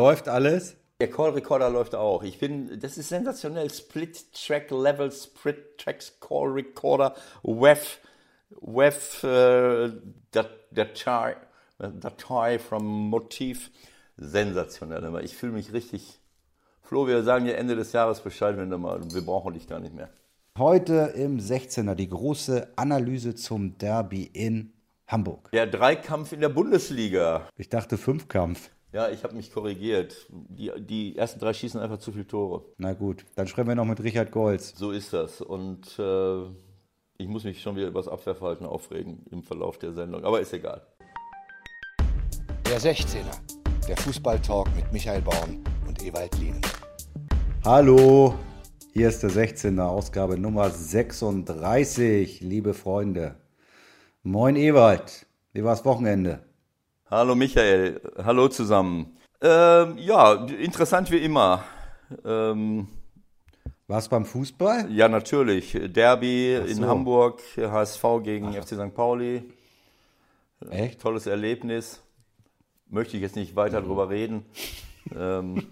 Läuft alles? Der Call Recorder läuft auch. Ich bin, das ist sensationell. Split Track Level, Split Tracks Call Recorder, WEF, WEF, äh, Datei, Datei from Motiv. Sensationell. Ich fühle mich richtig. Flo, wir sagen dir Ende des Jahres Bescheid, wenn du mal, wir brauchen dich gar nicht mehr. Heute im 16er die große Analyse zum Derby in Hamburg. Der Dreikampf in der Bundesliga. Ich dachte Fünfkampf. Ja, ich habe mich korrigiert. Die, die ersten drei schießen einfach zu viele Tore. Na gut, dann schreiben wir noch mit Richard Golz. So ist das. Und äh, ich muss mich schon wieder über das Abwehrverhalten aufregen im Verlauf der Sendung. Aber ist egal. Der 16er. Der Fußballtalk mit Michael Baum und Ewald Lienen. Hallo, hier ist der 16er, Ausgabe Nummer 36, liebe Freunde. Moin Ewald, wie war's Wochenende? Hallo Michael, hallo zusammen. Ähm, ja, interessant wie immer. Ähm, Warst beim Fußball? Ja, natürlich. Derby so. in Hamburg, HSV gegen Ach. FC St. Pauli. Echt? Tolles Erlebnis. Möchte ich jetzt nicht weiter mhm. drüber reden. ähm.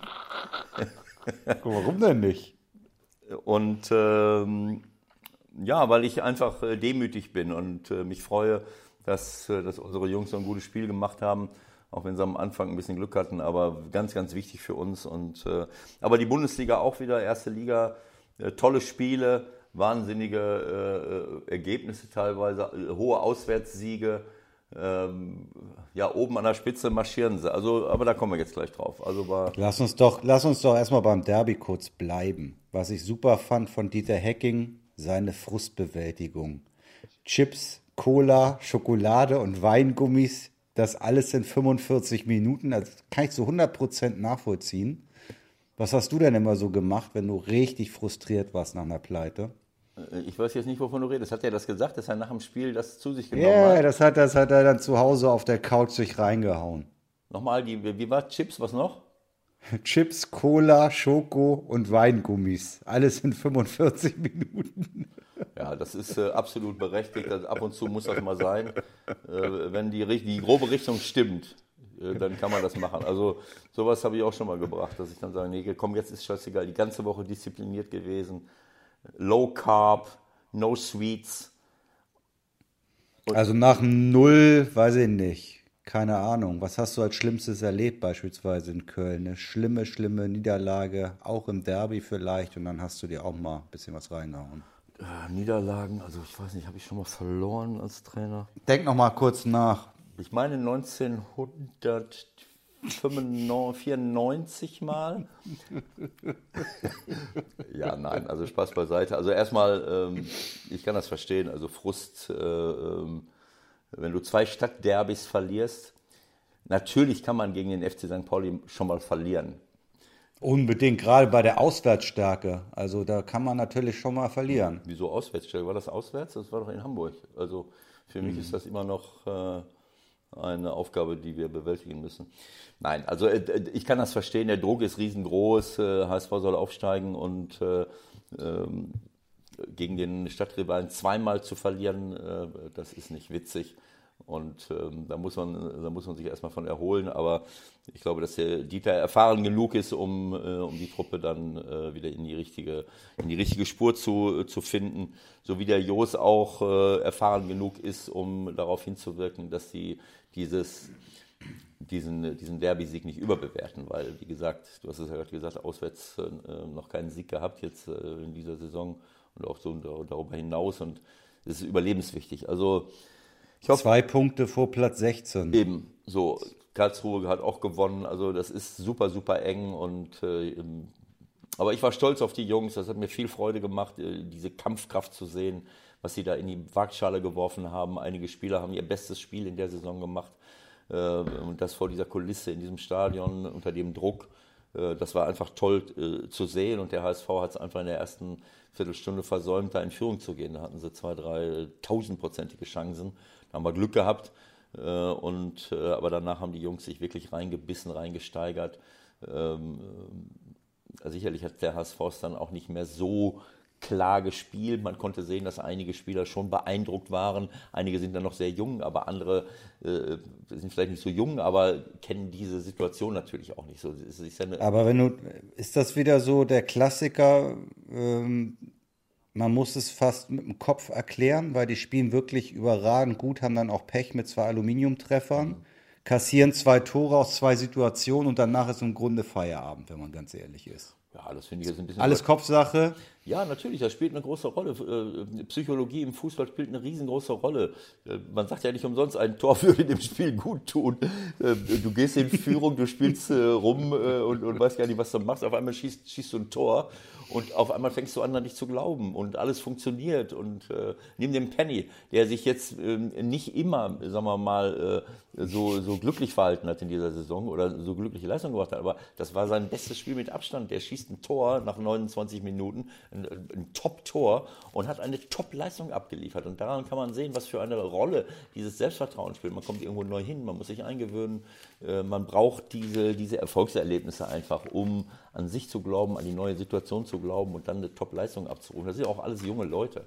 Warum denn nicht? Und ähm, ja, weil ich einfach äh, demütig bin und äh, mich freue, dass, äh, dass unsere Jungs so ein gutes Spiel gemacht haben, auch wenn sie am Anfang ein bisschen Glück hatten, aber ganz, ganz wichtig für uns. Und, äh, aber die Bundesliga auch wieder, erste Liga, äh, tolle Spiele, wahnsinnige äh, Ergebnisse teilweise, hohe Auswärtssiege. Ähm, ja, oben an der Spitze marschieren sie. Also, aber da kommen wir jetzt gleich drauf. Also war lass uns doch, lass uns doch erstmal beim Derby kurz bleiben. Was ich super fand von Dieter Hecking, seine Frustbewältigung. Chips Cola, Schokolade und Weingummis, das alles in 45 Minuten. Das kann ich zu 100% nachvollziehen. Was hast du denn immer so gemacht, wenn du richtig frustriert warst nach einer Pleite? Ich weiß jetzt nicht, wovon du redest. Hat er das gesagt, dass er nach dem Spiel das zu sich genommen yeah, hat? Ja, das hat, das hat er dann zu Hause auf der Couch sich reingehauen. Nochmal, die, wie war Chips, was noch? Chips, Cola, Schoko und Weingummis. Alles in 45 Minuten. Ja, das ist äh, absolut berechtigt. Also ab und zu muss das mal sein. Äh, wenn die, die grobe Richtung stimmt, äh, dann kann man das machen. Also sowas habe ich auch schon mal gebracht, dass ich dann sage, nee, komm, jetzt ist scheißegal. Die ganze Woche diszipliniert gewesen. Low Carb, no Sweets. Und also nach Null, weiß ich nicht keine Ahnung, was hast du als Schlimmstes erlebt, beispielsweise in Köln? Eine schlimme, schlimme Niederlage, auch im Derby vielleicht, und dann hast du dir auch mal ein bisschen was reingehauen. Äh, Niederlagen, also ich weiß nicht, habe ich schon mal verloren als Trainer? Denk noch mal kurz nach. Ich meine 1994 mal. ja, nein, also Spaß beiseite. Also erstmal, ähm, ich kann das verstehen, also Frust. Äh, ähm, wenn du zwei Stadtderbys verlierst, natürlich kann man gegen den FC St. Pauli schon mal verlieren. Unbedingt, gerade bei der Auswärtsstärke. Also da kann man natürlich schon mal verlieren. Wieso Auswärtsstärke? War das auswärts? Das war doch in Hamburg. Also für mich mhm. ist das immer noch äh, eine Aufgabe, die wir bewältigen müssen. Nein, also äh, ich kann das verstehen. Der Druck ist riesengroß. Äh, HSV soll aufsteigen und äh, ähm, gegen den Stadtrivalen zweimal zu verlieren, äh, das ist nicht witzig. Und ähm, da, muss man, da muss man sich erstmal von erholen. Aber ich glaube, dass der Dieter erfahren genug ist, um, äh, um die Truppe dann äh, wieder in die richtige, in die richtige Spur zu, zu finden. So wie der Jos auch äh, erfahren genug ist, um darauf hinzuwirken, dass sie dieses, diesen, diesen Derby-Sieg nicht überbewerten. Weil, wie gesagt, du hast es ja gerade gesagt, auswärts äh, noch keinen Sieg gehabt jetzt äh, in dieser Saison und auch so darüber hinaus. Und es ist überlebenswichtig. Also ich hoffe, Zwei Punkte vor Platz 16. Eben, so. Karlsruhe hat auch gewonnen. Also das ist super, super eng. Und, äh, aber ich war stolz auf die Jungs. Das hat mir viel Freude gemacht, äh, diese Kampfkraft zu sehen, was sie da in die Waagschale geworfen haben. Einige Spieler haben ihr bestes Spiel in der Saison gemacht. Äh, und das vor dieser Kulisse in diesem Stadion unter dem Druck. Äh, das war einfach toll äh, zu sehen und der HSV hat es einfach in der ersten Viertelstunde versäumt, da in Führung zu gehen. Da hatten sie zwei, drei tausendprozentige Chancen. Da haben wir Glück gehabt. Äh, und, aber danach haben die Jungs sich wirklich reingebissen, reingesteigert. Ähm, sicherlich hat der HSV es dann auch nicht mehr so klar gespielt. Man konnte sehen, dass einige Spieler schon beeindruckt waren. Einige sind dann noch sehr jung, aber andere äh, sind vielleicht nicht so jung, aber kennen diese Situation natürlich auch nicht so. Ja aber wenn du, ist das wieder so der Klassiker? Ähm, man muss es fast mit dem Kopf erklären, weil die spielen wirklich überragend gut, haben dann auch Pech mit zwei Aluminiumtreffern. Mhm kassieren zwei Tore aus zwei Situationen und danach ist im Grunde Feierabend, wenn man ganz ehrlich ist. Ja, das finde ich jetzt ein bisschen. Alles Kopfsache. Ja, natürlich, das spielt eine große Rolle. Äh, Psychologie im Fußball spielt eine riesengroße Rolle. Äh, man sagt ja nicht umsonst, ein Tor würde dem Spiel gut tun. Äh, du gehst in Führung, du spielst rum und, und weißt gar nicht, was du machst. Auf einmal schießt, schießt du ein Tor und auf einmal fängst du an, an dich zu glauben und alles funktioniert. Und äh, nimm den Penny, der sich jetzt äh, nicht immer, sagen wir mal, äh, so, so glücklich verhalten hat in dieser Saison oder so glückliche Leistung gemacht hat, aber das war sein bestes Spiel mit Abstand. Der schießt ein Tor nach 29 Minuten, ein, ein Top-Tor und hat eine Top-Leistung abgeliefert. Und daran kann man sehen, was für eine Rolle dieses Selbstvertrauen spielt. Man kommt irgendwo neu hin, man muss sich eingewöhnen, äh, man braucht diese, diese Erfolgserlebnisse einfach, um an sich zu glauben, an die neue Situation zu glauben und dann eine Top-Leistung abzurufen. Das sind auch alles junge Leute.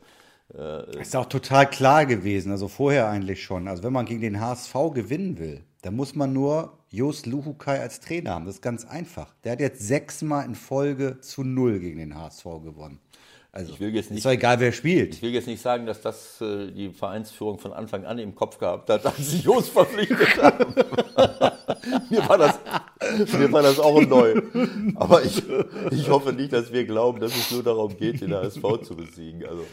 Äh, ist auch total klar gewesen, also vorher eigentlich schon. Also wenn man gegen den HSV gewinnen will, dann muss man nur Jos Luhukai als Trainer haben. Das ist ganz einfach. Der hat jetzt sechsmal in Folge zu null gegen den HSV gewonnen. Also, ich will jetzt nicht, ist doch egal, wer spielt. Ich will jetzt nicht sagen, dass das äh, die Vereinsführung von Anfang an im Kopf gehabt hat, als sie Jos verpflichtet haben. mir, war das, mir war das auch neu. Aber ich, ich hoffe nicht, dass wir glauben, dass es nur darum geht, den HSV zu besiegen. Also,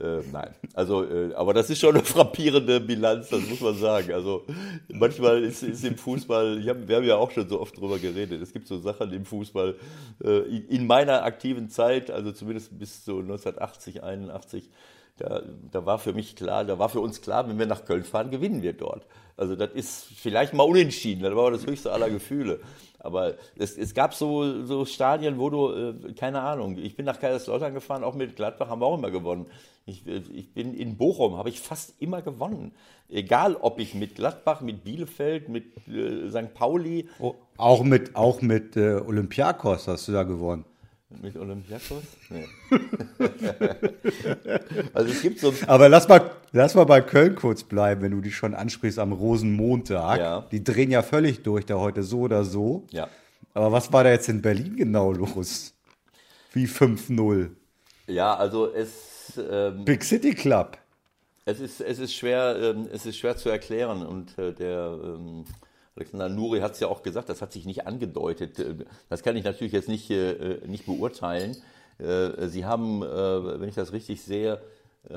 äh, nein. Also, äh, aber das ist schon eine frappierende Bilanz, das muss man sagen. Also, manchmal ist, ist im Fußball, hab, wir haben ja auch schon so oft drüber geredet, es gibt so Sachen im Fußball, äh, in, in meiner aktiven Zeit, also zumindest bis so 1980, 81, da, da war für mich klar, da war für uns klar, wenn wir nach Köln fahren, gewinnen wir dort. Also das ist vielleicht mal unentschieden, das war das höchste aller Gefühle. Aber es, es gab so, so Stadien, wo du, äh, keine Ahnung, ich bin nach Kaiserslautern gefahren, auch mit Gladbach haben wir auch immer gewonnen. Ich, ich bin in Bochum, habe ich fast immer gewonnen. Egal, ob ich mit Gladbach, mit Bielefeld, mit äh, St. Pauli. Oh, auch mit, auch mit äh, Olympiakos hast du da gewonnen. Mit Olympiakos? Nee. also es gibt so. Aber lass mal, lass mal bei Köln kurz bleiben, wenn du die schon ansprichst am Rosenmontag. Ja. Die drehen ja völlig durch, da heute so oder so. Ja. Aber was war da jetzt in Berlin genau los? Wie 5-0. Ja, also es. Ähm, Big City Club. Es ist, es ist schwer, ähm, es ist schwer zu erklären und äh, der. Ähm, Alexander Nuri hat es ja auch gesagt, das hat sich nicht angedeutet. Das kann ich natürlich jetzt nicht, äh, nicht beurteilen. Äh, Sie haben, äh, wenn ich das richtig sehe,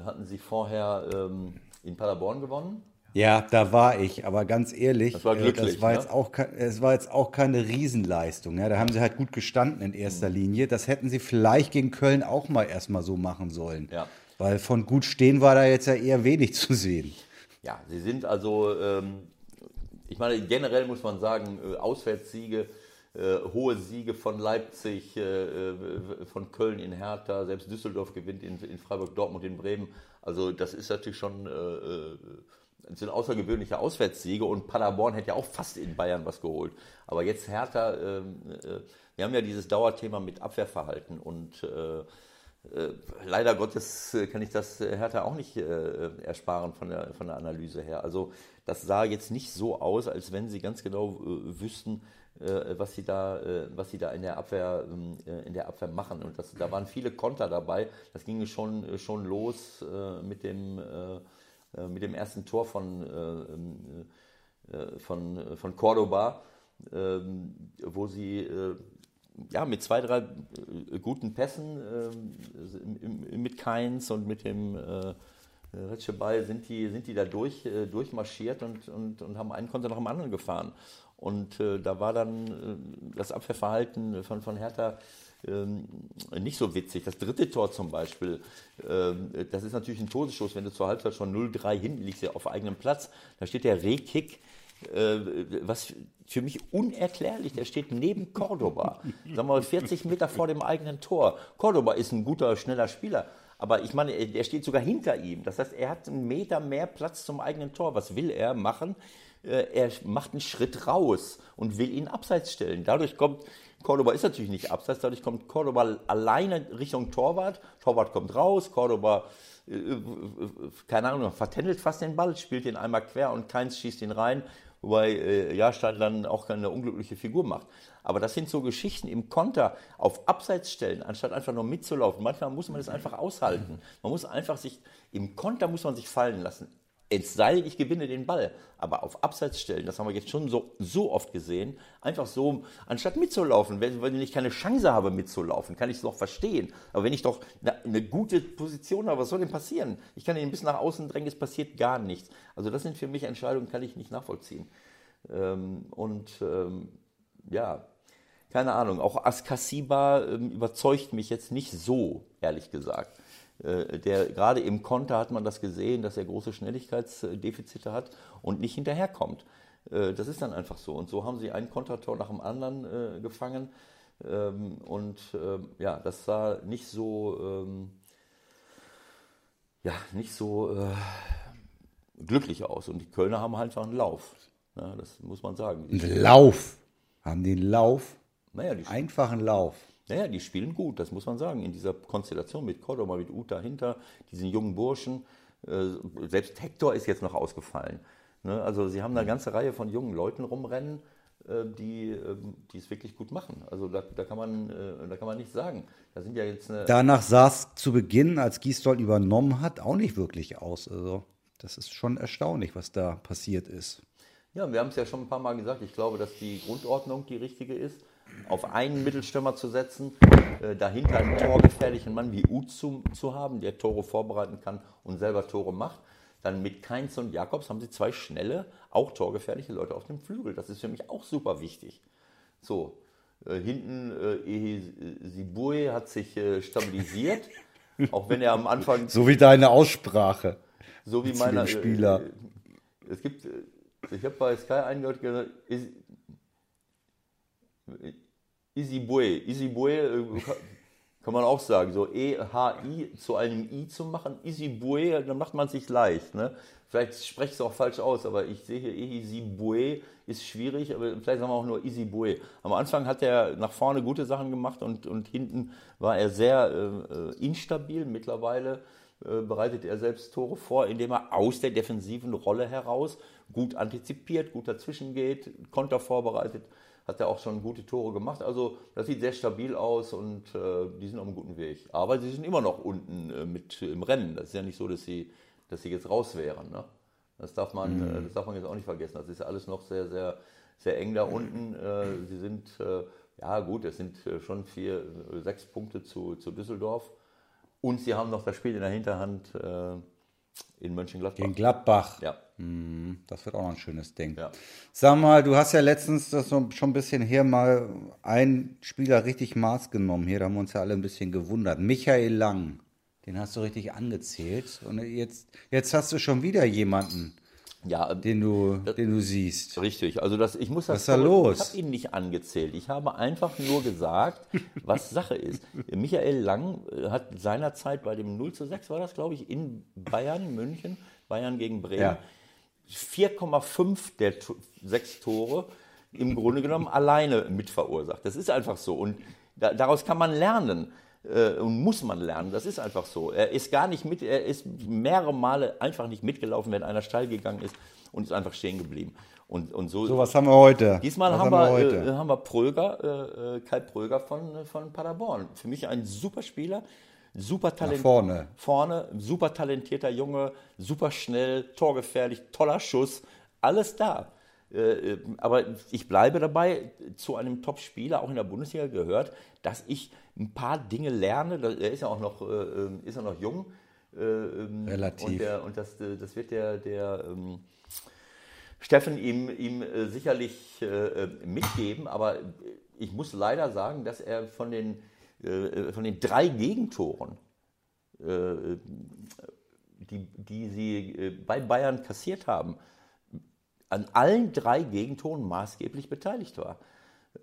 hatten Sie vorher ähm, in Paderborn gewonnen. Ja, da war ich, aber ganz ehrlich, das war, glücklich, das war, ne? jetzt, auch, es war jetzt auch keine Riesenleistung. Ja, da haben sie halt gut gestanden in erster mhm. Linie. Das hätten sie vielleicht gegen Köln auch mal erstmal so machen sollen. Ja. Weil von gut stehen war da jetzt ja eher wenig zu sehen. Ja, sie sind also ähm, ich meine, generell muss man sagen, äh, Auswärtssiege, äh, hohe Siege von Leipzig, äh, von Köln in Hertha, selbst Düsseldorf gewinnt in, Freiburg, Dortmund, in Bremen. Also das ist natürlich schon das sind außergewöhnliche Auswärtssiege und Paderborn hätte ja auch fast in Bayern was geholt. Aber jetzt Hertha, ähm, wir haben ja dieses Dauerthema mit Abwehrverhalten und leider Gottes kann ich das Hertha auch nicht ersparen von der, von der Analyse her. Also das sah jetzt nicht so aus, als wenn sie ganz genau äh, wüssten, äh, was sie da, äh, was sie da in der Abwehr, ähm, äh, in der Abwehr machen. Und das, da waren viele Konter dabei. Das ging schon, äh, schon los äh, mit dem, mit dem ersten Tor von, ähm, von, von Cordoba, ähm, wo sie ja, mit zwei, drei guten Pässen mit Keins und mit dem äh, Retschebay sind die, sind die da durch, äh, durchmarschiert und, und, und haben einen Konter nach dem anderen gefahren. Und äh, da war dann äh, das Abwehrverhalten von, von Hertha ähm, nicht so witzig. Das dritte Tor zum Beispiel, ähm, das ist natürlich ein Todesschuss, wenn du zur Halbzeit schon 0-3 hinten liegst, ja auf eigenem Platz. Da steht der Rehkick, äh, was für mich unerklärlich, der steht neben Cordoba. Sagen wir mal 40 Meter vor dem eigenen Tor. Cordoba ist ein guter, schneller Spieler. Aber ich meine, er steht sogar hinter ihm. Das heißt, er hat einen Meter mehr Platz zum eigenen Tor. Was will er machen? äh, er macht einen Schritt raus und will ihn abseits stellen. Dadurch kommt, Cordoba ist natürlich nicht abseits, dadurch kommt Cordoba alleine Richtung Torwart. Torwart kommt raus, Cordoba, äh, äh, keine Ahnung, vertändelt fast den Ball, spielt ihn einmal quer und keins schießt ihn rein wobei äh, Jahrstein dann auch eine unglückliche Figur macht. Aber das sind so Geschichten im Konter auf Abseits stellen, anstatt einfach nur mitzulaufen. Manchmal muss man das einfach aushalten. Man muss einfach sich, im Konter muss man sich fallen lassen. Es sei ich gewinne den Ball, aber auf Abseits stellen, das haben wir jetzt schon so, so oft gesehen, einfach so, anstatt mitzulaufen, wenn, wenn ich keine Chance habe mitzulaufen, kann ich es noch verstehen. Aber wenn ich doch eine, eine, gute Position habe, was soll denn passieren? Ich kann ihn bis nach außen drängen, es passiert gar nichts. Also das sind für mich Entscheidungen, kann ich nicht nachvollziehen. Ähm, und ähm, ja, keine Ahnung, auch Askasiba ähm, überzeugt mich jetzt nicht so, ehrlich gesagt. Äh, der gerade im Konter hat man das gesehen, dass er große Schnelligkeitsdefizite hat und nicht hinterherkommt. Äh, das ist dann einfach so. Und so haben sie ein Kontertor nach dem anderen äh, gefangen. Ähm, und ähm, ja, das sah nicht so, ähm, ja, nicht so glücklich aus. Und die Kölner haben einfach einen Lauf. Das muss man sagen. Ein Lauf. Haben den Lauf? Naja, die Einfachen Lauf. Naja, die spielen gut, das muss man sagen. In dieser Konstellation mit Cordoba, mit Uta hinter, diesen jungen Burschen. Äh, selbst Hector ist jetzt noch ausgefallen. Ne? Also sie haben eine ganze Reihe von jungen Leuten rumrennen, äh, die, äh, die es wirklich gut machen. Also da, da, kann man, äh, da kann man nichts sagen. Da sind ja jetzt Danach sah es zu Beginn, als Gisdol übernommen hat, auch nicht wirklich aus. Also das ist schon erstaunlich, was da passiert ist. Ja, wir haben es ja schon ein paar Mal gesagt. Ich glaube, dass die Grundordnung die richtige ist auf einen Mittelstürmer zu setzen, äh, dahinter einen torgefährlichen Mann wie Uzu zu haben, der Tore vorbereiten kann und selber Tore macht. Dann mit Keins und Jakobs haben sie zwei schnelle, auch torgefährliche Leute auf dem Flügel. Das ist für mich auch super wichtig. So, äh, hinten äh, Sibue hat sich äh, stabilisiert, auch wenn er am Anfang. So wie deine Aussprache. So wie meiner. Spieler. Äh, es gibt, äh, ich habe bei Sky eingehört, Isibue. Isibue äh, kann man auch sagen, so E-H-I zu einem I zu machen. Isibue, dann macht man sich leicht. Ne? Vielleicht spreche ich es auch falsch aus, aber ich sehe hier Isibue ist schwierig, aber vielleicht sagen wir auch nur Isibue. Am Anfang hat er nach vorne gute Sachen gemacht und, und hinten war er sehr äh, äh instabil. Mittlerweile äh, bereitet er selbst Tore vor, indem er aus der defensiven Rolle heraus gut antizipiert, gut dazwischen geht, Konter vorbereitet hat er auch schon gute Tore gemacht. Also das sieht sehr stabil aus und äh, die sind auf einem guten Weg. Aber sie sind immer noch unten äh, mit im Rennen. Das ist ja nicht so, dass sie, dass sie jetzt raus wären. Ne? Das, darf man, mhm. äh, das darf man jetzt auch nicht vergessen. Das ist ja alles noch sehr, sehr, sehr eng da unten. Äh, sie sind, äh, ja gut, es sind äh, schon vier, sechs Punkte zu, zu Düsseldorf. Und sie haben noch das Spiel in der Hinterhand in Mönchengladbach. Gegen Gladbach. Ja. Mhm, das wird auch noch ein schönes Ding. Ja. Sag mal, du hast ja letztens das so, schon ein bisschen her mal einen Spieler richtig Maß genommen. Hier, da haben wir uns ja alle ein bisschen gewundert. Michael Lang, den hast du richtig angezählt. Und jetzt, jetzt hast du schon wieder jemanden, ja, den, du, das, den du siehst. Richtig, also das, ich muss das. Was ist da los? Ich habe ihn nicht angezählt. Ich habe einfach nur gesagt, was Sache ist. Michael Lang äh, hat seinerzeit bei dem 0 zu 6, war das, glaube ich, in Bayern, München, Bayern gegen Bremen, ja. 4,5 der sechs Tore im Grunde genommen alleine mitverursacht. Das ist einfach so. Und da, daraus kann man lernen äh, und muss man lernen. Das ist einfach so. Er ist gar nicht mit, er ist mehrere Male einfach nicht mitgelaufen, wenn einer steil gegangen ist und ist einfach stehen geblieben. Und, und so, so was haben wir heute. Diesmal haben, haben, wir, wir äh, haben wir Pröger, äh, Kai Pröger von, von Paderborn. Für mich ein super Spieler, super talentiert. Vorne. Vorne, super talentierter Junge, super schnell, torgefährlich, toller Schuss, alles da. Äh, aber ich bleibe dabei, zu einem Top-Spieler, auch in der Bundesliga gehört, dass ich ein paar Dinge lerne. Er ist ja auch noch, äh, ist ja noch jung. Äh, ähm, Relativ. Und, der, und das, das wird der, der ähm, Steffen ihm, ihm sicherlich mitgeben. Aber ich muss leider sagen, dass er von den, von den drei Gegentoren, die, die sie bei Bayern kassiert haben, an allen drei Gegentoren maßgeblich beteiligt war.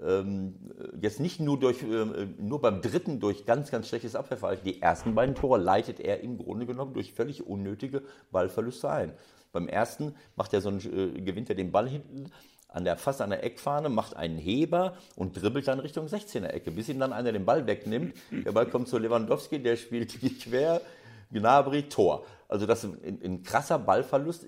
Ähm, jetzt nicht nur, durch, äh, nur beim dritten durch ganz, ganz schlechtes Abwehrverhalten. Die ersten beiden Tore leitet er im Grunde genommen durch völlig unnötige Ballverluste ein. Beim ersten macht er so einen, äh, gewinnt er den Ball hinten an der, fast an der Eckfahne, macht einen Heber und dribbelt dann Richtung 16er Ecke, bis ihm dann einer den Ball wegnimmt. Der Ball kommt zu Lewandowski, der spielt quer, Gnabry, Tor. Also das ist ein, ein krasser Ballverlust.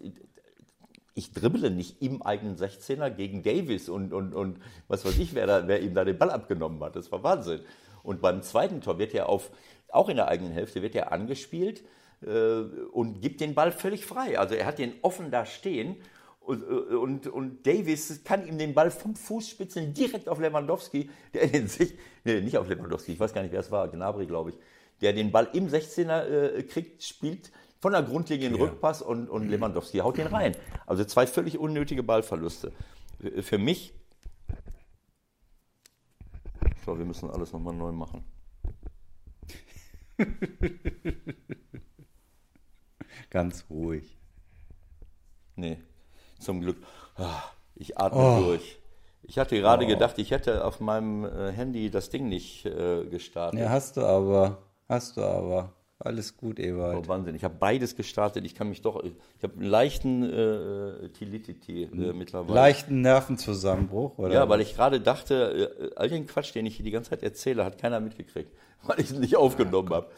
Ich dribble nicht im eigenen 16er gegen Davis und, und, und was weiß ich, wer, da, wer ihm da den Ball abgenommen hat. Das war Wahnsinn. Und beim zweiten Tor wird er auf, auch in der eigenen Hälfte, wird er angespielt äh, und gibt den Ball völlig frei. Also er hat den offen da stehen und, und, und, Davis kann ihm den Ball vom Fußspitzen direkt auf Lewandowski, der den sich, nee, nicht auf Lewandowski, ich weiß gar nicht, wer es war, Gnabry, glaube ich, der den Ball im 16er äh, kriegt, spielt von der Grundlinie einen ja. Rückpass und, und Lewandowski haut den rein. Also zwei völlig unnötige Ballverluste. Für mich, so, wir müssen alles nochmal neu machen. Ganz ruhig. Nee, zum Glück. Ah, ich atme oh. durch. Ich hatte gerade oh. gedacht, ich hätte auf meinem äh, Handy das Ding nicht äh, gestartet. Ja, hast du aber. Hast du aber. Alles gut, Ewald. Oh, Wahnsinn. Ich habe beides gestartet. Ich kann mich doch. Ich habe einen leichten äh, Tilititi äh, mittlerweile. Leichten Nervenzusammenbruch, oder? Ja, weil ich gerade dachte, äh, all den Quatsch, den ich hier die ganze Zeit erzähle, hat keiner mitgekriegt, weil ich es nicht aufgenommen habe.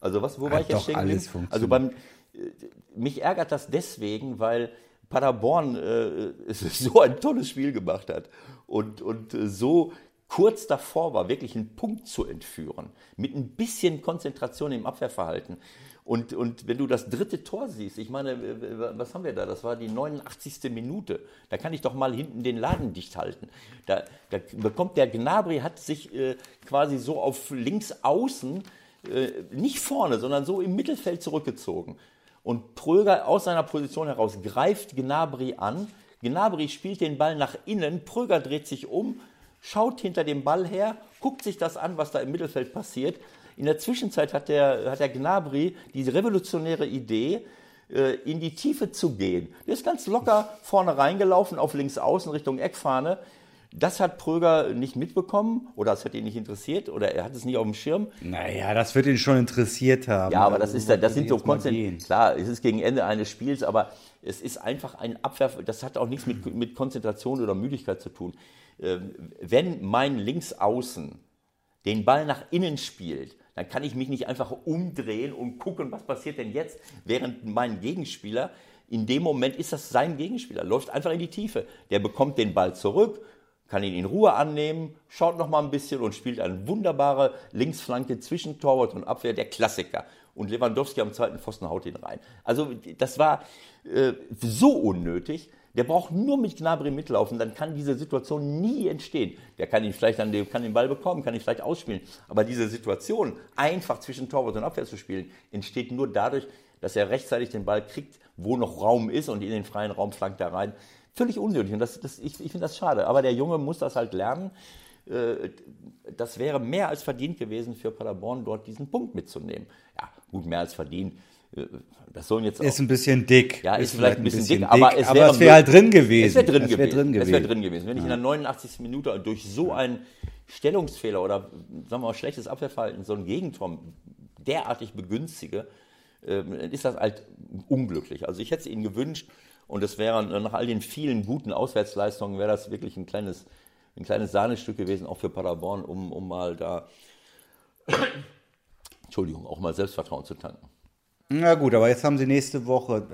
Also was, wo war ich jetzt stehen? Also beim, äh, mich ärgert das deswegen, weil Paderborn äh, so ein tolles Spiel gemacht hat und, und äh, so kurz davor war, wirklich einen Punkt zu entführen, mit ein bisschen Konzentration im Abwehrverhalten. Und, und wenn du das dritte Tor siehst, ich meine, was haben wir da? Das war die 89. Minute. Da kann ich doch mal hinten den Laden dicht halten. Da, da bekommt der Gnabry, hat sich äh, quasi so auf links außen, äh, nicht vorne, sondern so im Mittelfeld zurückgezogen. Und Pröger aus seiner Position heraus greift Gnabry an. Gnabry spielt den Ball nach innen, Pröger dreht sich um, schaut hinter dem Ball her, guckt sich das an, was da im Mittelfeld passiert. In der Zwischenzeit hat der, hat der Gnabry diese revolutionäre Idee, äh, in die Tiefe zu gehen. Der ist ganz locker vorne reingelaufen, auf links außen Richtung Eckfahne. Das hat Pröger nicht mitbekommen oder es hat ihn nicht interessiert oder er hat es nicht auf dem Schirm. Naja, das wird ihn schon interessiert haben. Ja, aber das, ist, das sind so Konzentration. Klar, es ist gegen Ende eines Spiels, aber es ist einfach ein Abwehr. Das hat auch nichts mit, mit Konzentration oder Müdigkeit zu tun. Ähm, wenn mein Linksaußen den Ball nach innen spielt, dann kann ich mich nicht einfach umdrehen und gucken, was passiert denn jetzt, während mein Gegenspieler, in dem Moment ist das sein Gegenspieler, läuft einfach in die Tiefe. Der bekommt den Ball zurück, kann ihn in Ruhe annehmen, schaut noch mal ein bisschen und spielt eine wunderbare Linksflanke zwischen Torwart und Abwehr, der Klassiker. Und Lewandowski am zweiten Pfosten haut ihn rein. Also das war äh, so unnötig. Der braucht nur mit Gnabry mitlaufen, dann kann diese Situation nie entstehen. Der kann ihn vielleicht dann, kann den Ball bekommen, kann ihn vielleicht ausspielen. Aber diese Situation, einfach zwischen Torwart und Abwehr zu spielen, entsteht nur dadurch, dass er rechtzeitig den Ball kriegt, wo noch Raum ist und in den freien Raum flankt er rein völlig unnötig. Und das, das, ich, ich finde das schade. Aber der Junge muss das halt lernen. Äh, das wäre mehr als verdient gewesen für Paderborn, dort diesen Punkt mitzunehmen. Ja, gut, mehr als verdient. Äh, das sollen jetzt ist ein bisschen dick. Ja, ist, ist vielleicht ein bisschen, bisschen dick, aber es wäre wär halt drin gewesen. Es wäre drin, wär drin, gewesen. Wär drin gewesen. Wenn ich in der 89. Minute durch so einen Stellungsfehler oder sagen wir mal schlechtes Abwehrverhalten so ein Gegentor derartig begünstige, äh, ist das halt unglücklich. Also ich hätte es ihnen gewünscht, und es wäre nach all den vielen guten Auswärtsleistungen, wäre das wirklich ein kleines, ein kleines Sahnestück gewesen, auch für Paderborn, um, um mal da, Entschuldigung, auch mal Selbstvertrauen zu tanken. Na gut, aber jetzt haben sie nächste Woche,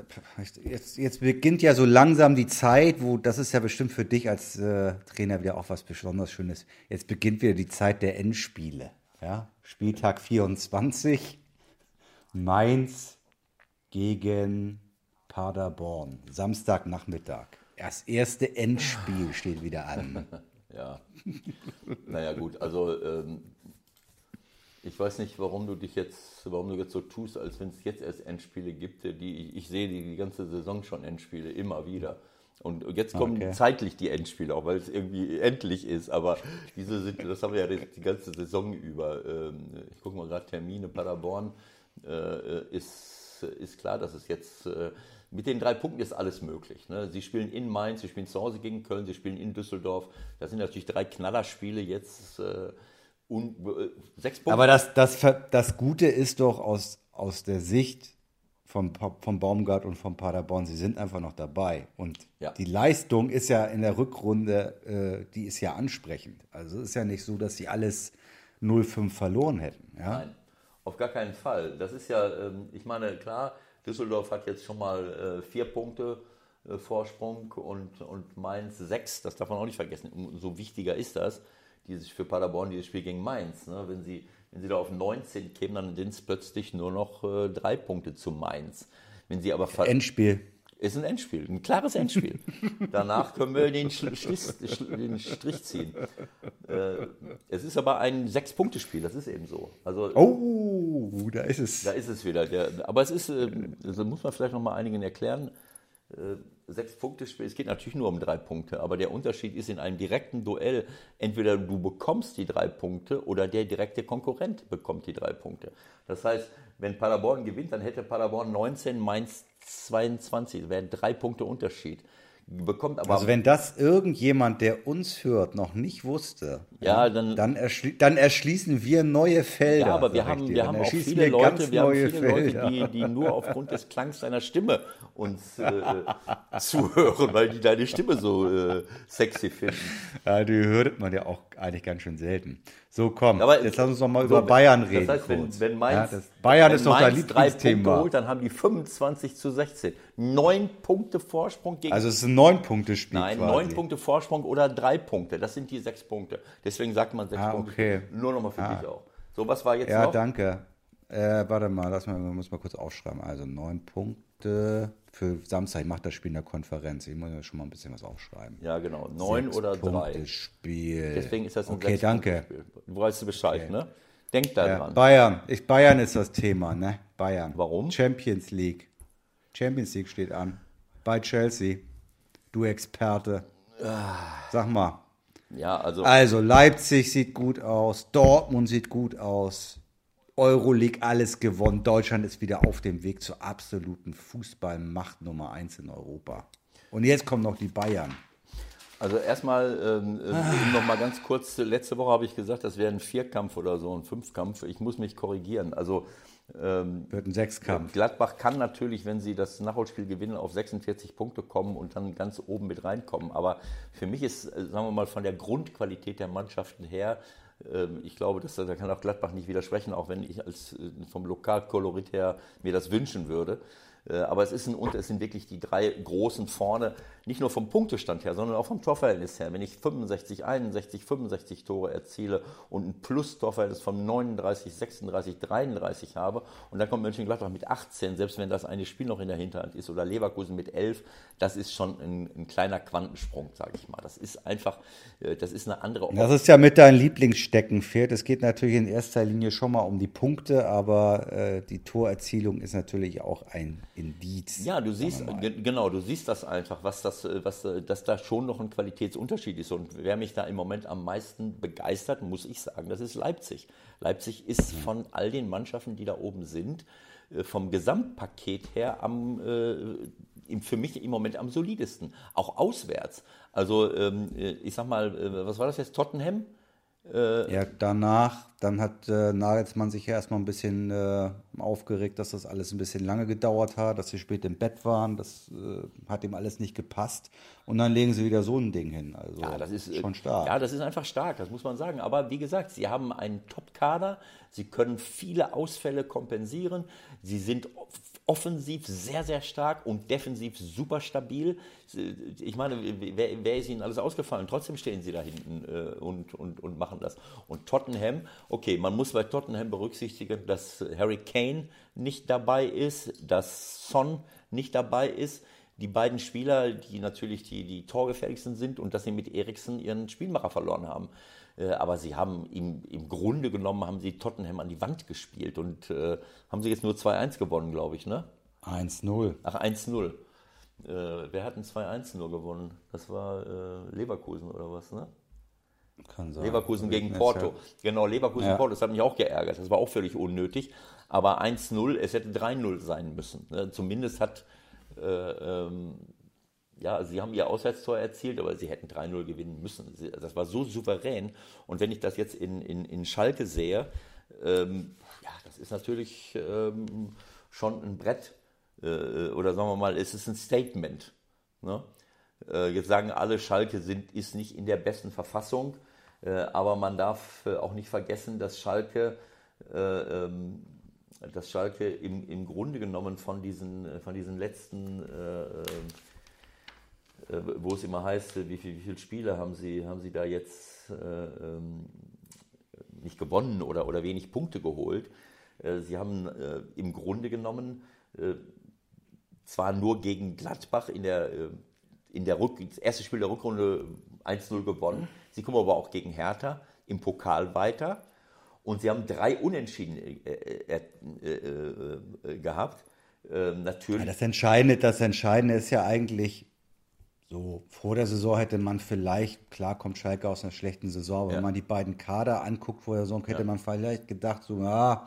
jetzt, jetzt beginnt ja so langsam die Zeit, wo, das ist ja bestimmt für dich als äh, Trainer wieder auch was besonders Schönes. Jetzt beginnt wieder die Zeit der Endspiele. Ja? Spieltag 24, Mainz gegen Paderborn, Samstagnachmittag. Das erste Endspiel steht wieder an. ja. Naja, gut, also ähm, ich weiß nicht, warum du dich jetzt, warum du jetzt so tust, als wenn es jetzt erst Endspiele gibt. Die, ich, ich sehe die, die, ganze Saison schon Endspiele, immer wieder. Und jetzt kommen okay. zeitlich die Endspiele, auch weil es irgendwie endlich ist. Aber diese sind, das haben wir ja die, ganze Saison über. Ähm, ich gucke mal gerade Termine. Paderborn äh, ist, ist klar, dass es jetzt äh, mit den drei Punkten ist alles möglich. Ne? Sie spielen in Mainz, sie spielen zu Hause gegen Köln, sie spielen in Düsseldorf. Das sind natürlich drei Knallerspiele jetzt. Äh, und, äh, sechs Punkte. Aber das, das, das Gute ist doch aus, aus der Sicht vom, vom Baumgart und vom Paderborn, sie sind einfach noch dabei. Und Ja. die Leistung ist ja in der Rückrunde, äh, die ist ja ansprechend. Also es ist ja nicht so, dass sie alles 0-5 verloren hätten. Ja? Nein, auf gar keinen Fall. Das ist ja, ähm, ich meine, klar, Düsseldorf hat jetzt schon mal äh, vier Punkte äh, Vorsprung und, und Mainz sechs. Das darf man auch nicht vergessen. Umso wichtiger ist das, dieses, für Paderborn dieses Spiel gegen Mainz. Ne? Wenn, sie, wenn sie da auf 19 kämen, dann sind es plötzlich nur noch äh, drei Punkte zu Mainz. Wenn sie aber Endspiel. Ist ein Endspiel, ein klares Endspiel. Danach können wir den, Schli- Schliss, Schli- den Strich ziehen. Äh, es ist aber ein Sechs-Punkte-Spiel, das ist eben so. Also Oh, da ist es. da ist es wieder. Der, aber es ist, äh, das muss man vielleicht noch mal einigen erklären. Äh, Sechs Punkte Spiel, es geht natürlich nur um drei Punkte, aber der Unterschied ist in einem direkten Duell, entweder du bekommst die drei Punkte oder der direkte Konkurrent bekommt die drei Punkte. Das heißt, wenn Paderborn gewinnt, dann hätte Paderborn 19, Mainz 22, das wären drei Punkte Unterschied. Bekommt aber Also wenn das irgendjemand, der uns hört, noch nicht wusste, Ja, dann- dann, erschli dann erschließen wir neue Felder. Ja, aber wir haben, wir haben viele Leute, wir haben viele Leute, die, die nur aufgrund des Klangs deiner Stimme uns äh, zuhören, weil die deine Stimme so äh, sexy finden. Ja, die hört man ja auch eigentlich ganz schön selten. So, komm, Aber jetzt lass uns noch mal so, über Bayern reden. Das heißt, wenn, wenn Mainz, ja, das, Bayern wenn ist doch dein Punkte Lieblingsthema. holt, dann haben die 25 zu 16. Neun Punkte Vorsprung gegen Also es ist ein Neun-Punkte-Spiel Nein, quasi. neun Punkte Vorsprung oder drei Punkte. Das sind die sechs Punkte. Deswegen sagt man sechs Ah, Punkte. okay. Nur nochmal für dich auch. So, was war jetzt Ja, noch? danke. Äh, warte mal, lass mal, man muss mal kurz aufschreiben. Also neun Punkte für Samstag. Ich mache das Spiel in der Konferenz. Ich muss ja schon mal ein bisschen was aufschreiben. Ja, genau. Neun Sechs oder drei. Punkte Spiel. Deswegen ist das ein Okay, danke. Sechs-Punkte-Spiel. Du weißt Bescheid, ne? Denk da Ja, dran. Bayern. Ich, Bayern ist das Thema, ne? Bayern. Warum? Champions League. Champions League steht an. Bei Chelsea. Du Experte. Sag mal. Ja, also Also Leipzig sieht gut aus, Dortmund sieht gut aus, Euroleague alles gewonnen, Deutschland ist wieder auf dem Weg zur absoluten Fußballmacht Nummer 1 in Europa. Und jetzt kommen noch die Bayern. Also erstmal ähm, äh, noch mal ganz kurz, letzte Woche habe ich gesagt, das wäre ein Vierkampf oder so, ein Fünfkampf. Ich muss mich korrigieren. Also ähm, Wird ein Sechskampf. Gladbach kann natürlich, wenn sie das Nachholspiel gewinnen, auf 46 Punkte kommen und dann ganz oben mit reinkommen. Aber für mich ist, äh, sagen wir mal, von der Grundqualität der Mannschaften her, ich glaube, dass, da kann auch Gladbach nicht widersprechen, auch wenn ich als äh, vom Lokalkolorit her mir das wünschen würde. Äh, Aber es, ist ein, es sind wirklich die drei Großen vorne, nicht nur vom Punktestand her, sondern auch vom Torverhältnis her. Wenn ich 65, 61, 65 Tore erziele und ein Plus-Torverhältnis von 39, 36, 33 habe und dann kommt Mönchengladbach mit 18, selbst wenn das eine Spiel noch in der Hinterhand ist, oder Leverkusen mit 11, das ist schon ein, ein kleiner Quantensprung, sage ich mal. Das ist einfach, äh, das ist eine andere Das ist ja mit deinem Lieblingssteckenpferd. Es geht natürlich in erster Linie schon mal um die Punkte, aber äh, die Torerzielung ist natürlich auch ein Indiz. Ja, du siehst, genau, du siehst das einfach, was das, äh, was, äh, dass da schon noch ein Qualitätsunterschied ist. Und wer mich da im Moment am meisten begeistert, muss ich sagen, das ist Leipzig. Leipzig ist von all den Mannschaften, die da oben sind, äh, vom Gesamtpaket her am, äh, für mich im Moment am solidesten. Auch auswärts. Also, ähm, äh, ich sag mal, was war das jetzt? Tottenham? Ja, danach, dann hat äh, Nagelsmann sich ja erstmal ein bisschen äh, aufgeregt, dass das alles ein bisschen lange gedauert hat, dass sie spät im Bett waren. Das äh, hat ihm alles nicht gepasst. Und dann legen sie wieder so ein Ding hin. Also Ja, das ist äh, schon stark. Ja, das ist einfach stark, das muss man sagen. Aber wie gesagt, sie haben einen Top-Kader, sie können viele Ausfälle kompensieren, sie sind offensiv sehr, sehr stark und defensiv super stabil. Ich meine, wer, wer ist ihnen alles ausgefallen? Trotzdem stehen sie da hinten äh, und, und, und machen das. Und Tottenham, okay, man muss bei Tottenham berücksichtigen, dass Harry Kane nicht dabei ist, dass Son nicht dabei ist die beiden Spieler, die natürlich die, die torgefährlichsten sind und dass sie mit Eriksen ihren Spielmacher verloren haben. Äh, aber sie haben im, im Grunde genommen haben sie Tottenham an die Wand gespielt und äh, haben sie jetzt nur 2-1 gewonnen, glaube ich, ne? 1-0. Ach, 1-0. Äh, wer hat ein 2-1 nur gewonnen? Das war äh, Leverkusen oder was, ne? Kann sein. Leverkusen gegen Porto. Genau, Leverkusen Ja. Porto. Das hat mich auch geärgert. Das war auch völlig unnötig. Aber 1-0, es hätte 3-0 sein müssen. Ne? Zumindest hat, äh, ähm, ja, sie haben ihr Auswärtstor erzielt, aber sie hätten 3-0 gewinnen müssen. Sie, das war so souverän. Und wenn ich das jetzt in, in, in Schalke sehe, ähm, ja, das ist natürlich ähm, schon ein Brett. oder sagen wir mal, es ist ein Statement. Ne? jetzt sagen alle, Schalke sind, ist nicht in der besten Verfassung, aber man darf auch nicht vergessen, dass Schalke ähm, dass Schalke im, im Grunde genommen von diesen, von diesen letzten, äh, äh, wo es immer heißt, wie, viel, wie viele Spiele haben sie, haben sie da jetzt äh, ähm, nicht gewonnen oder, oder wenig Punkte geholt. Äh, sie haben äh, im Grunde genommen äh, zwar nur gegen Gladbach in der, in der Rück, das erste Spiel der Rückrunde 1-0 gewonnen. Sie kommen aber auch gegen Hertha im Pokal weiter und sie haben drei Unentschieden äh, äh, äh, äh gehabt. Ähm, natürlich. Ja, das, Entscheidende, das Entscheidende ist ja eigentlich, so vor der Saison hätte man vielleicht, klar kommt Schalke aus einer schlechten Saison, aber ja. wenn man die beiden Kader anguckt vor der Saison, hätte ja. man vielleicht gedacht, so, ja,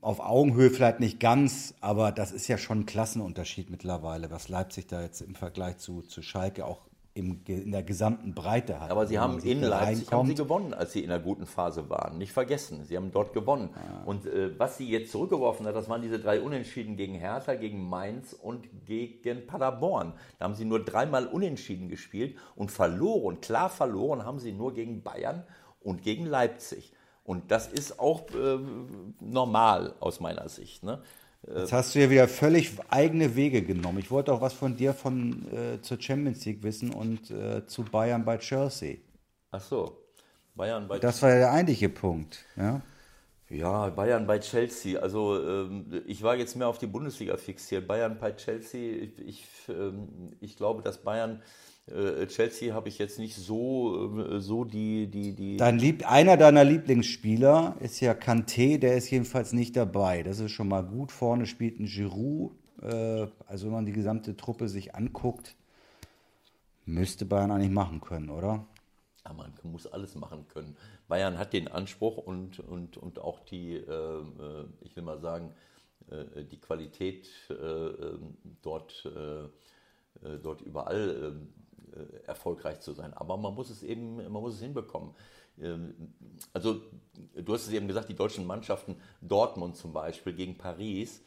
auf Augenhöhe vielleicht nicht ganz, aber das ist ja schon ein Klassenunterschied mittlerweile, was Leipzig da jetzt im Vergleich zu, zu Schalke auch im, in der gesamten Breite hat. Aber sie haben in Leipzig haben sie gewonnen, als sie in einer guten Phase waren. Nicht vergessen, sie haben dort gewonnen. Ja. Und äh, was sie jetzt zurückgeworfen hat, das waren diese drei Unentschieden gegen Hertha, gegen Mainz und gegen Paderborn. Da haben sie nur dreimal Unentschieden gespielt und verloren, klar verloren haben sie nur gegen Bayern und gegen Leipzig. Und das ist auch äh, normal aus meiner Sicht. Ne? Jetzt hast du ja wieder völlig eigene Wege genommen. Ich wollte auch was von dir von äh, zur Champions League wissen und äh, zu Bayern bei Chelsea. Ach so, Bayern bei. Das war ja der eigentliche Punkt, ja. Ja, Bayern bei Chelsea. Also ähm, ich war jetzt mehr auf die Bundesliga fixiert. Bayern bei Chelsea. Ich, ich, ähm, ich glaube, dass Bayern äh, Chelsea habe ich jetzt nicht so, äh, so die, die, die. Dein Lieb einer deiner Lieblingsspieler ist ja Kanté, der ist jedenfalls nicht dabei. Das ist schon mal gut. Vorne spielt ein Giroud. Äh, also wenn man die gesamte Truppe sich anguckt, müsste Bayern eigentlich machen können, oder? Ja, man muss alles machen können. Bayern hat den Anspruch und, und, und auch die, ich will mal sagen, die Qualität dort, dort überall erfolgreich zu sein. Aber man muss es eben, man muss es hinbekommen. Ähm, also, du hast es eben gesagt, die deutschen Mannschaften, Dortmund zum Beispiel gegen Paris,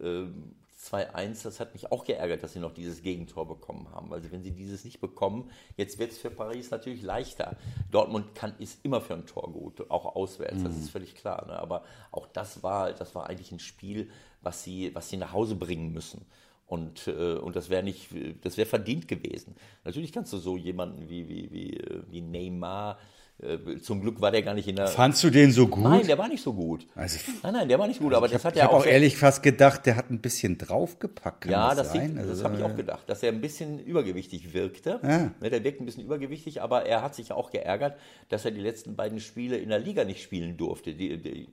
2-1, ähm, das hat mich auch geärgert, dass sie noch dieses Gegentor bekommen haben. Also wenn sie dieses nicht bekommen, jetzt wird es für Paris natürlich leichter. Dortmund kann, ist immer für ein Tor gut, auch auswärts, mhm. das ist völlig klar. Ne? Aber auch das war, das war eigentlich ein Spiel, was sie, was sie nach Hause bringen müssen. Und, äh, und das wäre nicht, das wäre verdient gewesen. Natürlich kannst du so jemanden wie, wie, wie, äh, wie Neymar, äh, zum Glück war der gar nicht in der. Fandst du den so gut? Nein, der war nicht so gut. Also, nein, nein, der war nicht gut. aber das hab, hat er auch. Ich habe auch ehrlich fast gedacht, der hat ein bisschen draufgepackt. ja, das, das, also, das habe ich auch gedacht, dass er ein bisschen übergewichtig wirkte. Ja. Ne, der wirkt ein bisschen übergewichtig, aber er hat sich auch geärgert, dass er die letzten beiden Spiele in der Liga nicht spielen durfte. Die, die,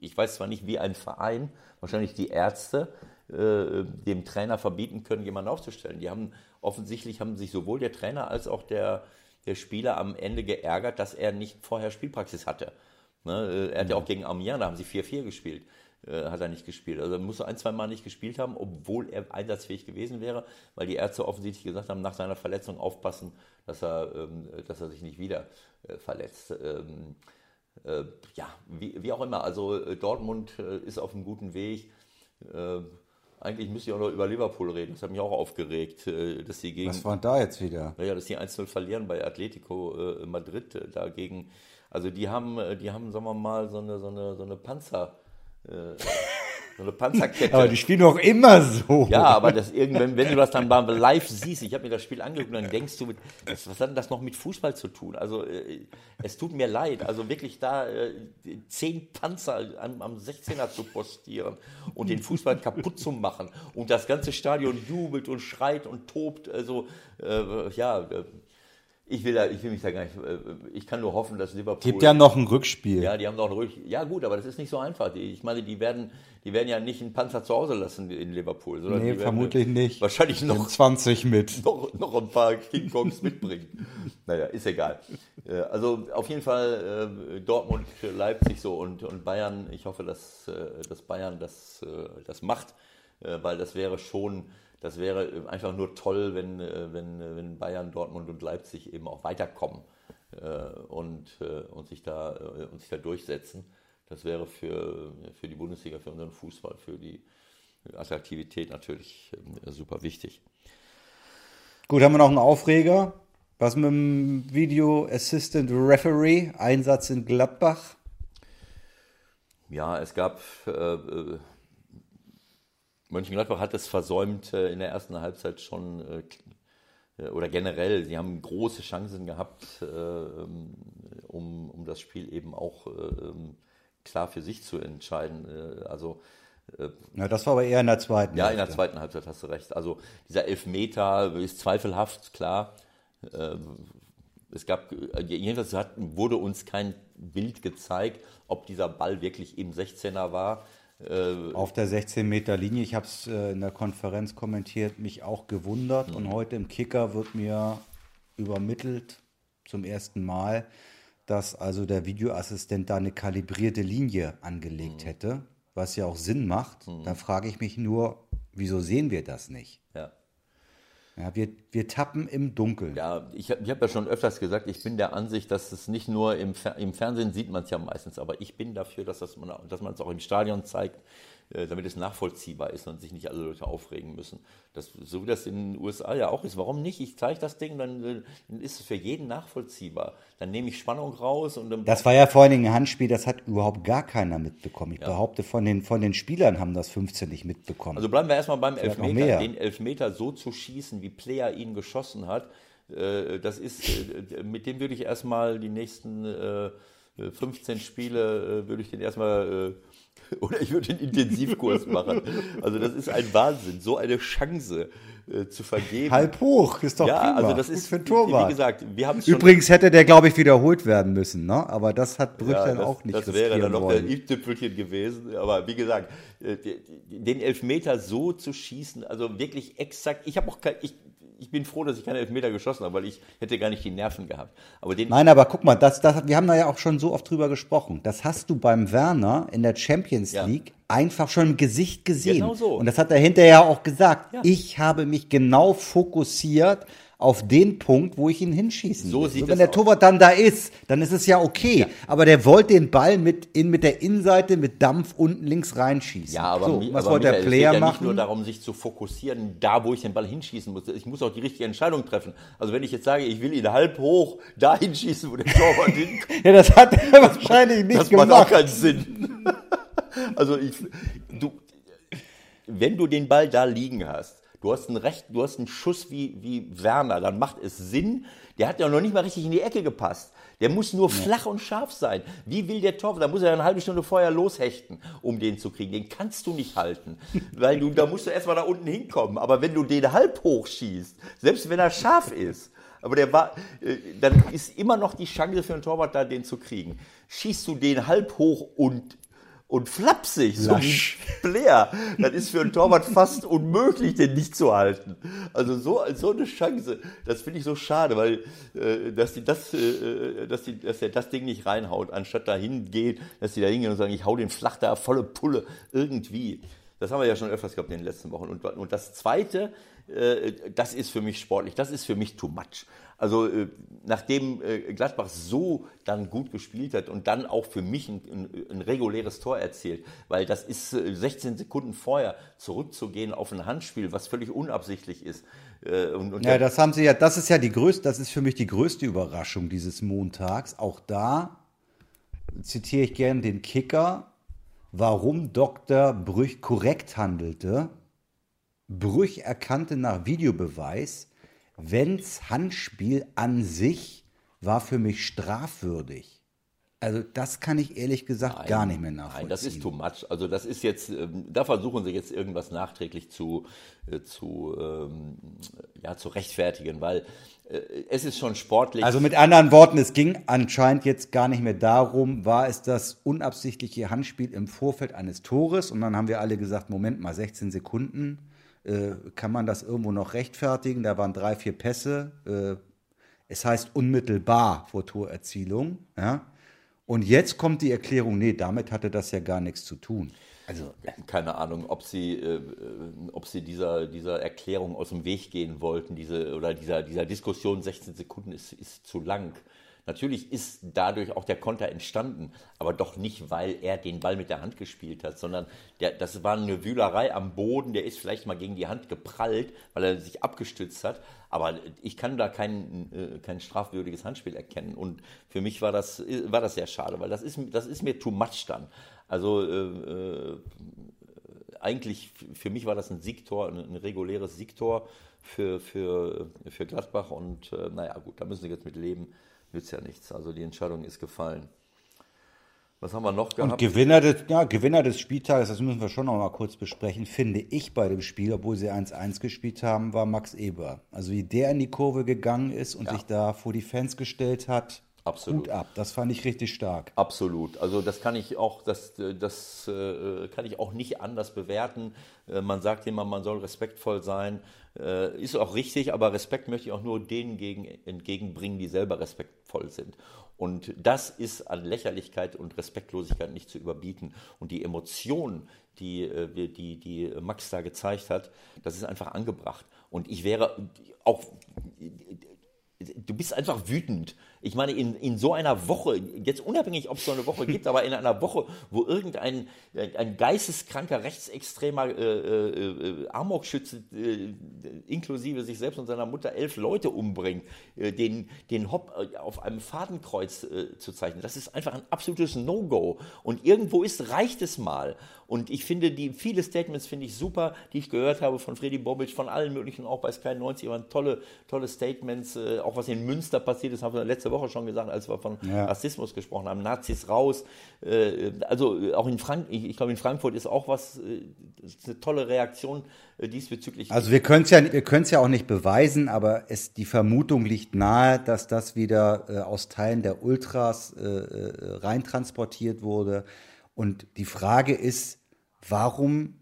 ich weiß zwar nicht, wie ein Verein, wahrscheinlich die Ärzte, äh, dem Trainer verbieten können, jemanden aufzustellen. Die haben offensichtlich haben sich sowohl der Trainer als auch der, der Spieler am Ende geärgert, dass er nicht vorher Spielpraxis hatte. Ne? Äh, er hat ja auch gegen Amiens, da haben sie 4-4 gespielt, äh, hat er nicht gespielt. Also er muss ein, zwei Mal nicht gespielt haben, obwohl er einsatzfähig gewesen wäre, weil die Ärzte offensichtlich gesagt haben, nach seiner Verletzung aufpassen, dass er, ähm, dass er sich nicht wieder verletzt. Ähm, äh, ja, wie, auch immer. Also Dortmund ist auf einem guten Weg. Eigentlich müsste ich auch noch über Liverpool reden. Das hat mich auch aufgeregt, äh, dass sie gegen. Was war da jetzt wieder? Naja, dass sie 1-0 verlieren bei Atletico äh, Madrid äh, dagegen. Also die haben, die haben, sagen wir mal, so eine, so eine, so eine Panzer. So eine Panzerkette. aber die spielen doch immer so. Ja, aber das irgendwann, wenn du das dann mal live siehst, ich habe mir das Spiel angeguckt, dann denkst du, was, was hat denn das noch mit Fußball zu tun? Also äh, es tut mir leid, also wirklich da äh, zehn Panzer am, am 16er zu postieren und den Fußball kaputt zu machen und das ganze Stadion jubelt und schreit und tobt, also äh, ja, äh, ich will, da, ich will mich da gar nicht. Äh, ich kann nur hoffen, dass Liverpool. Gibt ja noch ein Rückspiel. Ja, die haben noch ein Rückspiel. Ja, gut, aber das ist nicht so einfach. Ich meine, die werden, die werden ja nicht einen Panzer zu Hause lassen in Liverpool. Sondern nee, vermutlich nicht. Wahrscheinlich noch. 20 mit. Noch, noch ein paar King Kongs mitbringen. naja, ist egal. Äh, also auf jeden Fall äh, Dortmund, Leipzig so und, und Bayern. Ich hoffe, dass, dass Bayern das, das macht, weil das wäre schon das wäre einfach nur toll, wenn, äh, wenn, äh, wenn Bayern, Dortmund und Leipzig eben auch weiterkommen äh, und, und, sich, da, und sich da durchsetzen. Das wäre für, für die Bundesliga, für unseren Fußball, für die, Attraktivität natürlich äh, super wichtig. Gut, haben wir noch einen Aufreger. Was mit dem Video Assistant Referee, Einsatz in Gladbach? Ja, es gab, äh, äh Mönchengladbach hat es versäumt, äh, in der ersten Halbzeit schon, äh, oder generell, sie haben große Chancen gehabt, äh, um, um das Spiel eben auch ähm, klar für sich zu entscheiden. also ja, das war aber eher in der zweiten. Ja, in der zweiten Halbzeit hast du recht. Also dieser Elfmeter ist zweifelhaft, klar. Es gab, jedenfalls hat, wurde uns kein Bild gezeigt, ob dieser Ball wirklich im 16er war. Auf der 16 Meter Linie, ich habe es in der Konferenz kommentiert, mich auch gewundert. Mhm. Und heute im Kicker wird mir übermittelt zum ersten Mal, dass also der Videoassistent da eine kalibrierte Linie angelegt mhm. hätte was ja auch Sinn macht, mhm. dann frage ich mich nur, wieso sehen wir das nicht? Ja. Ja, wir, wir tappen im Dunkeln. Ja, ich, ich habe ja schon öfters gesagt, ich bin der Ansicht, dass es nicht nur im, im Fernsehen sieht man es ja meistens, aber ich bin dafür, dass, das man, dass man es auch im Stadion zeigt, damit es nachvollziehbar ist und sich nicht alle Leute aufregen müssen. Das, so wie das in den USA ja auch ist. Warum nicht? Ich zeige das Ding, dann, äh, dann, ist es für jeden nachvollziehbar. Dann nehme ich Spannung raus. und dann Das war ja vor allen Dingen ein Handspiel, das hat überhaupt gar keiner mitbekommen. Ich ja. behaupte, von den, von den Spielern haben das 15 nicht mitbekommen. Also bleiben wir erstmal beim Elfmeter. Den Elfmeter so zu schießen, wie Player ihn geschossen hat, äh, das ist, mit dem würde ich erstmal die nächsten 15 Spiele, würde ich den erstmal oder ich würde einen Intensivkurs machen. Also das ist ein Wahnsinn, so eine Chance äh, zu vergeben. Halb hoch, ist doch ja, prima. also das ist für ein Torwart. Wie gesagt, wir haben Übrigens hätte der, glaube ich, wiederholt werden müssen, ne? Aber das hat Brüch ja, dann das, auch nicht Das wäre dann noch der i-Tüpfelchen gewesen. Aber wie gesagt, äh, den Elfmeter so zu schießen, also wirklich exakt. Ich habe auch kein, ich, ich bin froh, dass ich keine Elfmeter geschossen habe, weil ich hätte gar nicht die Nerven gehabt. Aber den Nein, aber guck mal, das, das, wir haben da ja auch schon so oft drüber gesprochen. Das hast du beim Werner in der Champions League ja. einfach schon im Gesicht gesehen. Genau so. Und das hat er hinterher auch gesagt. Ja. Ich habe mich genau fokussiert auf den Punkt, wo ich ihn hinschießen so will. Sieht so, wenn der Torwart dann da ist, dann ist es ja okay. Ja. Aber der wollte den Ball mit, in, mit der Innenseite mit Dampf unten links reinschießen. Ja, aber, so, was aber wollte der Player es geht ja nicht nur darum, sich zu fokussieren, da wo ich den Ball hinschießen muss. Ich muss auch die richtige Entscheidung treffen. Also wenn ich jetzt sage, ich will ihn halb hoch da hinschießen, wo der Torwart hinkommt. ja, das hat er wahrscheinlich nicht das gemacht. Das macht auch keinen Sinn. also ich, du, wenn du den Ball da liegen hast, Du hast einen, Recht, du hast einen Schuss wie, wie Werner, dann macht es Sinn. Der hat ja noch nicht mal richtig in die Ecke gepasst. Der muss nur ja. flach und scharf sein. Wie will der Torwart? Da muss er eine halbe Stunde vorher loshechten, um den zu kriegen. Den kannst du nicht halten. Weil du, da musst du erstmal da unten hinkommen. Aber wenn du den halb hoch schießt, selbst wenn er scharf ist, aber der war, äh, dann ist immer noch die Chance für einen Torwart da, den zu kriegen. Schießt du den halb hoch und und flapsig, so wie Blair, dann ist für einen Torwart fast unmöglich, den nicht zu halten. Also so, so eine Chance, das finde ich so schade, weil äh, dass die das, äh, dass die, dass er das Ding nicht reinhaut, anstatt dahin geht, dass die da hingehen und sagen, ich hau den flach da volle Pulle irgendwie. Das haben wir ja schon öfters gehabt in den letzten Wochen. Und, und das Zweite, äh, das ist für mich sportlich, das ist für mich too much. Also äh, nachdem äh, Gladbach so dann gut gespielt hat und dann auch für mich ein, ein, ein reguläres Tor erzielt, weil das ist 16 Sekunden vorher zurückzugehen auf ein Handspiel, was völlig unabsichtlich ist. Und, und ja, das haben sie ja, das ist ja die größte, das ist für mich die größte Überraschung dieses Montags. Auch da zitiere ich gerne den Kicker, warum Dr. Brüch korrekt handelte. Brüch erkannte nach Videobeweis, Wenns Handspiel an sich war für mich strafwürdig. Also das kann ich ehrlich gesagt nein, gar nicht mehr nachvollziehen. Nein, das ist too much. Also das ist jetzt, ähm, da versuchen sie jetzt irgendwas nachträglich zu, äh, zu, ähm, ja, zu rechtfertigen, weil äh, es ist schon sportlich. Also mit anderen Worten, es ging anscheinend jetzt gar nicht mehr darum, war es das unabsichtliche Handspiel im Vorfeld eines Tores und dann haben wir alle gesagt, Moment mal, 16 Sekunden äh, kann man das irgendwo noch rechtfertigen. Da waren drei, vier Pässe. Äh, es heißt unmittelbar vor Torerzielung. Ja? Und jetzt kommt die Erklärung, nee, damit hatte das ja gar nichts zu tun. Also keine Ahnung, ob sie, äh, ob sie dieser, dieser Erklärung aus dem Weg gehen wollten, diese oder dieser, dieser Diskussion 16 Sekunden ist, ist zu lang. Natürlich ist dadurch auch der Konter entstanden, aber doch nicht, weil er den Ball mit der Hand gespielt hat, sondern der, das war eine Wühlerei am Boden, der ist vielleicht mal gegen die Hand geprallt, weil er sich abgestützt hat. Aber ich kann da kein, äh, kein strafwürdiges Handspiel erkennen. Und für mich war das, war das sehr schade, weil das ist, das ist mir too much dann. Also äh, äh eigentlich, für mich war das ein Siegtor, ein, ein reguläres Siegtor für, für, für Gladbach. Und äh, naja, gut, da müssen sie jetzt mit leben. Nützt ja nichts. Also die Entscheidung ist gefallen. Was haben wir noch gehabt? Und Gewinner des, ja, Gewinner des Spieltages, das müssen wir schon noch mal kurz besprechen, finde ich bei dem Spiel, obwohl sie 1-1 gespielt haben, war Max Eber. Also wie der in die Kurve gegangen ist und ja. sich da vor die Fans gestellt hat, Absolut. Gut ab, das fand ich richtig stark. Absolut. Also das kann ich auch, das, das äh, kann ich auch nicht anders bewerten. Äh, man sagt immer, man soll respektvoll sein. Äh, ist auch richtig, aber Respekt möchte ich auch nur denen gegen, entgegenbringen, die selber respektvoll sind. Und das ist an Lächerlichkeit und Respektlosigkeit nicht zu überbieten. Und die Emotionen, die, die, die Max da gezeigt hat, das ist einfach angebracht. Und ich wäre auch, du bist einfach wütend ich meine, in, in so einer Woche, jetzt unabhängig, ob es so eine Woche gibt, aber in einer Woche, wo irgendein ein geisteskranker, rechtsextremer äh, äh, äh, Amokschütze äh, inklusive sich selbst und seiner Mutter elf Leute umbringt, äh, den, den Hopp äh, auf einem Fadenkreuz zu zeichnen, das ist einfach ein absolutes No-Go. Und irgendwo ist, reicht es mal. Und ich finde, die viele Statements finde ich super, die ich gehört habe von Freddy Bobic, von allen möglichen, auch bei Sky 90, waren tolle, tolle Statements, auch was in Münster passiert ist, haben wir letzte Woche schon gesagt, als wir von ja. Rassismus gesprochen haben. Nazis raus. Äh, also äh, auch in Frank ich glaube, in Frankfurt ist auch was, äh, ist eine tolle Reaktion diesbezüglich. Also wir können es ja, wir können es ja auch nicht beweisen, aber es, die Vermutung liegt nahe, dass das wieder aus Teilen der Ultras reintransportiert wurde. Und die Frage ist, warum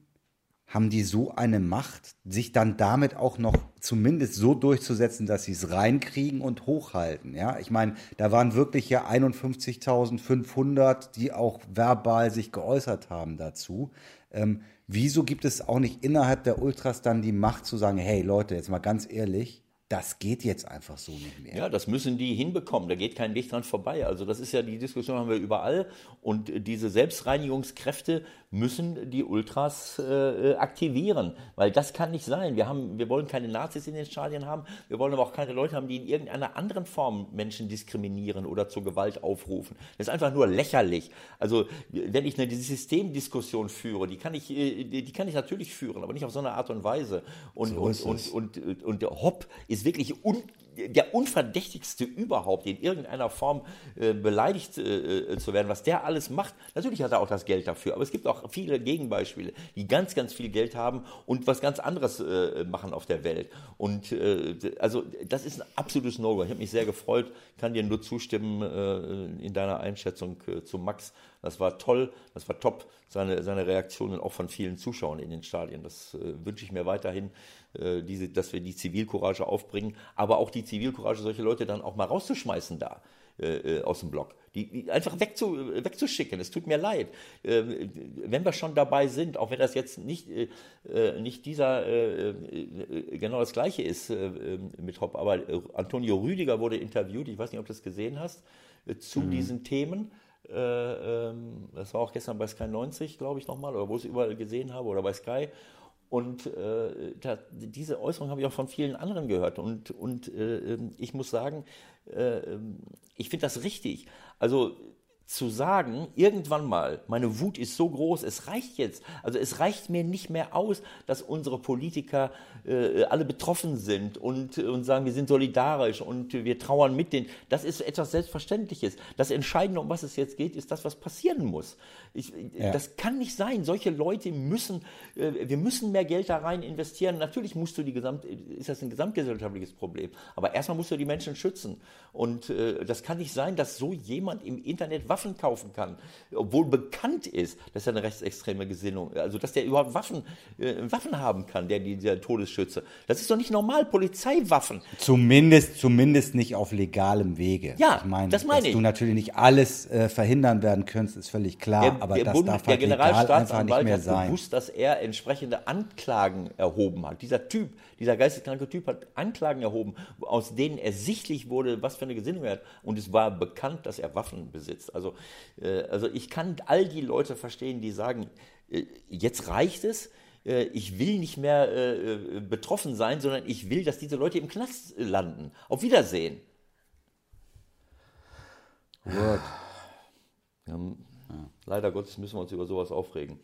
haben die so eine Macht, sich dann damit auch noch zumindest so durchzusetzen, dass sie es reinkriegen und hochhalten. Ja, ich meine, da waren wirklich ja 51.500, die auch verbal sich geäußert haben dazu. Ähm, wieso gibt es auch nicht innerhalb der Ultras dann die Macht zu sagen, hey Leute, jetzt mal ganz ehrlich, das geht jetzt einfach so nicht mehr. Ja, das müssen die hinbekommen. Da geht kein Weg dran vorbei. Also das ist ja die Diskussion haben wir überall. Und diese Selbstreinigungskräfte müssen die Ultras äh, aktivieren, weil das kann nicht sein. Wir haben, wir wollen keine Nazis in den Stadien haben. Wir wollen aber auch keine Leute haben, die in irgendeiner anderen Form Menschen diskriminieren oder zur Gewalt aufrufen. Das ist einfach nur lächerlich. Also wenn ich eine Systemdiskussion führe, die kann ich, äh, die kann ich natürlich führen, aber nicht auf so eine Art und Weise. Und so und, und, und, und, und der Hopp ist ist wirklich un, der unverdächtigste überhaupt, in irgendeiner Form äh, beleidigt äh, zu werden, was der alles macht. Natürlich hat er auch das Geld dafür, aber es gibt auch viele Gegenbeispiele, die ganz, ganz viel Geld haben und was ganz anderes äh, machen auf der Welt. Und äh, also das ist ein absolutes No-Go. Ich habe mich sehr gefreut, kann dir nur zustimmen äh, in deiner Einschätzung äh, zu Max. Das war toll, das war top, seine, seine Reaktionen auch von vielen Zuschauern in den Stadien. Das wünsche ich mir weiterhin äh, diese, dass wir die Zivilcourage aufbringen, aber auch die Zivilcourage, solche Leute dann auch mal rauszuschmeißen da äh, äh aus dem Block. Die, die einfach wegzu, wegzuschicken. Es tut mir leid. Äh, wenn wir schon dabei sind, auch wenn das jetzt nicht, äh, äh nicht dieser genau das gleiche ist mit Hopp, aber Antonio Rüdiger wurde interviewt, ich weiß nicht, ob du das gesehen hast, zu mhm. diesen Themen. Ähm, das war auch gestern bei Sky 90, glaube ich, nochmal, oder wo ich es überall gesehen habe, oder bei Sky. Und äh, da, diese Äußerung habe ich auch von vielen anderen gehört. Und, und äh, ich muss sagen, äh, ich finde das richtig. Also zu sagen, irgendwann mal, meine Wut ist so groß, es reicht jetzt. Also es reicht mir nicht mehr aus, dass unsere Politiker äh, alle betroffen sind und, und sagen, wir sind solidarisch und wir trauern mit denen. Das ist etwas Selbstverständliches. Das Entscheidende, um was es jetzt geht, ist das, was passieren muss. Ich, ja. Das kann nicht sein. Solche Leute müssen, äh, wir müssen mehr Geld da rein investieren. Natürlich musst du die Gesamt, ist das ein gesamtgesellschaftliches Problem. Aber erstmal musst du die Menschen schützen. Und äh, das kann nicht sein, dass so jemand im Internet Waffen kaufen kann, obwohl bekannt ist, dass er eine rechtsextreme Gesinnung, also dass der überhaupt Waffen, äh, Waffen haben kann, der dieser Todesschütze. Das ist doch nicht normal, Polizeiwaffen. Zumindest, zumindest nicht auf legalem Wege. Ja, ich meine, das meine dass ich. du natürlich nicht alles äh, verhindern werden könntest, ist völlig klar. Der, aber der das Bund, darf der halt legal nicht Generalstaatsanwalt mehr hat sein. gewusst, dass er entsprechende Anklagen erhoben hat. Dieser Typ, dieser geisteskranke Typ hat Anklagen erhoben, aus denen ersichtlich wurde, was für eine Gesinnung er hat. Und es war bekannt, dass er Waffen besitzt. Also, äh, also ich kann all die Leute verstehen, die sagen, äh, jetzt reicht es. äh, Ich will nicht mehr äh, äh, betroffen sein, sondern ich will, dass diese Leute im Knast landen. Auf Wiedersehen. Gut. Ja, Leider Gottes müssen wir uns über sowas aufregen.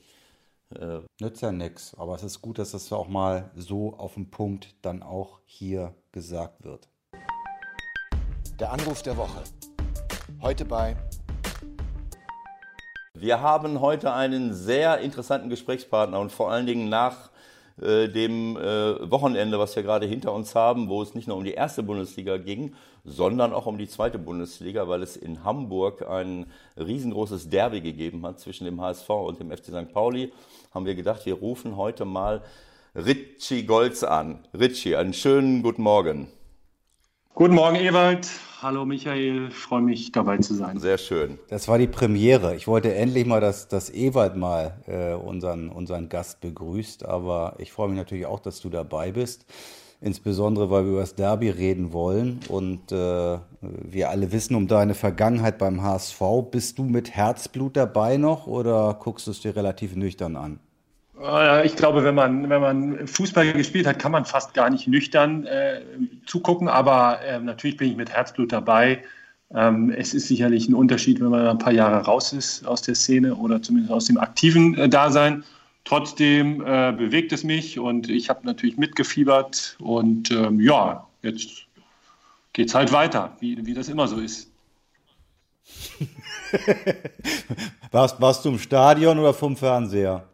Nützt ja nix, aber es ist gut, dass das auch mal so auf den Punkt dann auch hier gesagt wird. Der Anruf der Woche. Heute bei Wir haben heute einen sehr interessanten Gesprächspartner und vor allen Dingen nach äh, dem äh, Wochenende, was wir gerade hinter uns haben, wo es nicht nur um die erste Bundesliga ging, sondern auch um die zweite Bundesliga, weil es in Hamburg ein riesengroßes Derby gegeben hat zwischen dem HSV und dem FC St. Pauli, haben wir gedacht, wir rufen heute mal Ritchie Golz an. Ritchie, einen schönen guten Morgen. Guten Morgen, Ewald. Hallo, Michael. Ich freue mich, dabei zu sein. Sehr schön. Das war die Premiere. Ich wollte endlich mal, dass, dass Ewald mal äh, unseren, unseren Gast begrüßt, aber ich freue mich natürlich auch, dass du dabei bist. Insbesondere, weil wir über das Derby reden wollen und äh, wir alle wissen um deine Vergangenheit beim HSV. Bist du mit Herzblut dabei noch oder guckst du es dir relativ nüchtern an? Äh, Ich glaube, wenn man, wenn man Fußball gespielt hat, kann man fast gar nicht nüchtern äh, zugucken, aber äh, natürlich bin ich mit Herzblut dabei. Ähm, es ist sicherlich ein Unterschied, wenn man ein paar Jahre raus ist aus der Szene oder zumindest aus dem aktiven äh, Dasein. Trotzdem äh, bewegt es mich und ich habe natürlich mitgefiebert und ähm, ja, jetzt geht es halt weiter, wie, wie das immer so ist. Warst, warst du im Stadion oder vom Fernseher?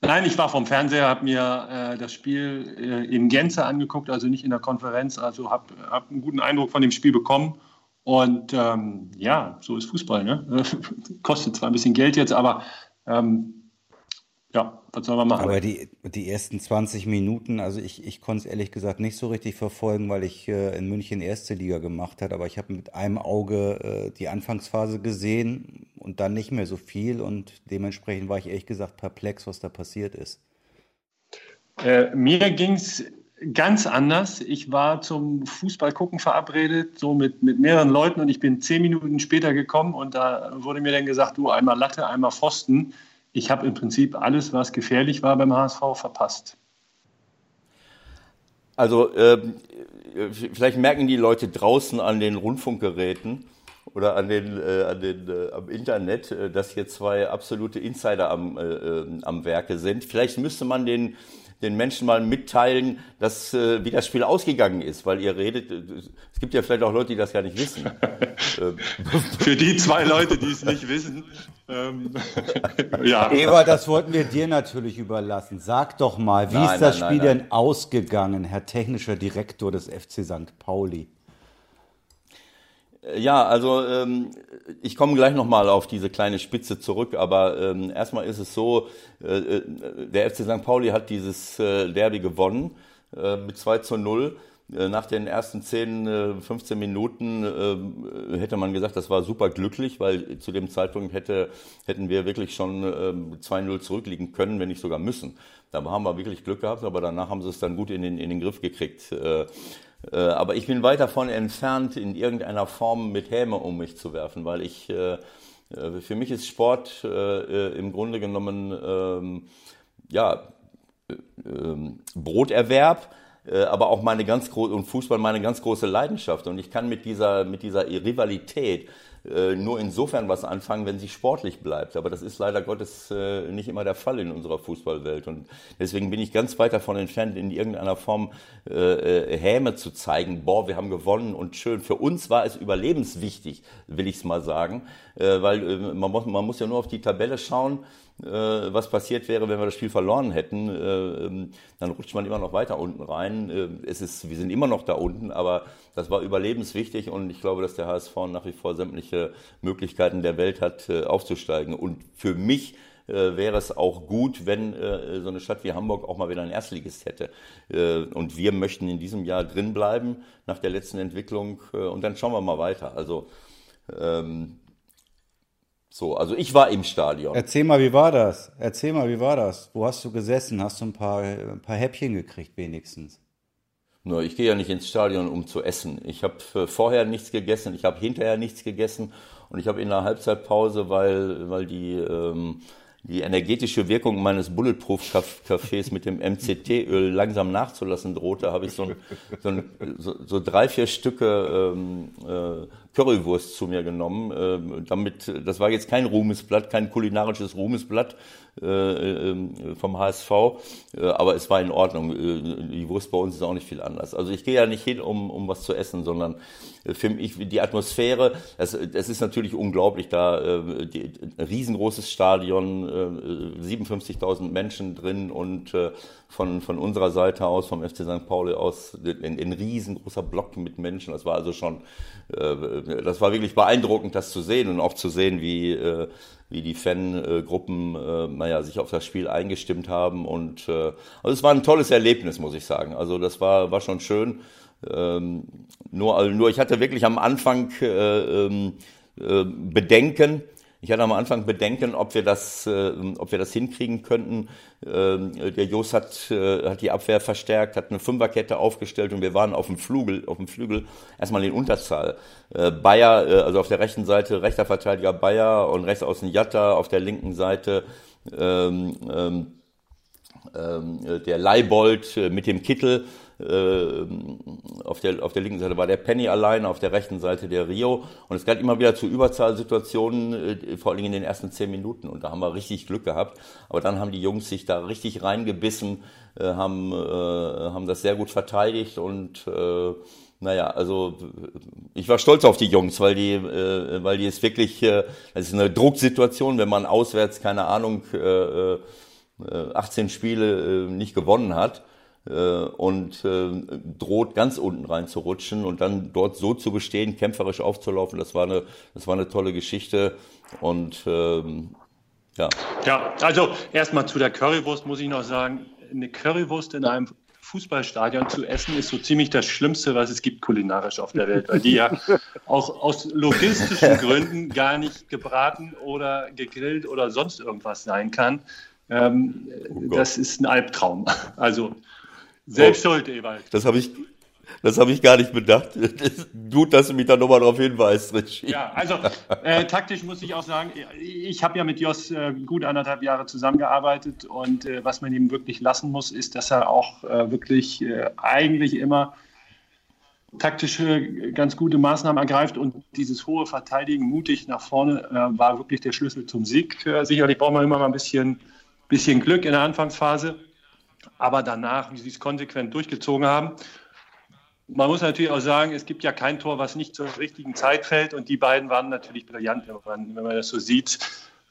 Nein, ich war vom Fernseher, habe mir äh, das Spiel äh, in Gänze angeguckt, also nicht in der Konferenz, also habe hab einen guten Eindruck von dem Spiel bekommen. Und ähm, ja, so ist Fußball. Ne? Kostet zwar ein bisschen Geld jetzt, aber ähm, ja, was soll man machen? Aber die, die ersten 20 Minuten, also ich, ich konnte es ehrlich gesagt nicht so richtig verfolgen, weil ich äh, in München erste Liga gemacht habe, aber ich habe mit einem Auge äh, die Anfangsphase gesehen und dann nicht mehr so viel und dementsprechend war ich ehrlich gesagt perplex, was da passiert ist. Äh, mir ging es ganz anders. Ich war zum Fußballgucken verabredet, so mit, mit mehreren Leuten und ich bin zehn Minuten später gekommen und da wurde mir dann gesagt, du einmal Latte, einmal Pfosten. Ich habe im Prinzip alles, was gefährlich war beim HSV, verpasst. Also ähm, vielleicht merken die Leute draußen an den Rundfunkgeräten oder an den, äh, an den äh, am Internet, äh, dass hier zwei absolute Insider am, äh, äh, am Werke sind. Vielleicht müsste man den den Menschen mal mitteilen, dass, äh, wie das Spiel ausgegangen ist, weil ihr redet, äh, es gibt ja vielleicht auch Leute, die das gar nicht wissen. Für die zwei Leute, die es nicht wissen, ähm, ja. Eva, das wollten wir dir natürlich überlassen. Sag doch mal, wie Nein, ist das nein, Spiel nein, nein. denn ausgegangen, Herr technischer Direktor des FC St. Pauli? Ja, also ähm, ich komme gleich nochmal auf diese kleine Spitze zurück, aber ähm, erstmal ist es so, äh, äh, der FC St. Pauli hat dieses äh, Derby gewonnen äh, mit 2 zu 0. Äh, Nach den ersten 10, äh, 15 Minuten äh, hätte man gesagt, das war super glücklich, weil zu dem Zeitpunkt hätte, hätten wir wirklich schon äh, 2-0 zurückliegen können, wenn nicht sogar müssen. Da haben wir wirklich Glück gehabt, aber danach haben sie es dann gut in den, in den Griff gekriegt. Äh, aber ich bin weit davon entfernt, in irgendeiner Form mit Häme um mich zu werfen, weil ich, äh, äh, für mich ist Sport im Grunde genommen, ähm, ja, äh, ähm, Broterwerb, aber auch meine ganz große, und Fußball meine ganz große Leidenschaft. Und ich kann mit dieser, mit dieser Rivalität äh, nur insofern was anfangen, wenn sie sportlich bleibt. Aber das ist leider Gottes äh, nicht immer der Fall in unserer Fußballwelt. Und deswegen bin ich ganz weit davon entfernt, in irgendeiner Form äh, äh, Häme zu zeigen. Boah, wir haben gewonnen und schön. Für uns war es überlebenswichtig, will ich es mal sagen. Äh, weil man, muss, man muss ja nur auf die Tabelle schauen was passiert wäre, wenn wir das Spiel verloren hätten, äh, ähm, dann rutscht man immer noch weiter unten rein. Äh, Es ist, wir sind immer noch da unten, aber das war überlebenswichtig und ich glaube, dass der HSV nach wie vor sämtliche Möglichkeiten der Welt hat, äh, aufzusteigen. Und für mich äh, wäre es auch gut, wenn äh, so eine Stadt wie Hamburg auch mal wieder ein Erstligist hätte. Äh, und wir möchten in diesem Jahr drin bleiben nach der letzten Entwicklung äh, und dann schauen wir mal weiter. Also ähm, so, also ich war im Stadion. Erzähl mal, wie war das? Erzähl mal, wie war das? Wo hast du gesessen? Hast du ein paar, ein paar Häppchen gekriegt wenigstens? Nur, ich gehe ja nicht ins Stadion, um zu essen. Ich habe äh, vorher nichts gegessen, ich habe hinterher nichts gegessen und ich habe in der Halbzeitpause, weil, weil die ähm, die energetische Wirkung meines Bulletproof-Cafés mit dem MCT-Öl langsam nachzulassen drohte, habe ich so, ein, so, ein, so, drei, vier Stücke ähm, äh, Currywurst zu mir genommen. Äh, damit, das war jetzt kein Ruhmesblatt, kein kulinarisches Ruhmesblatt vom HSV, äh, aber es war in Ordnung. Äh, die Wurst bei uns ist auch nicht viel anders. Also ich gehe ja nicht hin, um, um was zu essen, sondern für mich die Atmosphäre, es, es ist natürlich unglaublich, da äh, die, ein riesengroßes Stadion, äh, 57.000 Menschen drin und äh, von, von unserer Seite aus, vom FC St. Pauli aus, ein, ein riesengroßer Block mit Menschen. Das war also schon, äh, das war wirklich beeindruckend, das zu sehen und auch zu sehen, wie, äh, wie die Fangruppen, äh, naja, sich auf das Spiel eingestimmt haben. Und äh, also es war ein tolles Erlebnis, muss ich sagen. Also das war, war schon schön. Ähm, nur, also nur ich hatte wirklich am Anfang äh, ähm, äh, Bedenken. Ich hatte am Anfang Bedenken, ob wir das, äh, ob wir das hinkriegen könnten. Ähm, der Jos hat, äh, hat die Abwehr verstärkt, hat eine Fünferkette aufgestellt und wir waren auf dem Flügel, auf dem Flügel erstmal in Unterzahl. Äh, Bayer, äh, also auf der rechten Seite rechter Verteidiger Bayer und rechts außen Jatta, auf der linken Seite ähm, ähm, ähm der Leibold äh, mit dem Kittel äh, auf, der, auf der linken Seite war der Penny allein, auf der rechten Seite der Rio. Und es gab immer wieder zu Überzahlsituationen, äh, vor allem in den ersten zehn Minuten. Und da haben wir richtig Glück gehabt. Aber dann haben die Jungs sich da richtig reingebissen, äh, haben, äh, haben das sehr gut verteidigt und äh, naja, also ich war stolz auf die Jungs, weil die, äh, weil die es wirklich, äh, ist eine Drucksituation, wenn man auswärts, keine Ahnung, äh, äh, 18 Spiele äh, nicht gewonnen hat äh, und äh, droht ganz unten rein zu rutschen und dann dort so zu bestehen, kämpferisch aufzulaufen, das war eine, das war eine tolle Geschichte und ähm, ja. Ja, also erstmal zu der Currywurst muss ich noch sagen, eine Currywurst in einem Fußballstadion zu essen ist so ziemlich das Schlimmste, was es gibt kulinarisch auf der Welt, weil die ja auch aus logistischen Gründen gar nicht gebraten oder gegrillt oder sonst irgendwas sein kann. Ähm, oh das ist ein Albtraum. Also selbst oh, schuld, Ewald. Das habe ich, das habe ich gar nicht bedacht. Gut, dass du mich da nochmal darauf hinweist, Richie. Ja, also äh, taktisch muss ich auch sagen, ich habe ja mit Jos äh, gut anderthalb Jahre zusammengearbeitet und äh, was man ihm wirklich lassen muss, ist, dass er auch äh, wirklich äh, eigentlich immer taktische ganz gute Maßnahmen ergreift und dieses hohe Verteidigen mutig nach vorne äh, war wirklich der Schlüssel zum Sieg. sicherlich braucht man immer mal ein bisschen, bisschen Glück in der Anfangsphase aber danach, wie sie es konsequent durchgezogen haben. Man muss natürlich auch sagen, es gibt ja kein Tor, was nicht zur richtigen Zeit fällt und die beiden waren natürlich brillant, wenn man, das so sieht.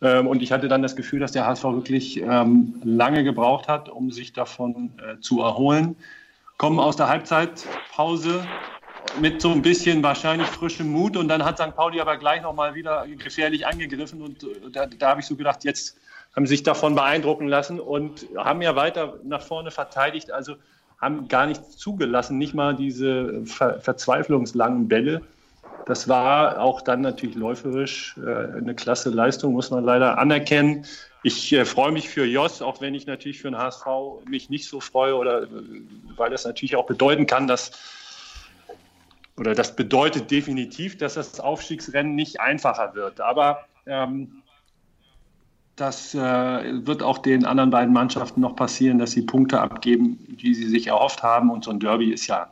Ähm, und ich hatte dann das Gefühl, dass der HSV wirklich ähm, lange gebraucht hat, um sich davon äh, zu erholen. Kommen aus der Halbzeitpause mit so ein bisschen wahrscheinlich frischem Mut und dann hat St. Pauli aber gleich nochmal wieder gefährlich angegriffen und äh, da, da habe ich so gedacht, jetzt haben sich davon beeindrucken lassen und haben ja weiter nach vorne verteidigt, also haben gar nichts zugelassen, nicht mal diese ver verzweiflungslangen Bälle. Das war auch dann natürlich läuferisch äh, eine klasse Leistung, muss man leider anerkennen. Ich äh, freue mich für Jos, auch wenn ich natürlich für den HSV mich nicht so freue, oder weil das natürlich auch bedeuten kann, dass oder das bedeutet definitiv, dass das Aufstiegsrennen nicht einfacher wird. Aber ähm, das äh, wird auch den anderen beiden Mannschaften noch passieren, dass sie Punkte abgeben, die sie sich erhofft haben. Und so ein Derby ist ja,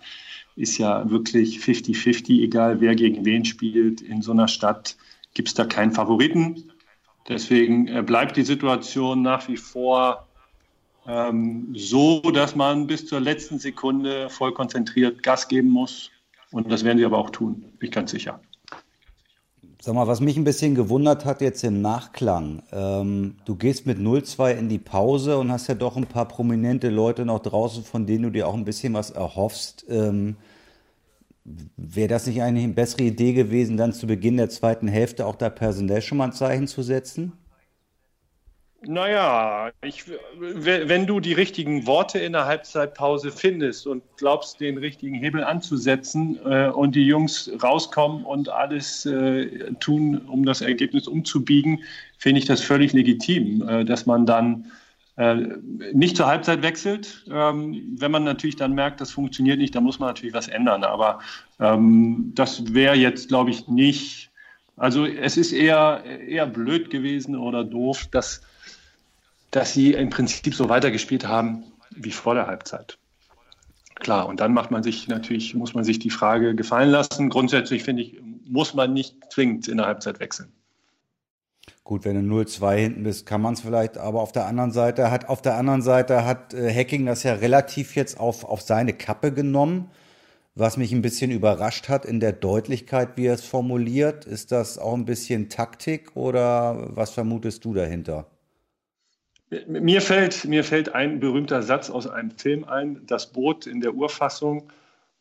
ist ja wirklich 50-50, egal wer gegen wen spielt. In so einer Stadt gibt es da keinen Favoriten. Deswegen äh, bleibt die Situation nach wie vor ähm, so, dass man bis zur letzten Sekunde voll konzentriert Gas geben muss. Und das werden sie aber auch tun, bin ich ganz sicher. Sag mal, was mich ein bisschen gewundert hat jetzt im Nachklang, ähm, du gehst mit 0-2 in die Pause und hast ja doch ein paar prominente Leute noch draußen, von denen du dir auch ein bisschen was erhoffst. Ähm, Wäre das nicht eigentlich eine bessere Idee gewesen, dann zu Beginn der zweiten Hälfte auch da personell schon mal ein Zeichen zu setzen? Naja, ich, wenn du die richtigen Worte in der Halbzeitpause findest und glaubst, den richtigen Hebel anzusetzen äh, und die Jungs rauskommen und alles äh, tun, um das Ergebnis umzubiegen, finde ich das völlig legitim, äh, dass man dann äh, nicht zur Halbzeit wechselt. Ähm, wenn man natürlich dann merkt, das funktioniert nicht, dann muss man natürlich was ändern. Aber ähm, das wäre jetzt, glaube ich, nicht. Also es ist eher, eher blöd gewesen oder doof, dass dass sie im Prinzip so weitergespielt haben wie vor der Halbzeit. Klar, und dann macht man sich natürlich, muss man sich die Frage gefallen lassen. Grundsätzlich finde ich, muss man nicht zwingend in der Halbzeit wechseln. Gut, wenn du 0-2 hinten bist, kann man es vielleicht, aber auf der anderen Seite hat, auf der anderen Seite hat äh, Hacking das ja relativ jetzt auf, auf seine Kappe genommen. Was mich ein bisschen überrascht hat in der Deutlichkeit, wie er es formuliert, ist das auch ein bisschen Taktik oder was vermutest du dahinter? Mir fällt, mir fällt ein berühmter Satz aus einem Film ein, das Boot in der Urfassung,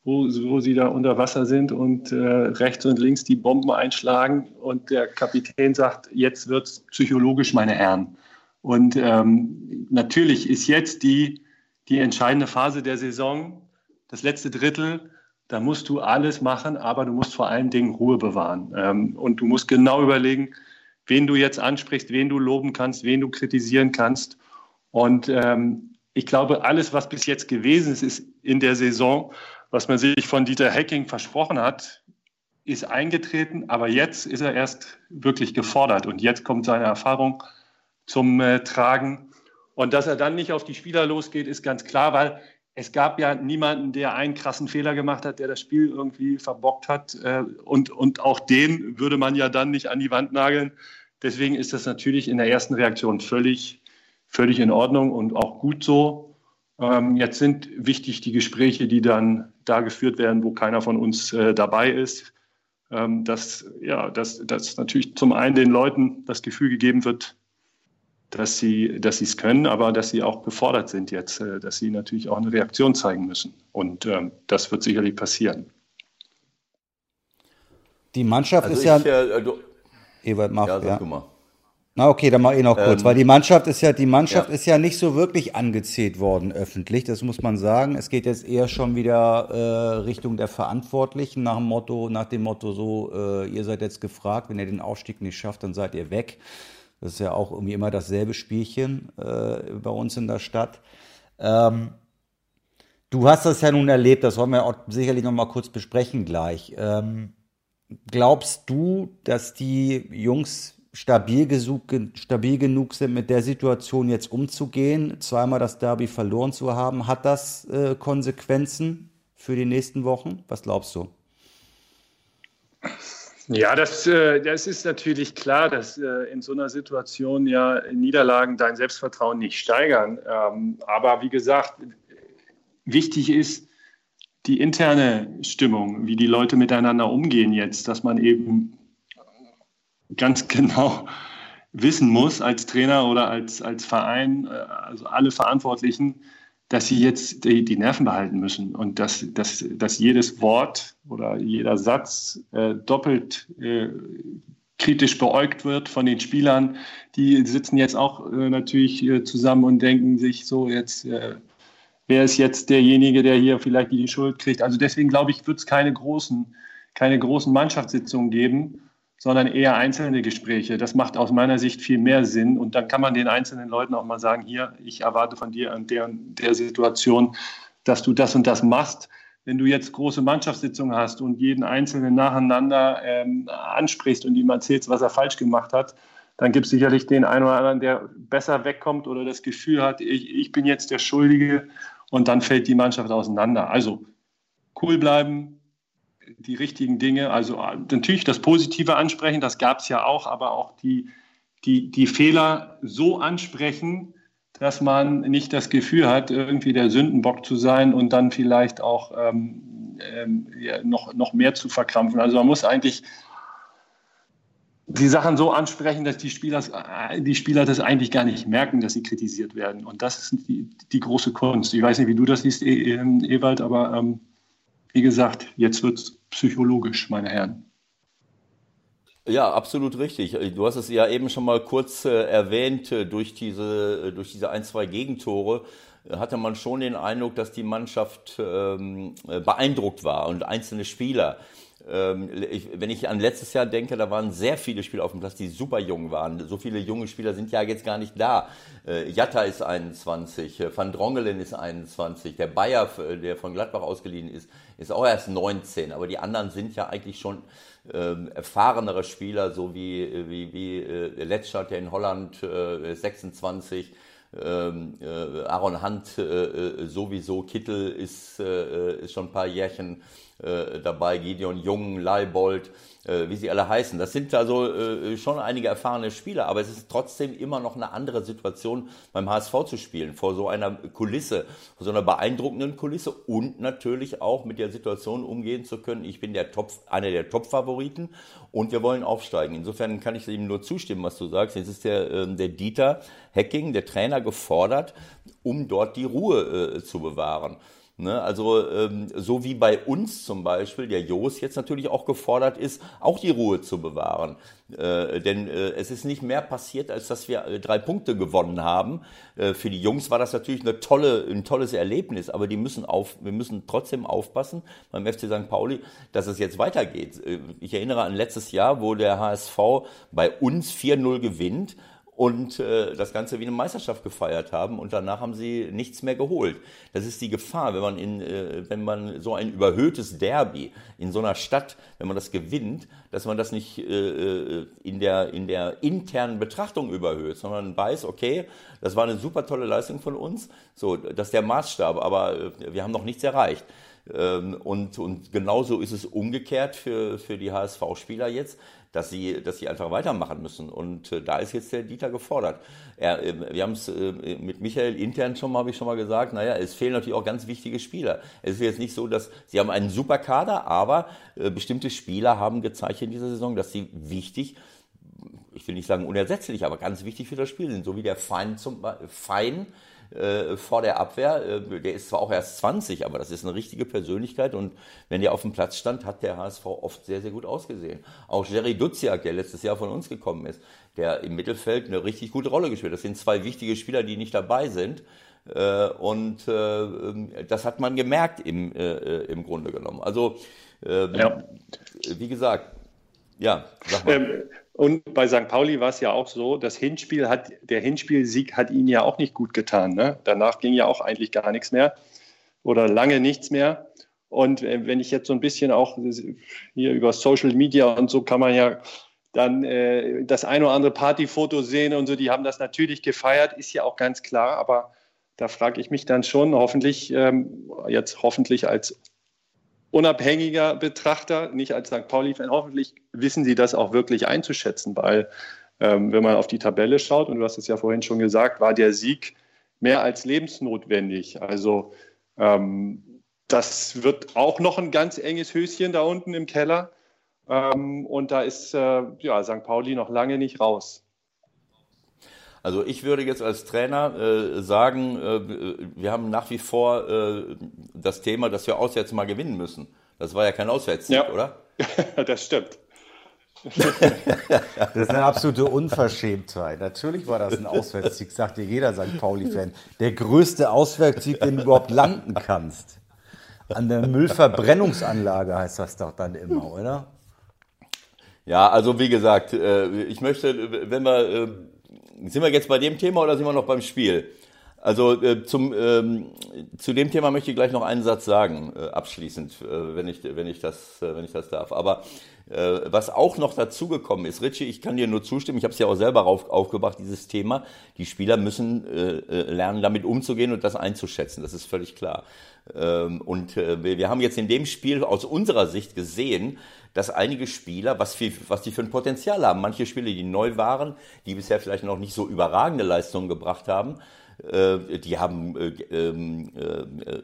wo, wo sie da unter Wasser sind und äh, rechts und links die Bomben einschlagen und der Kapitän sagt, jetzt wird es psychologisch, meine Herren. Und ähm, natürlich ist jetzt die, die entscheidende Phase der Saison, das letzte Drittel, da musst du alles machen, aber du musst vor allen Dingen Ruhe bewahren. Ähm, und du musst genau überlegen, wen du jetzt ansprichst, wen du loben kannst, wen du kritisieren kannst. Und ähm, ich glaube, alles, was bis jetzt gewesen ist, ist in der Saison, was man sich von Dieter Hecking versprochen hat, ist eingetreten. Aber jetzt ist er erst wirklich gefordert. Und jetzt kommt seine Erfahrung zum äh, Tragen. Und dass er dann nicht auf die Spieler losgeht, ist ganz klar, weil es gab ja niemanden, der einen krassen Fehler gemacht hat, der das Spiel irgendwie verbockt hat. Äh, und, und auch den würde man ja dann nicht an die Wand nageln. Deswegen ist das natürlich in der ersten Reaktion völlig, völlig in Ordnung und auch gut so. Ähm, jetzt sind wichtig die Gespräche, die dann da geführt werden, wo keiner von uns äh, dabei ist. Ähm, dass, ja, dass, dass natürlich zum einen den Leuten das Gefühl gegeben wird, dass sie dass es können, aber dass sie auch gefordert sind jetzt, äh, dass sie natürlich auch eine Reaktion zeigen müssen. Und ähm, das wird sicherlich passieren. Die Mannschaft also ist ja. Äh, du, Ewald macht, ja. Sag ja. mal. Na okay, dann mach ich noch kurz, ähm, weil die Mannschaft ist ja die Mannschaft ja. ist ja nicht so wirklich angezählt worden öffentlich, das muss man sagen. Es geht jetzt eher schon wieder äh, Richtung der Verantwortlichen nach dem Motto, nach dem Motto so, äh, ihr seid jetzt gefragt, wenn ihr den Aufstieg nicht schafft, dann seid ihr weg. Das ist ja auch irgendwie immer dasselbe Spielchen äh, bei uns in der Stadt. Ähm, du hast das ja nun erlebt, das wollen wir auch sicherlich noch mal kurz besprechen gleich. Ähm, glaubst du, dass die Jungs stabil, stabil genug sind, mit der Situation jetzt umzugehen, zweimal das Derby verloren zu haben? Hat das äh, Konsequenzen für die nächsten Wochen? Was glaubst du? Ja, das, äh, das ist natürlich klar, dass äh, in so einer Situation ja Niederlagen dein Selbstvertrauen nicht steigern. Ähm, aber wie gesagt, wichtig ist die interne Stimmung, wie die Leute miteinander umgehen jetzt, dass man eben ganz genau wissen muss als Trainer oder als, als Verein, äh, also alle Verantwortlichen, dass sie jetzt die, die Nerven behalten müssen und dass, dass, dass jedes Wort oder jeder Satz äh, doppelt äh, kritisch beäugt wird von den Spielern. Die sitzen jetzt auch äh, natürlich äh, zusammen und denken sich so jetzt, äh, wer ist jetzt derjenige, der hier vielleicht die Schuld kriegt. Also deswegen glaube ich, wird es keine großen, keine großen Mannschaftssitzungen geben sondern eher einzelne Gespräche. Das macht aus meiner Sicht viel mehr Sinn. Und dann kann man den einzelnen Leuten auch mal sagen, hier, ich erwarte von dir an der der Situation, dass du das und das machst. Wenn du jetzt große Mannschaftssitzungen hast und jeden Einzelnen nacheinander ähm, ansprichst und ihm erzählst, was er falsch gemacht hat, dann gibt es sicherlich den einen oder anderen, der besser wegkommt oder das Gefühl hat, ich, ich bin jetzt der Schuldige und dann fällt die Mannschaft auseinander. Also cool bleiben, die richtigen Dinge, also äh, natürlich das Positive ansprechen, das gab es ja auch, aber auch die, die, die Fehler so ansprechen, dass man nicht das Gefühl hat, irgendwie der Sündenbock zu sein und dann vielleicht auch ähm, ähm, ja, noch, noch mehr zu verkrampfen. Also man muss eigentlich die Sachen so ansprechen, dass die Spieler, äh, die Spieler das eigentlich gar nicht merken, dass sie kritisiert werden. Und das ist die, die große Kunst. Ich weiß nicht, wie du das siehst, e-, Ewald, aber ähm, wie gesagt, jetzt wird es psychologisch, meine Herren. Ja, absolut richtig. Du hast es ja eben schon mal kurz äh, erwähnt, äh, durch diese, äh, durch diese ein, zwei Gegentore äh, hatte man schon den Eindruck, dass die Mannschaft ähm, äh, beeindruckt war und einzelne Spieler. Ähm, ich, wenn ich an letztes Jahr denke, da waren sehr viele Spieler auf dem Platz, die super jung waren. So viele junge Spieler sind ja jetzt gar nicht da. Äh, Jatta ist 21, äh, Van Drongelen ist 21, der Bayer, äh, der von Gladbach ausgeliehen ist, ist auch erst 19. Aber die anderen sind ja eigentlich schon ähm, erfahrenere Spieler, so wie, wie, wie äh, Letschert, der in Holland äh, 26, ähm, äh, Aaron Hunt äh, äh, sowieso, Kittel ist, äh, ist schon ein paar Jährchen äh, dabei, Gideon Jung, Leibold, äh, wie sie alle heißen. Das sind also äh, schon einige erfahrene Spieler, aber es ist trotzdem immer noch eine andere Situation beim HSV zu spielen, vor so einer Kulisse, vor so einer beeindruckenden Kulisse und natürlich auch mit der Situation umgehen zu können. Ich bin der Top, einer der Top-Favoriten und wir wollen aufsteigen. Insofern kann ich ihm nur zustimmen, was du sagst. Jetzt ist der, äh, der Dieter Hecking, der Trainer, gefordert, um dort die Ruhe äh, zu bewahren. Ne, also ähm, so wie bei uns zum Beispiel, der Jos jetzt natürlich auch gefordert ist, auch die Ruhe zu bewahren. Äh, denn äh, es ist nicht mehr passiert, als dass wir äh, drei Punkte gewonnen haben. Äh, für die Jungs war das natürlich eine tolle, ein tolles Erlebnis, aber die müssen auf, wir müssen trotzdem aufpassen beim FC St. Pauli, dass es jetzt weitergeht. Äh, ich erinnere an letztes Jahr, wo der HSV bei uns 4-0 gewinnt und äh, das Ganze wie eine Meisterschaft gefeiert haben und danach haben sie nichts mehr geholt. Das ist die Gefahr, wenn man in, äh, wenn man so ein überhöhtes Derby in so einer Stadt, wenn man das gewinnt, dass man das nicht äh, äh, in der in der internen Betrachtung überhöht, sondern weiß, okay, das war eine super tolle Leistung von uns, so, das ist der Maßstab, aber äh, wir haben noch nichts erreicht. Ähm, und, und genauso ist es umgekehrt für, für die HSV-Spieler jetzt dass sie, dass sie einfach weitermachen müssen. Und äh, da ist jetzt der Dieter gefordert. Er, äh, wir haben es äh, mit Michael intern schon mal, habe ich schon mal gesagt, naja, es fehlen natürlich auch ganz wichtige Spieler. Es ist jetzt nicht so, dass sie haben einen super Kader, aber äh, bestimmte Spieler haben gezeigt in dieser Saison, dass sie wichtig ich will nicht sagen unersetzlich, aber ganz wichtig für das Spiel sind, so wie der Fein zum Fein äh, vor der Abwehr. Äh, der ist zwar auch erst 20, aber das ist eine richtige Persönlichkeit und wenn der auf dem Platz stand, hat der HSV oft sehr, sehr gut ausgesehen. Auch Jerry Duziak, der letztes Jahr von uns gekommen ist, der im Mittelfeld eine richtig gute Rolle gespielt hat. Das sind zwei wichtige Spieler, die nicht dabei sind. Äh, und äh, das hat man gemerkt im, äh, im Grunde genommen. Also, ähm, ja. wie gesagt, ja, sag mal. Ähm, und bei St. Pauli war es ja auch so, das Hinspiel hat, der Hinspielsieg hat ihnen ja auch nicht gut getan. Ne? Danach ging ja auch eigentlich gar nichts mehr oder lange nichts mehr. Und äh, wenn ich jetzt so ein bisschen auch hier über Social Media und so kann man ja dann äh, das ein oder andere Partyfoto sehen und so, die haben das natürlich gefeiert, ist ja auch ganz klar, aber da frage ich mich dann schon, hoffentlich, ähm, jetzt hoffentlich als unabhängiger Betrachter, nicht als St. Pauli-Fan, hoffentlich wissen Sie das auch wirklich einzuschätzen, weil ähm, wenn man auf die Tabelle schaut, und du hast es ja vorhin schon gesagt, war der Sieg mehr als lebensnotwendig. Also ähm, das wird auch noch ein ganz enges Höschen da unten im Keller. Ähm, und da ist äh, ja, St. Pauli noch lange nicht raus. Also ich würde jetzt als Trainer äh, sagen, äh, wir haben nach wie vor äh, das Thema, dass wir auswärts mal gewinnen müssen. Das war ja kein Auswärtssieg, ja. oder? das stimmt. das ist eine absolute Unverschämtheit. Natürlich war das ein Auswärtssieg, sagt dir jeder St. Pauli-Fan. Der größte Auswärtssieg, den du überhaupt landen kannst. An der Müllverbrennungsanlage heißt das doch dann immer, oder? Ja, also wie gesagt, äh, ich möchte, wenn wir äh, sind wir jetzt bei dem Thema oder sind wir noch beim Spiel? Also äh, zum, ähm, zu dem Thema möchte ich gleich noch einen Satz sagen, äh, abschließend, äh, wenn, ich, wenn, ich das, äh, wenn ich das darf. Aber was auch noch dazugekommen ist, Richie, ich kann dir nur zustimmen, ich habe es ja auch selber auf, aufgebracht, dieses Thema. Die Spieler müssen äh, äh, lernen, damit umzugehen und das einzuschätzen, das ist völlig klar. Ähm, und äh, wir haben jetzt in dem Spiel aus unserer Sicht gesehen, dass einige Spieler, was, viel, was die für ein Potenzial haben, manche Spieler, die neu waren, die bisher vielleicht noch nicht so überragende Leistungen gebracht haben, äh, die haben äh, ähm, äh,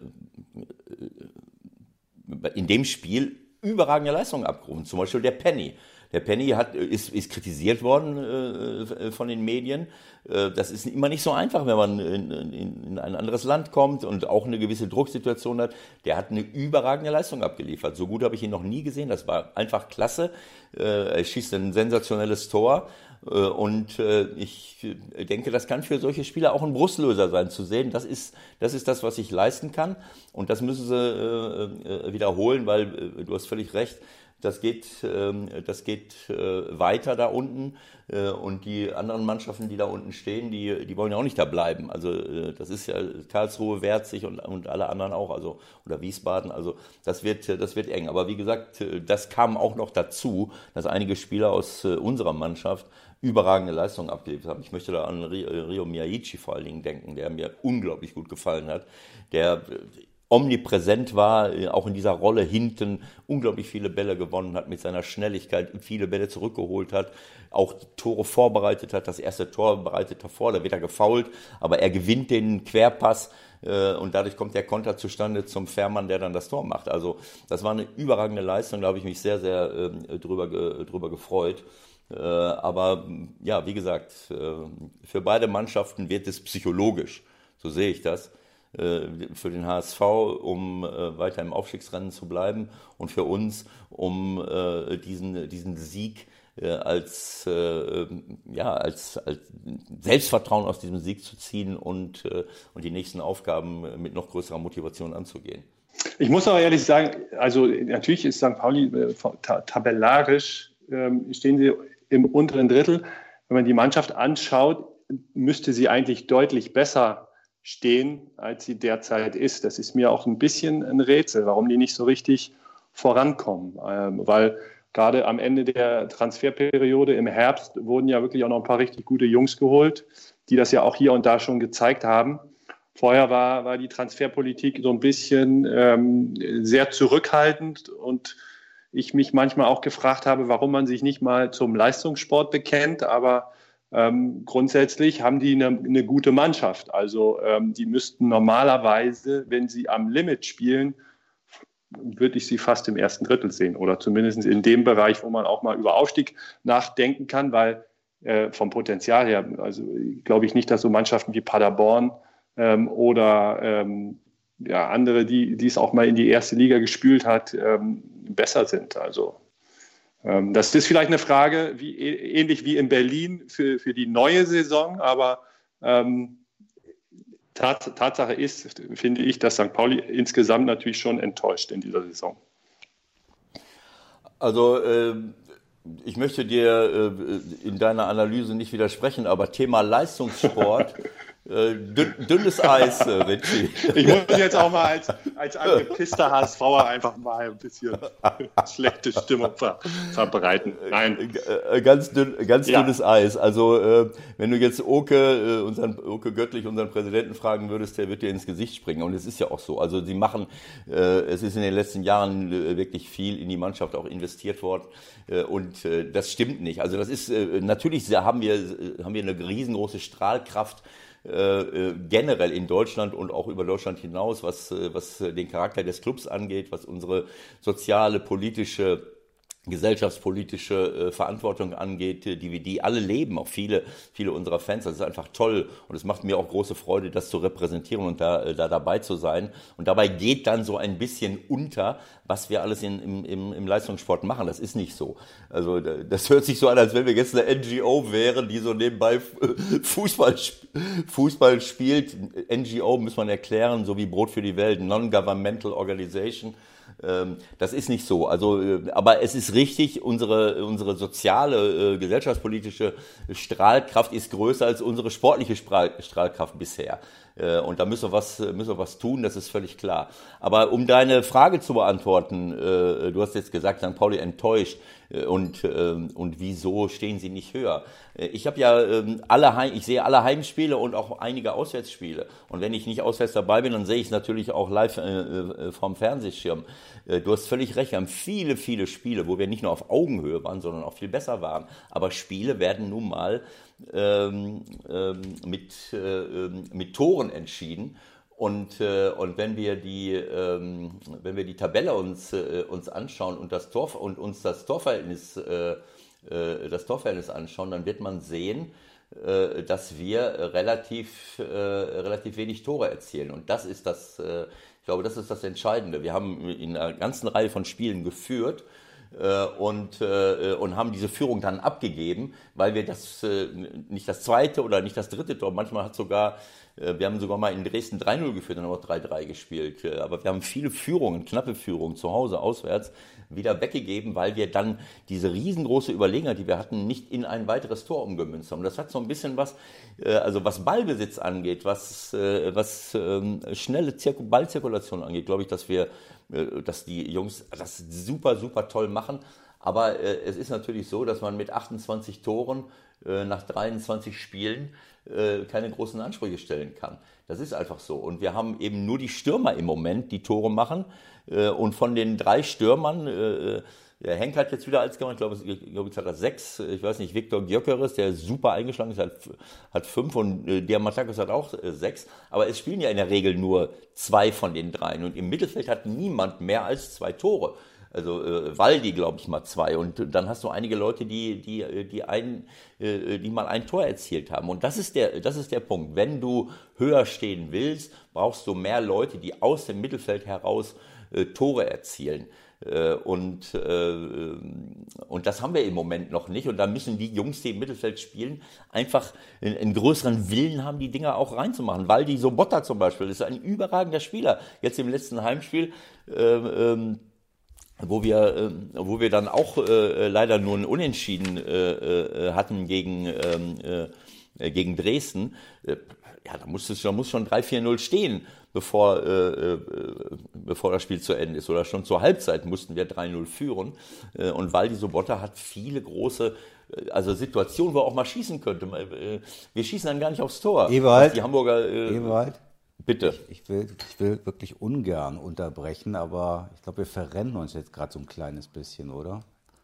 in dem Spiel überragende Leistungen abgerufen. Zum Beispiel der Penny. Der Penny hat, ist, ist kritisiert worden äh, von den Medien. Äh, das ist immer nicht so einfach, wenn man in, in, in, ein anderes Land kommt und auch eine gewisse Drucksituation hat. Der hat eine überragende Leistung abgeliefert. So gut habe ich ihn noch nie gesehen. Das war einfach klasse. Äh, er schießt ein sensationelles Tor. Äh, und äh, ich denke, das kann für solche Spieler auch ein Brustlöser sein, zu sehen, das ist das, ist das was ich leisten kann. Und das müssen sie äh, wiederholen, weil du hast völlig recht, das geht, ähm, das geht weiter da unten. Und die anderen Mannschaften, die da unten stehen, die, die wollen ja auch nicht da bleiben. Also das ist ja Karlsruhe, Werzig und, und alle anderen auch, also oder Wiesbaden. Also das wird, das wird eng. Aber wie gesagt, das kam auch noch dazu, dass einige Spieler aus unserer Mannschaft überragende Leistung abgeliefert haben. Ich möchte da an Rio Miyaichi vor allen Dingen denken, der mir unglaublich gut gefallen hat, der äh, omnipräsent war, äh, auch in dieser Rolle hinten, unglaublich viele Bälle gewonnen hat mit seiner Schnelligkeit, viele Bälle zurückgeholt hat, auch Tore vorbereitet hat. Das erste Tor bereitet er vor, da wird er gefault, aber er gewinnt den Querpass äh, und dadurch kommt der Konter zustande zum Fährmann, der dann das Tor macht. Also das war eine überragende Leistung, da habe ich mich sehr, sehr ähm, drüber, drüber gefreut. Äh, aber ja, wie gesagt, äh, für beide Mannschaften wird es psychologisch, so sehe ich das, äh, für den HSV, um weiter im Aufstiegsrennen zu bleiben und für uns, um diesen, diesen Sieg als, ja, als, als Selbstvertrauen aus diesem Sieg zu ziehen und, und die nächsten Aufgaben mit noch größerer Motivation anzugehen. Ich muss aber ehrlich sagen, also natürlich ist St. Pauli tabellarisch ähm, stehen sie im unteren Drittel. Wenn man die Mannschaft anschaut, müsste sie eigentlich deutlich besser stehen, als sie derzeit ist. Das ist mir auch ein bisschen ein Rätsel, warum die nicht so richtig vorankommen. Ähm, weil gerade am Ende der Transferperiode im Herbst wurden ja wirklich auch noch ein paar richtig gute Jungs geholt, die das ja auch hier und da schon gezeigt haben. Vorher war, war die Transferpolitik so ein bisschen ähm, sehr zurückhaltend und ich mich manchmal auch gefragt habe, warum man sich nicht mal zum Leistungssport bekennt, aber ähm, grundsätzlich haben die eine, eine gute Mannschaft. Also ähm, die müssten normalerweise, wenn sie am Limit spielen, würde ich sie fast im ersten Drittel sehen. Oder zumindest in dem Bereich, wo man auch mal über Aufstieg nachdenken kann, weil äh, vom Potenzial her, also glaube ich nicht, dass so Mannschaften wie Paderborn ähm, oder ähm, ja, andere, die, die es auch mal in die erste Liga gespült hat, ähm, besser sind. Also ähm, das ist vielleicht eine Frage, wie, ähnlich wie in Berlin für, für die neue Saison, aber ähm, Tat, Tatsache ist, finde ich, dass St. Pauli insgesamt natürlich schon enttäuscht in dieser Saison. Also äh, ich möchte dir äh, in deiner Analyse nicht widersprechen, aber Thema Leistungssport Äh, dünn, dünnes Eis, äh, Richie. Ich muss jetzt auch mal als, als angepisster HSVer einfach mal ein bisschen schlechte Stimmung ver, verbreiten. Nein. Äh, ganz, dünn, ganz ja. dünnes Eis. Also, äh, wenn du jetzt Oke, unseren, Oke Göttlich, unseren Präsidenten, fragen würdest, der wird dir ins Gesicht springen. Und es ist ja auch so. Also, sie machen, äh, es ist in den letzten Jahren wirklich viel in die Mannschaft auch investiert worden. und das stimmt nicht. Also, das ist, natürlich haben wir, haben wir eine riesengroße Strahlkraft äh, äh, generell in Deutschland und auch über Deutschland hinaus, was, äh, was den Charakter des Clubs angeht, was unsere soziale, politische gesellschaftspolitische äh, Verantwortung angeht, die wir die alle leben, auch viele, viele unserer Fans. Das ist einfach toll und es macht mir auch große Freude, das zu repräsentieren und da, äh, da dabei zu sein. Und dabei geht dann so ein bisschen unter, was wir alles in, im, im, im Leistungssport machen. Das ist nicht so. Also das hört sich so an, als wenn wir jetzt eine NGO wären, die so nebenbei Fußball, Fußball spielt. NGO muss man erklären, so wie Brot für die Welt, Non-Governmental Organization. Ähm, das ist nicht so. Also, äh, aber es ist richtig, unsere, unsere soziale, äh, gesellschaftspolitische Strahlkraft ist größer als unsere sportliche Strahlkraft bisher. Äh, und da müssen wir was, müssen wir was tun, das ist völlig klar. Aber um deine Frage zu beantworten, du hast jetzt gesagt, St. Pauli enttäuscht und, ähm, und wieso stehen sie nicht höher? Ich habe ja ähm, alle ich sehe alle Heimspiele und auch einige Auswärtsspiele. Und wenn ich nicht auswärts dabei bin, dann sehe ich es natürlich auch live äh, vom Fernsehschirm. Äh, du hast völlig recht, wir haben viele, viele Spiele, wo wir nicht nur auf Augenhöhe waren, sondern auch viel besser waren. Aber Spiele werden nun mal ähm, ähm, mit, äh, ähm, mit Toren entschieden. Und, äh, und wenn wir die, ähm, wenn wir die Tabelle uns, äh, uns anschauen und, das Tor, und uns das Torverhältnis äh, äh, das Torverhältnis anschauen, dann wird man sehen, äh, dass wir relativ, relativ wenig Tore erzielen. Und das ist das, ich glaube, das ist das Entscheidende. Wir haben in einer ganzen Reihe von Spielen geführt und, äh, und haben diese Führung dann abgegeben, weil wir das äh, nicht das zweite oder nicht das dritte Tor, manchmal hat sogar äh, wir haben sogar mal in Dresden 3-0 geführt und haben auch 3-3 gespielt. Äh, aber wir haben viele Führungen, knappe Führungen zu Hause, auswärts wieder weggegeben, weil wir dann diese riesengroße Überlegenheit, die wir hatten, nicht in ein weiteres Tor umgemünzt haben. Das hat so ein bisschen was, äh, also was Ballbesitz angeht, was, was ähm, schnelle Ballzirkulation angeht, glaube ich, dass wir, dass die Jungs das super, super toll machen. Aber es ist natürlich so, dass man mit 28 Toren nach 23 Spielen äh, keine großen Ansprüche stellen kann. Das ist einfach so. Und wir haben eben nur die Stürmer im Moment, die Tore machen. Äh, und von den drei Stürmern, äh, der Henk hat jetzt wieder als gemacht, ich glaube, ich glaube, jetzt hat er sechs. Ich weiß nicht, Viktor Gyökeres, der super eingeschlagen ist, hat, hat fünf und äh, der Matakos hat auch äh, sechs. Aber es spielen ja in der Regel nur zwei von den dreien. Und im Mittelfeld hat niemand mehr als zwei Tore. Also äh, Waldi, glaube ich, mal zwei. Und dann hast du einige Leute, die, die, äh, die, ein, äh, die mal ein Tor erzielt haben. Und das ist, der, das ist der Punkt. Wenn du höher stehen willst, brauchst du mehr Leute, die aus dem Mittelfeld heraus äh, Tore erzielen. Äh, und, äh, und das haben wir im Moment noch nicht. Und da müssen die Jungs, die im Mittelfeld spielen, einfach einen, größeren Willen haben, die Dinger auch reinzumachen. Waldi Sobotta zum Beispiel ist ein überragender Spieler. Jetzt im letzten Heimspiel. Ähm, ähm, wo wir, äh, wo wir dann auch äh, leider nur ein Unentschieden äh, hatten gegen, ähm, äh, gegen Dresden. Ja, da muss, es, da muss schon 3-4-0 stehen, bevor, bevor das Spiel zu Ende ist. Oder schon zur Halbzeit mussten wir 3-0 führen. Und Waldi Sobotta hat viele große also Situationen, wo er auch mal schießen könnte. Wir schießen dann gar nicht aufs Tor. Ewald, die Hamburger, äh, Ewald, Bitte. Ich, ich, will, ich will wirklich ungern unterbrechen, aber ich glaube, wir verrennen uns jetzt gerade so ein kleines bisschen, oder?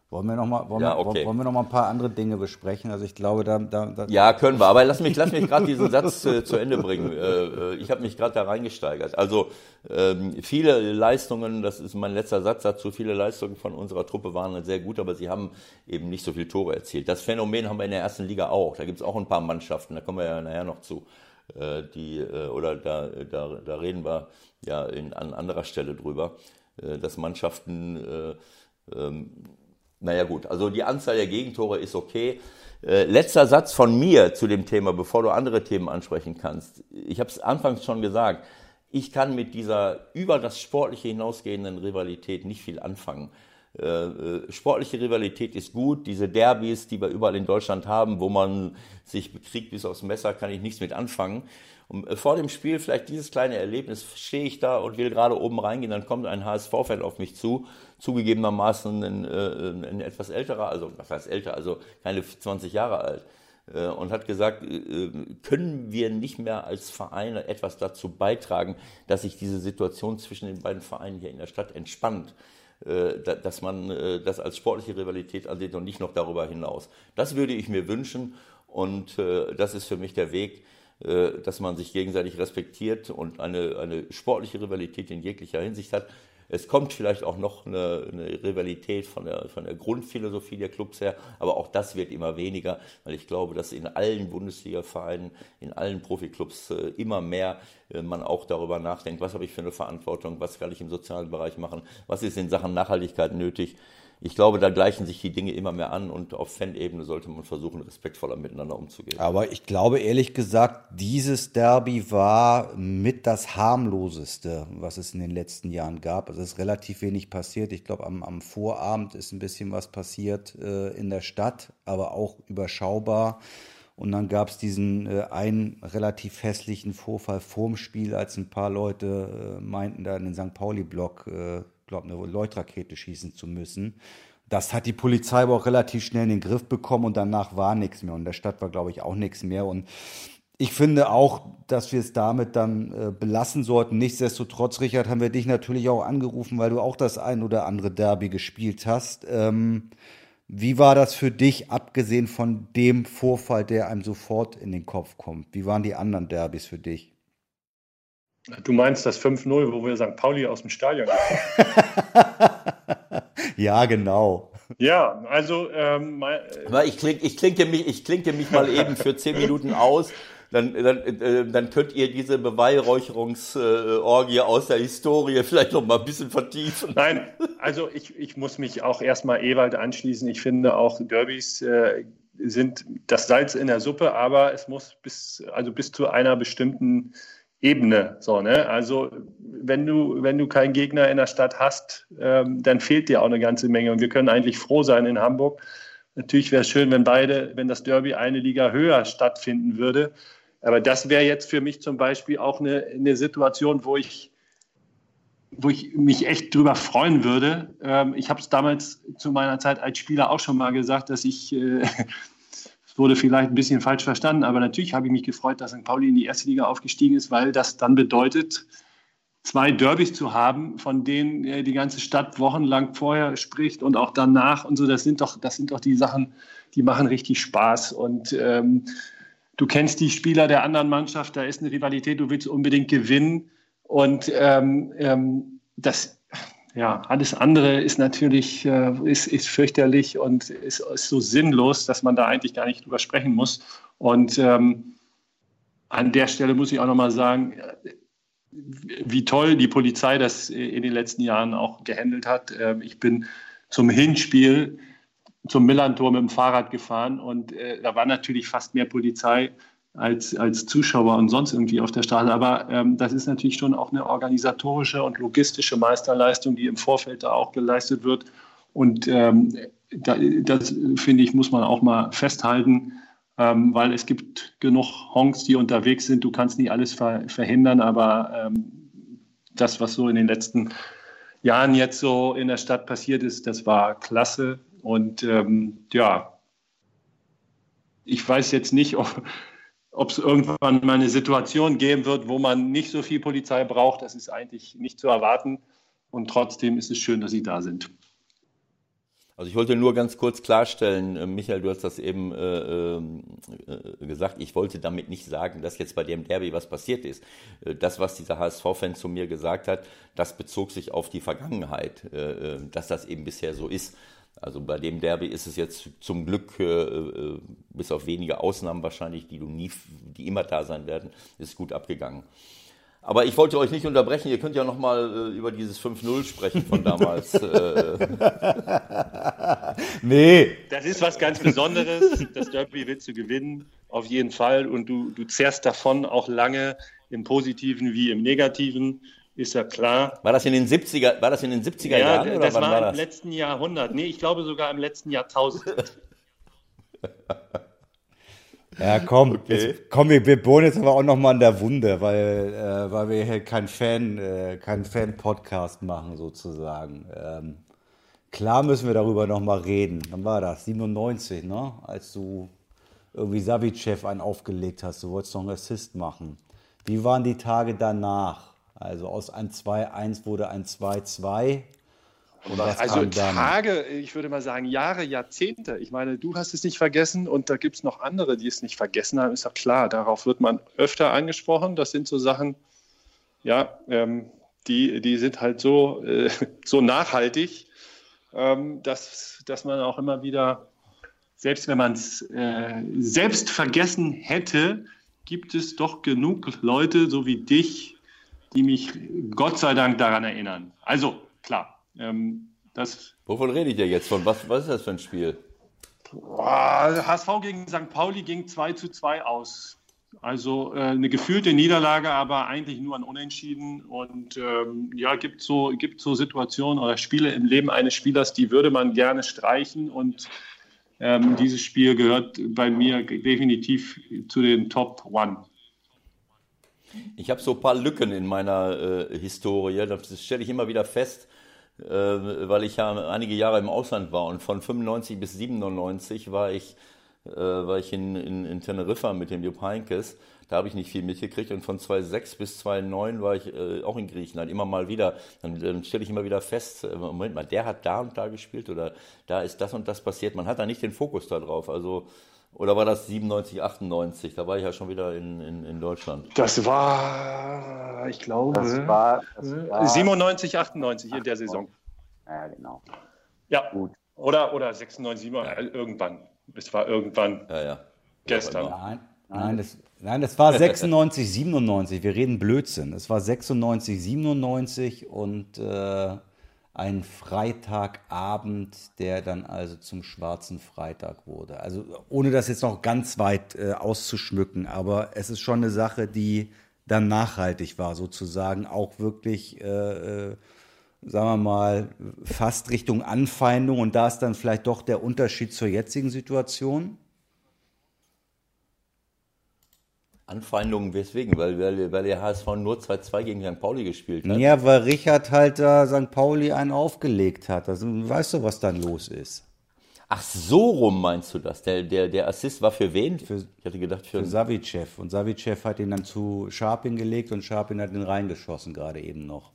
Wollen wir noch mal, wollen, Ja, okay. wollen wir noch mal ein paar andere Dinge besprechen? Also ich glaube, da, da, da Ja, können wir. Aber lass mich, lass mich gerade diesen Satz äh, zu Ende bringen. Äh, äh, ich habe mich gerade da reingesteigert. Also ähm, viele Leistungen, das ist mein letzter Satz dazu, viele Leistungen von unserer Truppe waren sehr gut, aber sie haben eben nicht so viele Tore erzielt. Das Phänomen haben wir in der ersten Liga auch. Da gibt es auch ein paar Mannschaften, da kommen wir ja nachher noch zu. Äh, die, äh, oder da, da, da reden wir ja in, an anderer Stelle drüber, äh, dass Mannschaften, ähm, naja gut, also die Anzahl der Gegentore ist okay. Letzter Satz von mir zu dem Thema, bevor du andere Themen ansprechen kannst. Ich habe es anfangs schon gesagt, ich kann mit dieser über das Sportliche hinausgehenden Rivalität nicht viel anfangen. Äh, sportliche Rivalität ist gut. Diese Derbys, die wir überall in Deutschland haben, wo man sich bekriegt bis aufs Messer, kann ich nichts mit anfangen. Und äh, vor dem Spiel vielleicht dieses kleine Erlebnis, stehe ich da und will gerade oben reingehen, dann kommt ein HSV-Fan auf mich zu, zugegebenermaßen ein, äh, ein etwas älterer, also was heißt älter, also keine 20 Jahre alt, und hat gesagt, können wir nicht mehr als Vereine etwas dazu beitragen, dass sich diese Situation zwischen den beiden Vereinen hier in der Stadt entspannt. Äh, dass man äh, das als sportliche Rivalität ansieht und nicht noch darüber hinaus. Das würde ich mir wünschen und äh, das ist für mich der Weg, dass man sich gegenseitig respektiert und eine, eine sportliche Rivalität in jeglicher Hinsicht hat. Es kommt vielleicht auch noch eine, eine, Rivalität von der, von der Grundphilosophie der Clubs her, aber auch das wird immer weniger, weil ich glaube, dass in allen Bundesliga-Vereinen, in allen Profiklubs äh, immer mehr äh, man auch darüber nachdenkt, was habe ich für eine Verantwortung, was kann ich im sozialen Bereich machen, was ist in Sachen Nachhaltigkeit nötig ich glaube, da gleichen sich die Dinge immer mehr an und auf Fan-Ebene sollte man versuchen, respektvoller miteinander umzugehen. Aber ich glaube ehrlich gesagt, dieses Derby war mit das harmloseste, was es in den letzten Jahren gab. Also es ist relativ wenig passiert. Ich glaube, am, am Vorabend ist ein bisschen was passiert äh, in der Stadt, aber auch überschaubar. Und dann gab es diesen äh, einen relativ hässlichen Vorfall vorm Spiel, als ein paar Leute äh, meinten, da in den St. Pauli-Block äh, glaube, eine Leuchtrakete schießen zu müssen. Das hat die Polizei aber auch relativ schnell in den Griff bekommen und danach war nichts mehr. Und der Stadt war, glaube ich, auch nichts mehr. Und ich finde auch, dass wir es damit dann äh, belassen sollten. Nichtsdestotrotz, Richard, haben wir dich natürlich auch angerufen, weil du auch das ein oder andere Derby gespielt hast. Ähm, wie war das für dich, abgesehen von dem Vorfall, der einem sofort in den Kopf kommt? Wie waren die anderen Derbys für dich? Du meinst das 5-0, wo wir St. Pauli aus dem Stadion Ja, genau. Ja, also ähm, ich, kling, ich, klinke mich, ich klinke mich mal eben für zehn Minuten aus. Dann, dann, äh, dann könnt ihr diese Beweihräucherungsorgie aus der Historie vielleicht noch mal ein bisschen vertiefen. Nein, also ich, ich muss mich auch erstmal Ewald anschließen. Ich finde auch Derbys äh, sind das Salz in der Suppe, aber es muss bis, also bis zu einer bestimmten Ebene. So, ne? Also wenn du, wenn du keinen Gegner in der Stadt hast, ähm, dann fehlt dir auch eine ganze Menge. Und wir können eigentlich froh sein in Hamburg. Natürlich wäre es schön, wenn beide, wenn das Derby eine Liga höher stattfinden würde. Aber das wäre jetzt für mich zum Beispiel auch eine, eine Situation, wo ich, wo ich mich echt drüber freuen würde. Ähm, ich habe es damals zu meiner Zeit als Spieler auch schon mal gesagt, dass ich äh, wurde vielleicht ein bisschen falsch verstanden, aber natürlich habe ich mich gefreut, dass St. Pauli in die erste Liga aufgestiegen ist, weil das dann bedeutet, zwei Derbys zu haben, von denen äh, die ganze Stadt wochenlang vorher spricht und auch danach und so. Das sind doch, das sind doch die Sachen, die machen richtig Spaß. Und ähm, du kennst die Spieler der anderen Mannschaft, da ist eine Rivalität, du willst unbedingt gewinnen. Und ähm, ähm, das ja, alles andere ist natürlich äh, ist, ist fürchterlich und ist, ist, so sinnlos, dass man da eigentlich gar nicht drüber sprechen muss. Und ähm, an der Stelle muss ich auch nochmal sagen, äh, wie toll die Polizei das in den letzten Jahren auch gehandelt hat. Ähm, ich bin zum Hinspiel zum Millantor mit dem Fahrrad gefahren und äh, da war natürlich fast mehr Polizei als, als Zuschauer und sonst irgendwie auf der Straße. Aber ähm, das ist natürlich schon auch eine organisatorische und logistische Meisterleistung, die im Vorfeld da auch geleistet wird. Und ähm, da, das, finde ich, muss man auch mal festhalten, ähm, weil es gibt genug Honks, die unterwegs sind. Du kannst nicht alles ver verhindern, aber ähm, das, was so in den letzten Jahren jetzt so in der Stadt passiert ist, das war klasse. Und ähm, ja, ich weiß jetzt nicht, ob, ob es irgendwann mal eine Situation geben wird, wo man nicht so viel Polizei braucht, das ist eigentlich nicht zu erwarten. Und trotzdem ist es schön, dass Sie da sind. Also ich wollte nur ganz kurz klarstellen, äh, Michael, du hast das eben äh, äh, gesagt, ich wollte damit nicht sagen, dass jetzt bei dem Derby was passiert ist. Äh, das, was dieser HSV-Fan zu mir gesagt hat, das bezog sich auf die Vergangenheit, äh, äh dass das eben bisher so ist. Also bei dem Derby ist es jetzt zum Glück, äh, äh, bis auf wenige Ausnahmen wahrscheinlich, die du nie, die immer da sein werden, ist gut abgegangen. Aber ich wollte euch nicht unterbrechen, ihr könnt ja nochmal äh, über dieses 5-0 sprechen von damals. Äh. nee. Das ist was ganz Besonderes. Das Derby willst du gewinnen, auf jeden Fall. Und du, du zehrst davon auch lange im Positiven wie im Negativen ist ja klar. War das in den 70er, war das in den 70er ja, Jahren? Oder das wann war, war das? im letzten Jahrhundert. Nee, ich glaube sogar im letzten Jahrtausend. ja, komm, okay. jetzt, komm, wir, wir bohren jetzt aber auch nochmal an der Wunde, weil, äh, weil wir hier keinen Fan, äh, keinen Fan-Podcast machen, sozusagen. Ähm, klar müssen wir darüber nochmal reden. Dann war das 97, ne? Als du irgendwie Savicev einen aufgelegt hast, du wolltest noch einen Assist machen. Wie waren die Tage danach? Also aus ein 2-1 wurde ein 2-2. also Tage, ich würde mal sagen Jahre, Jahrzehnte. Ich meine, du hast es nicht vergessen und da gibt es noch andere, die es nicht vergessen haben, ist ja klar. Darauf wird man öfter angesprochen. Das sind so Sachen, ja, ähm, die, die sind halt so, äh, so nachhaltig, ähm, dass, dass man auch immer wieder, selbst wenn man es äh, selbst vergessen hätte, gibt es doch genug Leute, so wie dich, die mich Gott sei Dank daran erinnern. Also, klar. Ähm, das Wovon rede ich dir jetzt von? Was, was ist das für ein Spiel? HSV gegen St. Pauli ging 2 zu 2 aus. Also äh, eine gefühlte Niederlage, aber eigentlich nur ein Unentschieden. Und ähm, ja, gibt so, gibt so Situationen oder Spiele im Leben eines Spielers, die würde man gerne streichen. Und ähm, dieses Spiel gehört bei mir definitiv zu den Top One. Ich habe so ein paar Lücken in meiner äh, Historie, das stelle ich immer wieder fest, äh, weil ich ja einige Jahre im Ausland war und von 95 bis 97 war ich, äh, war ich in, in, in Teneriffa mit dem Jupp Heynckes. Da habe ich nicht viel mitgekriegt und von 2006 bis 2009 war ich äh, auch in Griechenland, immer mal wieder. Dann, dann stelle ich immer wieder fest, äh, Moment mal, der hat da und da gespielt oder da ist das und das passiert. Man hat da nicht den Fokus darauf. Also oder war das 97, 98? Da war ich ja schon wieder in, in, in Deutschland. Das war, ich glaube, das war, das war 97, 98 in der Saison. Ja, genau. Ja. Gut. Oder, oder 96, 97, irgendwann. Es war irgendwann Ja, ja. gestern. Nein, nein, das, nein, das war 96, 97. Wir reden Blödsinn. Es war 96, 97 und äh, ein Freitagabend, der dann also zum schwarzen Freitag wurde. Also ohne das jetzt noch ganz weit äh, auszuschmücken, aber es ist schon eine Sache, die dann nachhaltig war, sozusagen auch wirklich, äh, äh, sagen wir mal, fast Richtung Anfeindung und da ist dann vielleicht doch der Unterschied zur jetzigen Situation. Anfeindungen weswegen? Weil, weil, weil der HSV nur 2-2 gegen St. Pauli gespielt hat. Ja, weil Richard halt da St. Pauli einen aufgelegt hat. Also weißt du, was dann los ist? Ach, so rum meinst du das? Der, der, der Assist war für wen? Für- ich hatte gedacht für. Für Savicev. Und Savicev hat ihn dann zu Scharpin gelegt und Scharpin hat ihn reingeschossen, gerade eben noch.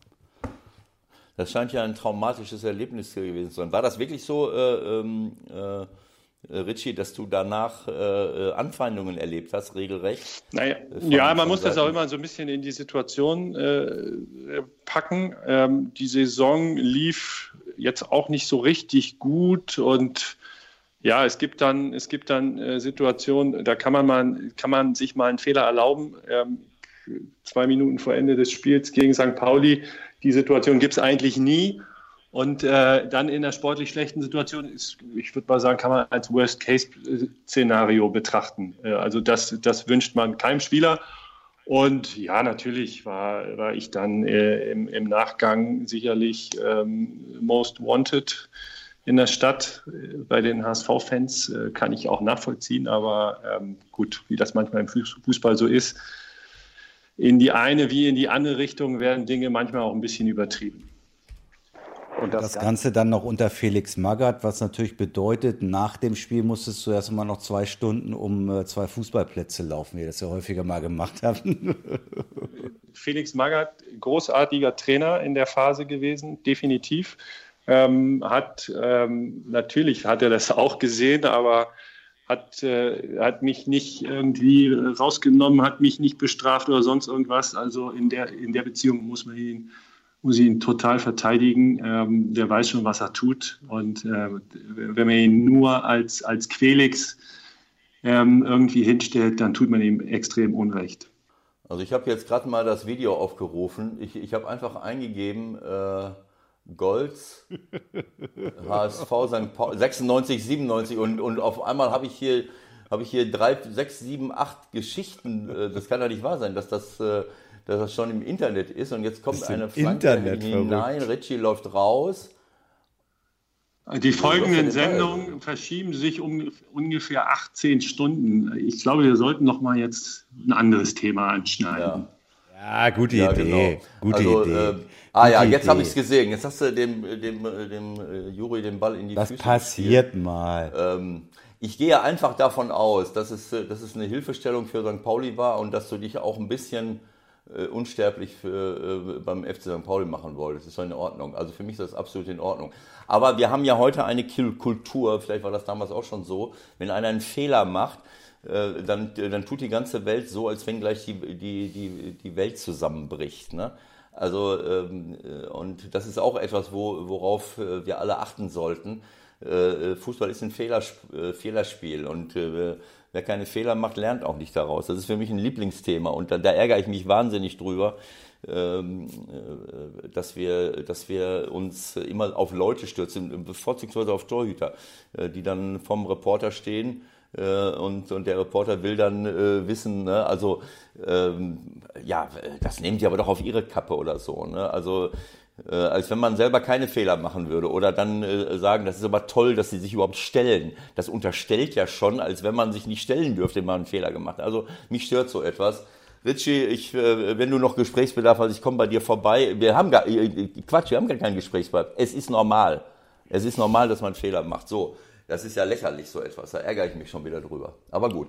Das scheint ja ein traumatisches Erlebnis gewesen zu sein. War das wirklich so, äh, ähm, äh, äh, Richie, dass du danach äh, äh, Anfeindungen erlebt hast, regelrecht? Naja, von- ja, man muss das Seiten. auch immer so ein bisschen in die Situation äh, packen. Ähm, die Saison lief jetzt auch nicht so richtig gut und ja, es gibt dann, es gibt dann äh, Situationen, da kann man mal, kann man sich mal einen Fehler erlauben. Ähm, zwei Minuten vor Ende des Spiels gegen St. Pauli. Die Situation gibt es eigentlich nie. Und äh, dann in der sportlich schlechten Situation ist, ich würde mal sagen, kann man als Worst-Case-Szenario betrachten. Äh, also das, das wünscht man keinem Spieler. Und ja, natürlich war, war ich dann äh, im, im Nachgang sicherlich ähm, most wanted in der Stadt. Äh, Bei den HSV-Fans äh, kann ich auch nachvollziehen, aber ähm, gut, wie das manchmal im Fuß- Fußball so ist, in die eine wie in die andere Richtung werden Dinge manchmal auch ein bisschen übertrieben. Und Das Ganze dann noch unter Felix Magath, was natürlich bedeutet, nach dem Spiel musstest du erst mal noch zwei Stunden um äh, zwei Fußballplätze laufen, wie wir das ja häufiger mal gemacht haben. Felix Magath, großartiger Trainer in der Phase gewesen, definitiv. Ähm, hat ähm, natürlich hat er das auch gesehen, aber hat, äh, hat mich nicht irgendwie rausgenommen, hat mich nicht bestraft oder sonst irgendwas. Also in der, in der Beziehung muss man ihn, muss ihn total verteidigen. Ähm, der weiß schon, was er tut. Und äh, wenn man ihn nur als, als Quelix ähm, irgendwie hinstellt, dann tut man ihm extrem Unrecht. Also ich habe jetzt gerade mal das Video aufgerufen. Ich, ich habe einfach eingegeben, äh, Golds, HSV St. Pauli, 96, 97 und, und auf einmal habe ich hier habe ich hier drei, sechs, sieben, acht Geschichten. Äh, Das kann ja nicht wahr sein, dass das, äh, dass das schon im Internet ist. Und jetzt kommt Ist im eine Flanke Internet hinein, Richie läuft raus. Die folgenden Sendungen verschieben sich um ungefähr 18 Stunden. Ich glaube, wir sollten noch mal jetzt ein anderes Thema anschneiden. Ja, gute Ja, Idee. genau. Gute also, Idee. Äh, ah ja, Gute jetzt habe ich es gesehen. Jetzt hast du dem, dem, dem äh, Juri den Ball in die Das Füße passiert mal. Ähm, ich gehe einfach davon aus, dass es, dass es eine Hilfestellung für St. Pauli war und dass du dich auch ein bisschen äh, unsterblich für, äh, beim FC St. Pauli machen wolltest. Das ist doch in Ordnung. Also für mich ist das absolut in Ordnung. Aber wir haben ja heute eine Kul- Kultur, vielleicht war das damals auch schon so, wenn einer einen Fehler macht, äh, dann, dann tut die ganze Welt so, als wenn gleich die, die, die, die Welt zusammenbricht. Ne? Also, ähm, äh, und das ist auch etwas, wo, worauf äh, wir alle achten sollten. Äh, Fußball ist ein Fehlersp Fehlerspiel und wer keine Fehler macht, lernt auch nicht daraus. Das ist für mich ein Lieblingsthema und da, da ärgere ich mich wahnsinnig drüber, ähm, äh, dass, wir, dass wir uns immer auf Leute stürzen, bevorzugsweise auf Torhüter, äh, die dann vom Reporter stehen äh, und, und der Reporter will dann äh, wissen, ne, also ähm, ja, das nehmen die aber doch auf ihre Kappe oder so. Ne? Also äh, als wenn man selber keine Fehler machen würde oder dann äh, sagen, das ist aber toll, dass sie sich überhaupt stellen. Das unterstellt ja schon, als wenn man sich nicht stellen dürfte, wenn man einen Fehler gemacht hat. Also mich stört so etwas. Richie, ich, äh, wenn du noch Gesprächsbedarf hast, ich komme bei dir vorbei. Wir haben gar, äh, Quatsch, wir haben gar keinen Gesprächsbedarf. Es ist normal. Es ist normal, dass man Fehler macht. So, das ist ja lächerlich, so etwas. Da ärgere ich mich schon wieder drüber. Aber gut.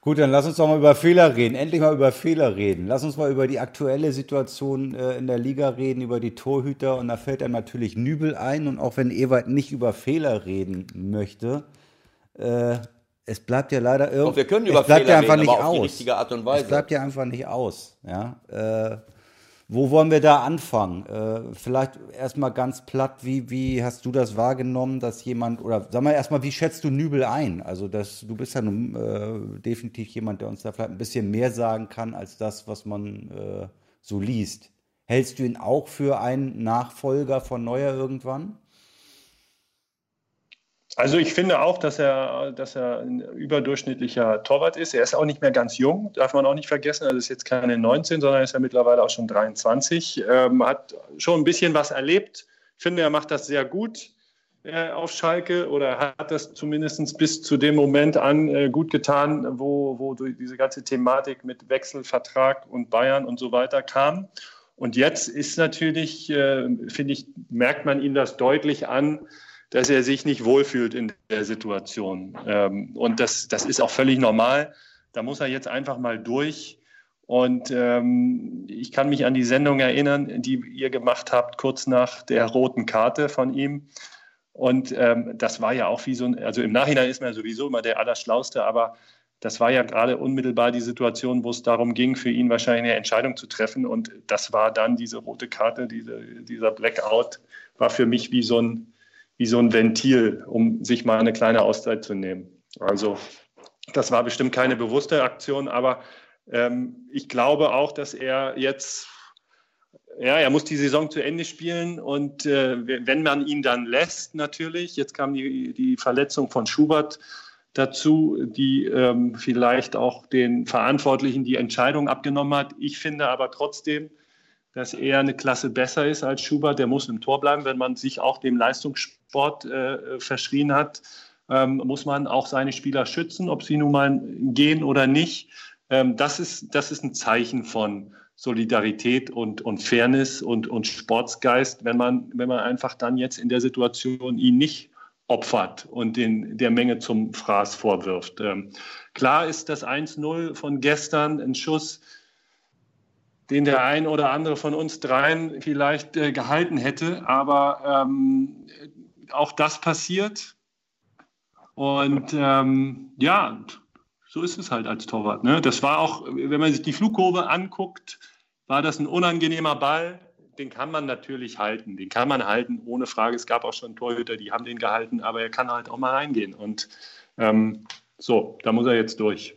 Gut, dann lass uns doch mal über Fehler reden. Endlich mal über Fehler reden. Lass uns mal über die aktuelle Situation äh, in der Liga reden, über die Torhüter. Und da fällt einem natürlich Nübel ein. Und auch wenn Ewald nicht über Fehler reden möchte, äh, es bleibt ja leider irgendwie. Doch, wir können es über bleibt Fehler ja einfach reden, nicht aber auf aus. richtige Art und Weise. Es bleibt ja einfach nicht aus. Ja. Äh, Wo wollen wir da anfangen? Äh, vielleicht erstmal ganz platt, wie, wie hast du das wahrgenommen, dass jemand, oder sag mal erstmal, wie schätzt du Nübel ein? Also das, du bist ja nun äh, definitiv jemand, der uns da vielleicht ein bisschen mehr sagen kann, als das, was man äh, so liest. Hältst du ihn auch für einen Nachfolger von Neuer irgendwann? Also ich finde auch, dass er, dass er ein überdurchschnittlicher Torwart ist. Er ist auch nicht mehr ganz jung, darf man auch nicht vergessen. Er ist jetzt keine 19, sondern ist ja mittlerweile auch schon 23. Ähm, hat schon ein bisschen was erlebt. Ich finde, er macht das sehr gut äh, auf Schalke oder hat das zumindest bis zu dem Moment an äh, gut getan, wo, wo diese ganze Thematik mit Wechselvertrag und Bayern und so weiter kam. Und jetzt ist natürlich, äh, finde ich, merkt man ihm das deutlich an, dass er sich nicht wohlfühlt in der Situation. Ähm, und das, das ist auch völlig normal. Da muss er jetzt einfach mal durch. Und ähm, ich kann mich an die Sendung erinnern, die ihr gemacht habt, kurz nach der roten Karte von ihm. Und ähm, das war ja auch wie so ein, also im Nachhinein ist man ja sowieso immer der Allerschlauste, aber das war ja gerade unmittelbar die Situation, wo es darum ging, für ihn wahrscheinlich eine Entscheidung zu treffen. Und das war dann diese rote Karte, diese, dieser Blackout, war für mich wie so ein, wie so ein Ventil, um sich mal eine kleine Auszeit zu nehmen. Also das war bestimmt keine bewusste Aktion, aber ähm, ich glaube auch, dass er jetzt, ja, er muss die Saison zu Ende spielen und äh, wenn man ihn dann lässt, natürlich, jetzt kam die, die Verletzung von Schubert dazu, die ähm, vielleicht auch den Verantwortlichen die Entscheidung abgenommen hat. Ich finde aber trotzdem, dass er eine Klasse besser ist als Schubert. Der muss im Tor bleiben, wenn man sich auch dem Leistungssport äh, verschrien hat. Ähm, muss man auch seine Spieler schützen, ob sie nun mal gehen oder nicht. Ähm, das, ist, das ist ein Zeichen von Solidarität und, und Fairness und, und Sportsgeist, wenn man, wenn man einfach dann jetzt in der Situation ihn nicht opfert und den, der Menge zum Fraß vorwirft. Ähm, klar ist das 1-0 von gestern ein Schuss, den der ein oder andere von uns dreien vielleicht äh, gehalten hätte. Aber ähm, auch das passiert. Und ähm, ja, so ist es halt als Torwart. Ne? Das war auch, wenn man sich die Flugkurve anguckt, war das ein unangenehmer Ball. Den kann man natürlich halten. Den kann man halten, ohne Frage. Es gab auch schon Torhüter, die haben den gehalten, aber er kann halt auch mal reingehen. Und ähm, so, da muss er jetzt durch.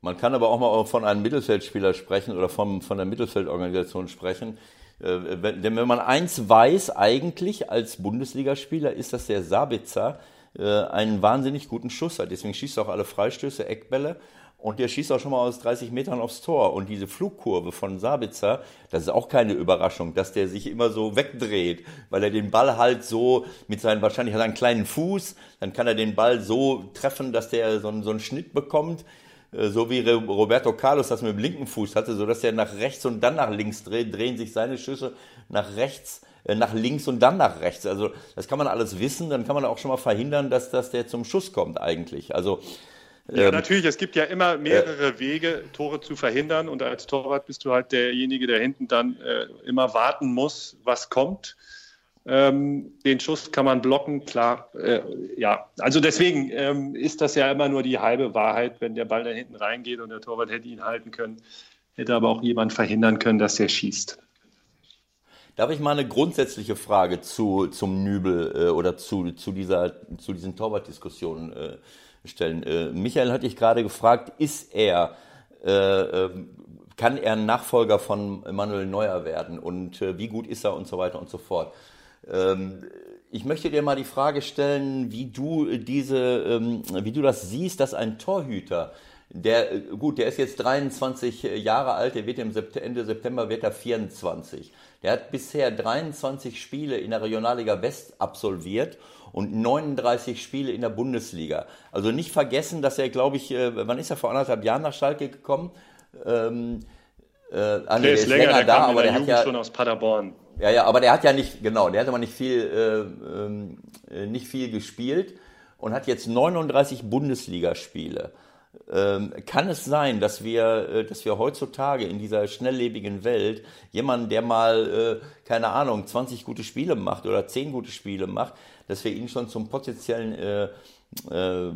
Man kann aber auch mal von einem Mittelfeldspieler sprechen oder vom, von der Mittelfeldorganisation sprechen. Äh, denn wenn man eins weiß eigentlich als Bundesligaspieler, ist, dass der Sabitzer äh, einen wahnsinnig guten Schuss hat. Deswegen schießt er auch alle Freistöße, Eckbälle. Und der schießt auch schon mal aus 30 Metern aufs Tor. Und diese Flugkurve von Sabitzer, das ist auch keine Überraschung, dass der sich immer so wegdreht, weil er den Ball halt so mit seinem, wahrscheinlich hat er einen kleinen Fuß, dann kann er den Ball so treffen, dass der so einen, so einen Schnitt bekommt. Äh, so wie Roberto Carlos das mit dem linken Fuß hatte, so dass er nach rechts und dann nach links dreht, drehen sich seine Schüsse nach rechts, äh, nach links und dann nach rechts. Also das kann man alles wissen, dann kann man auch schon mal verhindern, dass, dass der zum Schuss kommt eigentlich. Also ja, ähm, natürlich, es gibt ja immer mehrere äh, Wege, Tore zu verhindern und als Torwart bist du halt derjenige, der hinten dann äh, immer warten muss, was kommt. Ähm, den Schuss kann man blocken, klar. Äh, ja, also deswegen ähm, ist das ja immer nur die halbe Wahrheit, wenn der Ball da hinten reingeht und der Torwart hätte ihn halten können, hätte aber auch jemand verhindern können, dass er schießt. Darf ich mal eine grundsätzliche Frage zu, zum Nübel äh, oder zu, zu, dieser, zu diesen Torwartdiskussionen äh, stellen? Äh, Michael hatte ich gerade gefragt, ist er, äh, ähm, kann er ein Nachfolger von Manuel Neuer werden und äh, wie gut ist er und so weiter und so fort? Ähm, ich möchte dir mal die Frage stellen, wie du diese, ähm, wie du das siehst, dass ein Torhüter, der, gut, der ist jetzt 23 Jahre alt, der wird im Ende September wird er 24. Der hat bisher 23 Spiele in der Regionalliga West absolviert und 39 Spiele in der Bundesliga. Also nicht vergessen, dass er, glaube ich, äh, wann ist er vor anderthalb Jahren nach Schalke gekommen? Ähm, äh, ah, der, ist, länger, länger da, aber der hat ja schon aus Paderborn. Ja, ja, aber der hat ja nicht, genau, der hat aber nicht viel, äh, ähm, äh, nicht viel gespielt und hat jetzt 39 Bundesligaspiele. Ähm, kann es sein, dass wir, äh, dass wir heutzutage in dieser schnelllebigen Welt jemanden, der mal, äh, keine Ahnung, 20 gute Spiele macht oder 10 gute Spiele macht, dass wir ihn schon zum potenziellen äh, äh,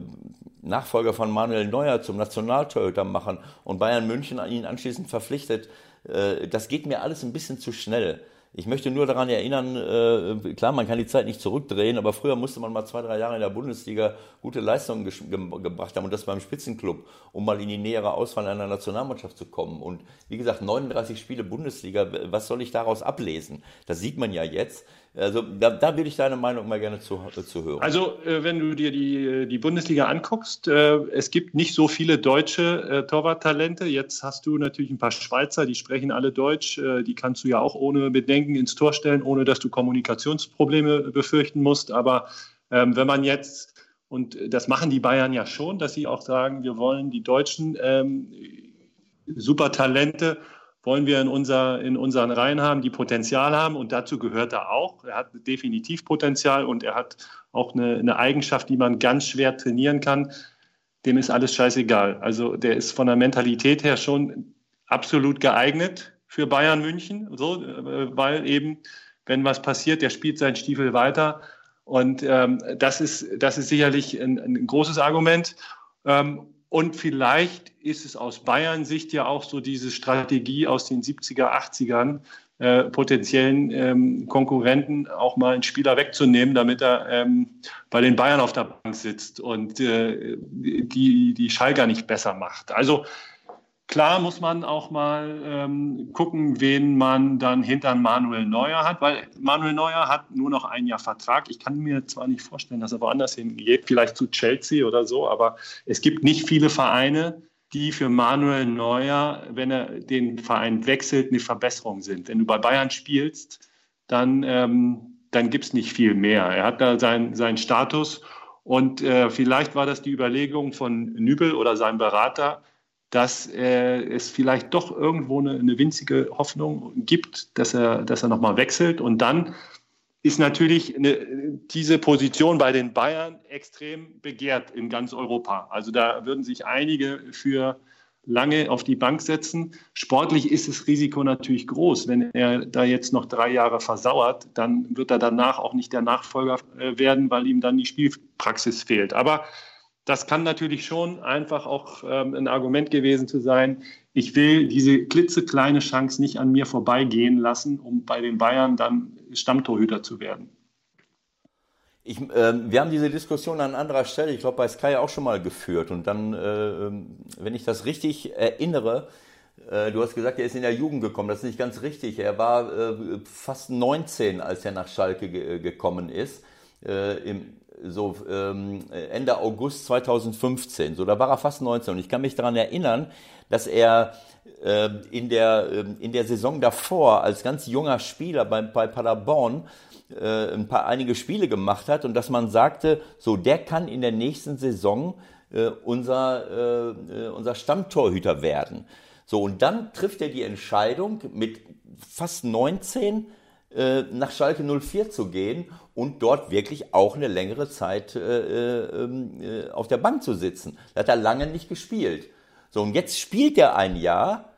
Nachfolger von Manuel Neuer zum Nationaltorhüter machen und Bayern München ihn anschließend verpflichtet, äh, das geht mir alles ein bisschen zu schnell. Ich möchte nur daran erinnern, äh, klar, man kann die Zeit nicht zurückdrehen, aber früher musste man mal zwei, drei Jahre in der Bundesliga gute Leistungen ge gebracht haben und das beim Spitzenclub, um mal in die nähere Auswahl einer Nationalmannschaft zu kommen. Und wie gesagt, 39 Spiele Bundesliga, was soll ich daraus ablesen? Das sieht man ja jetzt. Also da, da will ich deine Meinung mal gerne zu, zu hören. Also äh, wenn du dir die, die Bundesliga anguckst, äh, es gibt nicht so viele deutsche äh, Torwarttalente. Jetzt hast du natürlich ein paar Schweizer, die sprechen alle Deutsch. Äh, die kannst du ja auch ohne Bedenken ins Tor stellen, ohne dass du Kommunikationsprobleme befürchten musst. Aber ähm, wenn man jetzt, und das machen die Bayern ja schon, dass sie auch sagen, wir wollen die deutschen ähm, Supertalente wollen wir in, unser, in unseren Reihen haben, die Potenzial haben. Und dazu gehört er auch. Er hat definitiv Potenzial und er hat auch eine, eine Eigenschaft, die man ganz schwer trainieren kann. Dem ist alles scheißegal. Also der ist von der Mentalität her schon absolut geeignet für Bayern München, so, äh, weil eben, wenn was passiert, der spielt seinen Stiefel weiter. Und ähm, das, ist, das ist sicherlich ein, ein großes Argument. Ähm, und vielleicht ist es aus Bayern Sicht ja auch so diese Strategie aus den 70er, 80ern, äh, potenziellen ähm, Konkurrenten auch mal einen Spieler wegzunehmen, damit er ähm, bei den Bayern auf der Bank sitzt und äh, die, die Schalker nicht besser macht. Also Klar muss man auch mal ähm, gucken, wen man dann hinter Manuel Neuer hat, weil Manuel Neuer hat nur noch ein Jahr Vertrag. Ich kann mir zwar nicht vorstellen, dass er woanders hingeht, vielleicht zu Chelsea oder so, aber es gibt nicht viele Vereine, die für Manuel Neuer, wenn er den Verein wechselt, eine Verbesserung sind. Wenn du bei Bayern spielst, dann, ähm, dann gibt es nicht viel mehr. Er hat da seinen, seinen Status und äh, vielleicht war das die Überlegung von Nübel oder seinem Berater, dass äh, es vielleicht doch irgendwo eine, eine, winzige Hoffnung gibt, dass er, dass er nochmal wechselt. Und dann ist natürlich eine, diese Position bei den Bayern extrem begehrt in ganz Europa. Also da würden sich einige für lange auf die Bank setzen. Sportlich ist das Risiko natürlich groß. Wenn er da jetzt noch drei Jahre versauert, dann wird er danach auch nicht der Nachfolger äh, werden, weil ihm dann die Spielpraxis fehlt. Aber das kann natürlich schon einfach auch ähm, ein Argument gewesen zu sein. Ich will diese klitzekleine Chance nicht an mir vorbeigehen lassen, um bei den Bayern dann Stammtorhüter zu werden. Ich, äh, wir haben diese Diskussion an anderer Stelle, ich glaube bei Sky auch schon mal geführt. Und dann, äh, wenn ich das richtig erinnere, äh, du hast gesagt, er ist in der Jugend gekommen. Das ist nicht ganz richtig. Er war äh, fast 19, als er nach Schalke ge gekommen ist. Äh, Im, so ähm, Ende August 2015. So, da war er fast 19 und ich kann mich daran erinnern, dass er äh, in, der, äh, in der Saison davor als ganz junger Spieler bei, bei Paderborn äh, ein paar einige Spiele gemacht hat und dass man sagte, so der kann in der nächsten Saison äh, unser, äh, unser Stammtorhüter werden. So, und dann trifft er die Entscheidung mit fast 19 äh, nach Schalke 04 zu gehen und dort wirklich auch eine längere Zeit äh, ähm, äh, auf der Bank zu sitzen. Da hat er lange nicht gespielt. So, und jetzt spielt er ein Jahr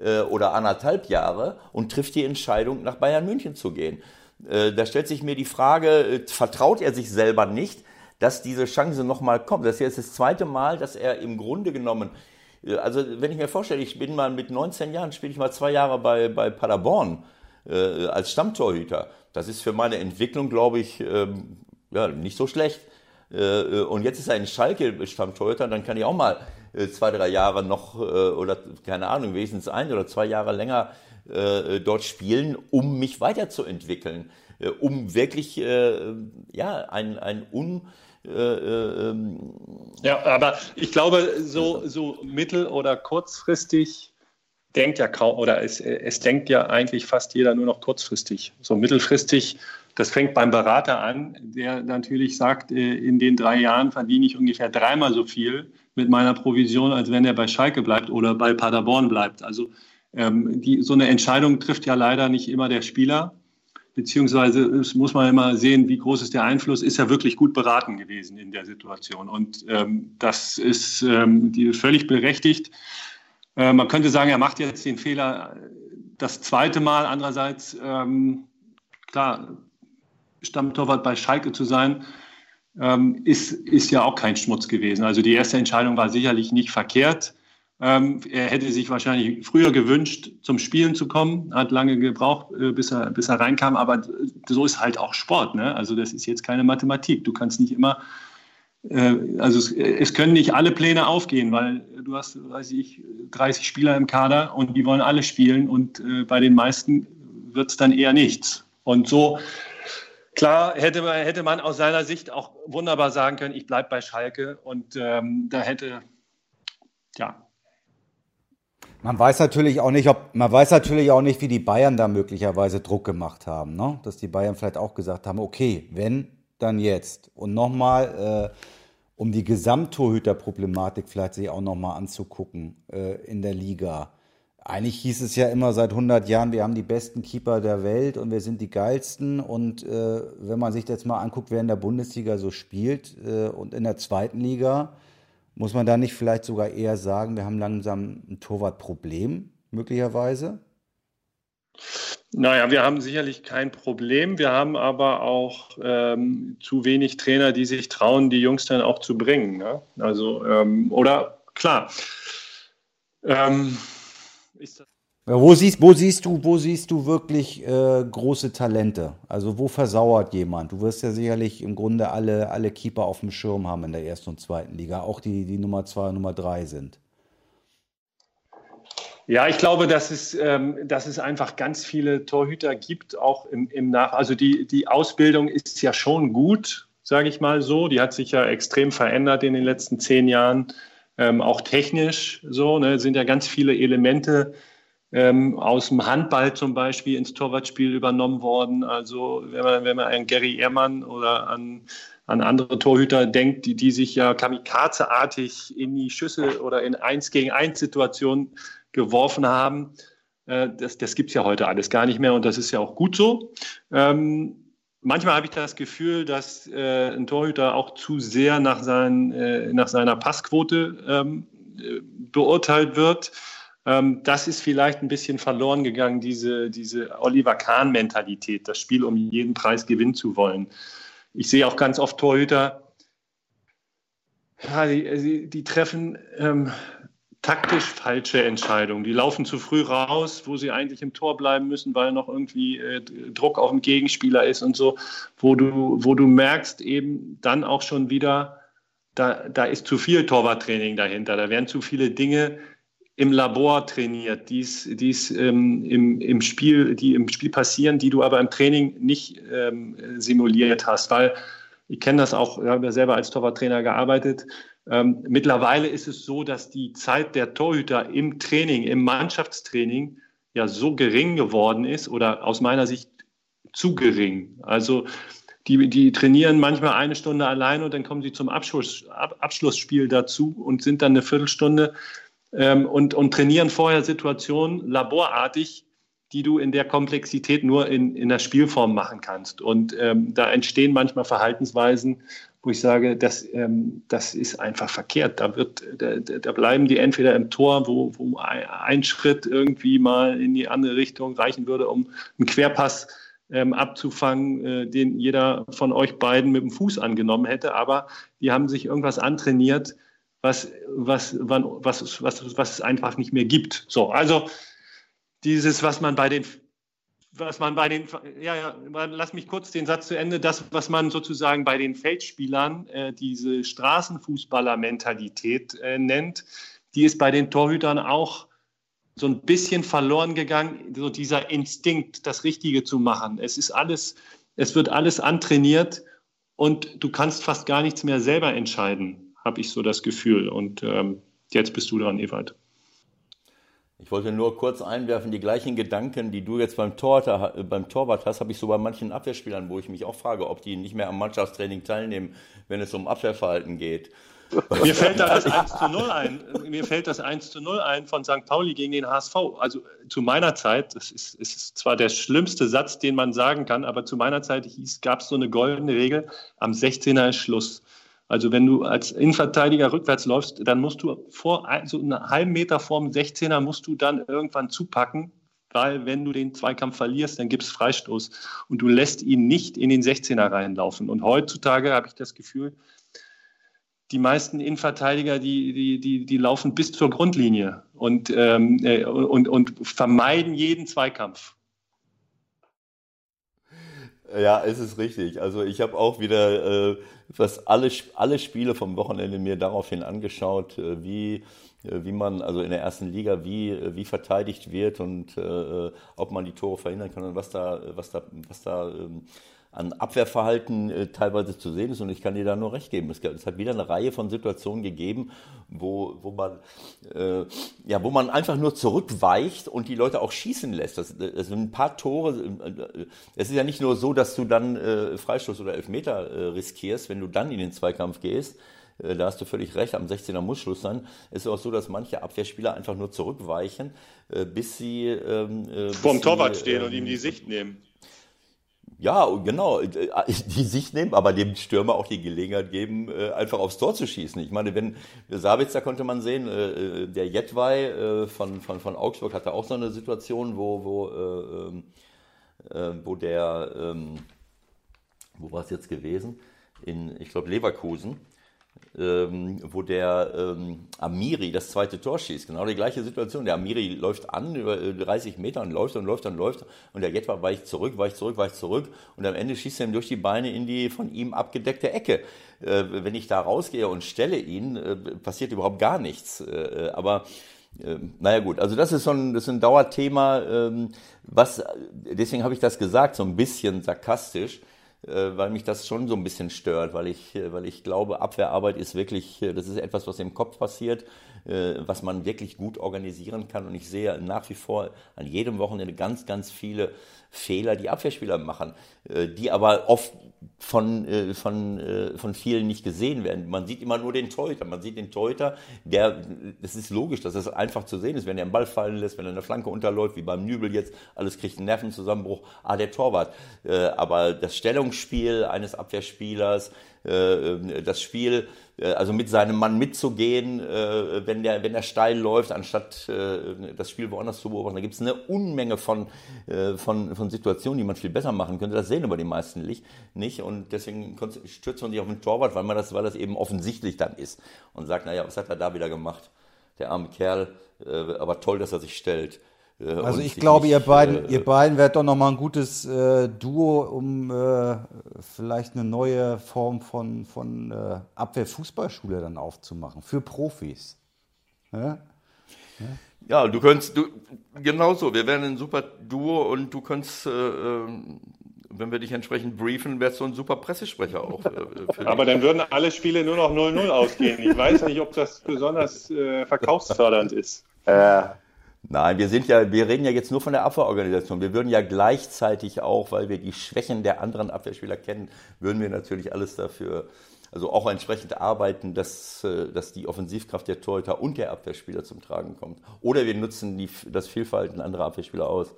äh, oder anderthalb Jahre und trifft die Entscheidung, nach Bayern München zu gehen. Äh, da stellt sich mir die Frage, äh, vertraut er sich selber nicht, dass diese Chance nochmal kommt? Das ist jetzt das zweite Mal, dass er im Grunde genommen also wenn ich mir vorstelle, ich bin mal mit 19 Jahren, spiele ich mal zwei Jahre bei, bei Paderborn äh, als Stammtorhüter. Das ist für meine Entwicklung, glaube ich, ähm, ja, nicht so schlecht. Äh, äh, und jetzt ist er ein Schalke Stammtorhüter, dann kann ich auch mal äh, zwei, drei Jahre noch oder keine Ahnung, wenigstens ein oder zwei Jahre länger dort spielen, um mich weiterzuentwickeln, um wirklich ja ein, ein un ähm, ja, aber ich glaube, so, so mittel- oder kurzfristig denkt ja kaum, oder es, es denkt ja eigentlich fast jeder nur noch kurzfristig. So mittelfristig, das fängt beim Berater an, der natürlich sagt, äh, in den drei Jahren verdiene ich ungefähr dreimal so viel mit meiner Provision, als wenn er bei Schalke bleibt oder bei Paderborn bleibt. Also ähm, die, so eine Entscheidung trifft ja leider nicht immer der Spieler, beziehungsweise muss man immer sehen, wie groß ist der Einfluss. Ist er wirklich gut beraten gewesen in der Situation? Und ähm, das ist ähm, die, völlig berechtigt. Äh, man könnte sagen, er macht jetzt den Fehler das zweite Mal. Andererseits, ähm, klar, Stammtorwart bei Schalke zu sein, ähm, ist, ist ja auch kein Schmutz gewesen. Also die erste Entscheidung war sicherlich nicht verkehrt. Ähm, er hätte sich wahrscheinlich früher gewünscht, zum Spielen zu kommen, hat lange gebraucht, äh, bis, er, bis er reinkam, aber so ist halt auch Sport. Ne? Also das ist jetzt keine Mathematik. Du kannst nicht immer, äh, also es, es, können nicht alle Pläne aufgehen, weil du hast, weiß ich, 30 Spieler im Kader und die wollen alle spielen und äh, bei den meisten wird es dann eher nichts. Und so, klar, hätte man, hätte man aus seiner Sicht auch wunderbar sagen können, ich bleibe bei Schalke und ähm, da hätte, ja, man weiß natürlich auch nicht, ob man weiß natürlich auch nicht, wie die Bayern da möglicherweise Druck gemacht haben, ne? Dass die Bayern vielleicht auch gesagt haben, okay, wenn, dann jetzt. Und nochmal, äh, um die Gesamttorhüterproblematik vielleicht sich auch nochmal anzugucken äh, in der Liga. Eigentlich hieß es ja immer seit 100 Jahren, wir haben die besten Keeper der Welt und wir sind die geilsten. Und äh, wenn man sich jetzt mal anguckt, wer in der Bundesliga so spielt äh, und in der zweiten Liga, muss man da nicht vielleicht sogar eher sagen, wir haben langsam ein Torwartproblem, möglicherweise? Naja, wir haben sicherlich kein Problem. Wir haben aber auch ähm, zu wenig Trainer, die sich trauen, die Jungs dann auch zu bringen. Ne? Also, ähm, oder klar. Ähm, das wo siehst, wo siehst du, wo siehst du wirklich äh, große Talente? Also wo versauert jemand? Du wirst ja sicherlich im Grunde alle, alle Keeper auf dem Schirm haben in der ersten und zweiten Liga, auch die, die Nummer zwei und Nummer drei sind. Ja, ich glaube, dass es, ähm, dass es einfach ganz viele Torhüter gibt, auch im, im Nach. Also die, die Ausbildung ist ja schon gut, sage ich mal so. Die hat sich ja extrem verändert in den letzten zehn Jahren, ähm, auch technisch so. Ne, sind ja ganz viele Elemente ähm, aus dem Handball zum Beispiel ins Torwartspiel übernommen worden. Also wenn man, wenn man an Gary Ehrmann oder an, an andere Torhüter denkt, die, die sich ja kamikazeartig in die Schüsse oder in 1 gegen 1 Situationen geworfen haben, äh, das, das gibt es ja heute alles gar nicht mehr und das ist ja auch gut so. Ähm, manchmal habe ich das Gefühl, dass äh, ein Torhüter auch zu sehr nach, seinen, äh, nach seiner Passquote ähm, äh, beurteilt wird. Ähm, das ist vielleicht ein bisschen verloren gegangen, diese, diese Oliver Kahn-Mentalität, das Spiel um jeden Preis gewinnen zu wollen. Ich sehe auch ganz oft Torhüter, ja, die, die, treffen ähm, taktisch falsche Entscheidungen. Die laufen zu früh raus, wo sie eigentlich im Tor bleiben müssen, weil noch irgendwie äh, Druck auf den Gegenspieler ist und so, wo du, wo du merkst eben dann auch schon wieder, da, da ist zu viel Torwarttraining dahinter. Da werden zu viele Dinge im Labor trainiert, die's, die's, ähm, im, im Spiel, die im Spiel passieren, die du aber im Training nicht ähm, simuliert hast, weil ich kenne das auch, ich habe ja selber als Torwarttrainer gearbeitet. Ähm, mittlerweile ist es so, dass die Zeit der Torhüter im Training, im Mannschaftstraining ja so gering geworden ist oder aus meiner Sicht zu gering. Also die, die trainieren manchmal eine Stunde allein und dann kommen sie zum Abschluss, Ab, Abschlussspiel dazu und sind dann eine Viertelstunde ähm, und, und trainieren vorher Situationen laborartig, die du in der Komplexität nur in, in der Spielform machen kannst. Und ähm, da entstehen manchmal Verhaltensweisen, wo ich sage, das, ähm, das ist einfach verkehrt. Da, wird, da, da, bleiben die entweder im Tor, wo, wo ein Schritt irgendwie mal in die andere Richtung reichen würde, um einen Querpass ähm, abzufangen, äh, den jeder von euch beiden mit dem Fuß angenommen hätte. Aber die haben sich irgendwas antrainiert, was, was, was, was, was es einfach nicht mehr gibt. So, also dieses, was man bei den was man bei den, ja, ja, lass mich kurz den Satz zu Ende, das, was man sozusagen bei den Feldspielern äh, diese Straßenfußballer-Mentalität äh, nennt, die ist bei den Torhütern auch so ein bisschen verloren gegangen, so dieser Instinkt, das Richtige zu machen. Es ist alles, es wird alles antrainiert und du kannst fast gar nichts mehr selber entscheiden habe ich so das Gefühl. Und ähm, jetzt bist du dran, Ewald. Ich wollte nur kurz einwerfen, die gleichen Gedanken, die du jetzt beim Torwart, beim Torwart hast, habe ich so bei manchen Abwehrspielern, wo ich mich auch frage, ob die nicht mehr am Mannschaftstraining teilnehmen, wenn es um Abwehrverhalten geht. Mir fällt da das 1 zu 0 ein. Mir fällt das 1 zu 0 ein von St. Pauli gegen den HSV. Also zu meiner Zeit, das ist, ist zwar der schlimmste Satz, den man sagen kann, aber zu meiner Zeit gab es so eine goldene Regel, am 16er ist Schluss. Also wenn du als Innenverteidiger rückwärts läufst, dann musst du vor so einen halben Meter vorm 16er musst du dann irgendwann zupacken, weil wenn du den Zweikampf verlierst, dann gibt es Freistoß und du lässt ihn nicht in den 16er reinlaufen. Und heutzutage habe ich das Gefühl, die meisten Innenverteidiger, die, die, die, die laufen bis zur Grundlinie und, ähm, äh, und, und vermeiden jeden Zweikampf. Ja, es ist richtig. Also ich habe auch wieder äh, was alle, alle Spiele vom Wochenende mir daraufhin angeschaut, äh, wie, äh, wie man also in der ersten Liga wie, äh, wie verteidigt wird und äh, ob man die Tore verhindern kann und was da, was da, was da ähm, an Abwehrverhalten äh, teilweise zu sehen ist. Und ich kann dir da nur recht geben. Es, es hat wieder eine Reihe von Situationen gegeben, wo, wo, man, äh, ja, wo man einfach nur zurückweicht und die Leute auch schießen lässt. Das, das sind ein paar Tore. Äh, es ist ja nicht nur so, dass du dann äh, Freistoß oder Elfmeter äh, riskierst, wenn du dann in den Zweikampf gehst. Äh, da hast du völlig recht, am 16er muss Schluss sein. Es ist auch so, dass manche Abwehrspieler einfach nur zurückweichen, äh, bis sie ähm, bis vorm Torwart stehen und ihm die Sicht nehmen. Ja, genau, äh, die Sicht nehmen, aber dem Stürmer auch die Gelegenheit geben, äh, einfach aufs Tor zu schießen. Ich meine, wenn Sabitzer konnte man sehen, äh, der Jetwei von, von, von Augsburg hatte auch so eine Situation, wo, wo, ähm, wo der, ähm, wo war es jetzt gewesen? In, ich glaube, Leverkusen ähm, wo der ähm, Amiri das zweite Tor schießt. Genau die gleiche Situation. Der Amiri läuft an über 30 äh, Meter und läuft und läuft und läuft und der Jetwa weicht zurück, weicht zurück, weicht zurück und am Ende schießt er ihm durch die Beine in die von ihm abgedeckte Ecke. Äh, wenn ich da rausgehe und stelle ihn, äh, passiert überhaupt gar nichts. Äh, äh aber äh, naja gut, also das ist so ein, das ist ein Dauerthema, ähm, was, deswegen habe ich das gesagt, so ein bisschen sarkastisch, weil mich das schon so ein bisschen stört, weil ich, äh, weil ich glaube, Abwehrarbeit ist wirklich, äh, das ist etwas, was im Kopf passiert, was man wirklich gut organisieren kann. Und ich sehe nach wie vor an jedem Wochenende ganz, ganz viele Fehler, die Abwehrspieler machen, die aber oft von, äh, von, äh, von vielen nicht gesehen werden. Man sieht immer nur den Torhüter. Man sieht den Torhüter, der, das ist logisch, dass das einfach zu sehen ist, wenn er den Ball fallen lässt, wenn er eine Flanke unterläuft, wie beim Nübel jetzt, alles kriegt einen Nervenzusammenbruch. Ah, der Torwart. Äh, aber das Stellungsspiel eines Abwehrspielers, äh, das Spiel, äh, also mit seinem Mann mitzugehen, äh, wenn der, wenn der steil läuft, anstatt das Spiel woanders zu beobachten. Da gibt es eine Unmenge von, von, von Situationen, die man viel besser machen könnte. Das sehen aber die meisten nicht. Und deswegen stürzt man sich auf den Torwart, weil man das, weil das eben offensichtlich dann ist. Und sagt, naja, was hat er da wieder gemacht? Der arme Kerl, aber toll, dass er sich stellt. Äh, also ich glaube, ihr beiden, äh, ihr beiden werdet doch nochmal ein gutes äh, Duo, um äh, vielleicht eine neue Form von, von äh, Abwehrfußballschule dann aufzumachen für Profis. Ja? Ja. ja, du könntest, du, genauso, wir wären ein super Duo und du könntest, äh, ähm, wenn wir dich entsprechend briefen, wärst du ein super Pressesprecher auch. Aber dann würden alle Spiele nur noch 0-0 ausgehen. Ich weiß nicht, ob das besonders verkaufsfördernd ist. Ja. Nein, wir sind ja, wir reden ja jetzt nur von der Abwehrorganisation. Wir würden ja gleichzeitig auch, weil wir die Schwächen der anderen Abwehrspieler kennen, würden wir natürlich alles dafür, also auch entsprechend arbeiten, dass, äh, dass die Offensivkraft der Torhüter und der Abwehrspieler zum Tragen kommt. Oder wir nutzen die, das Vielfalten anderer Abwehrspieler aus.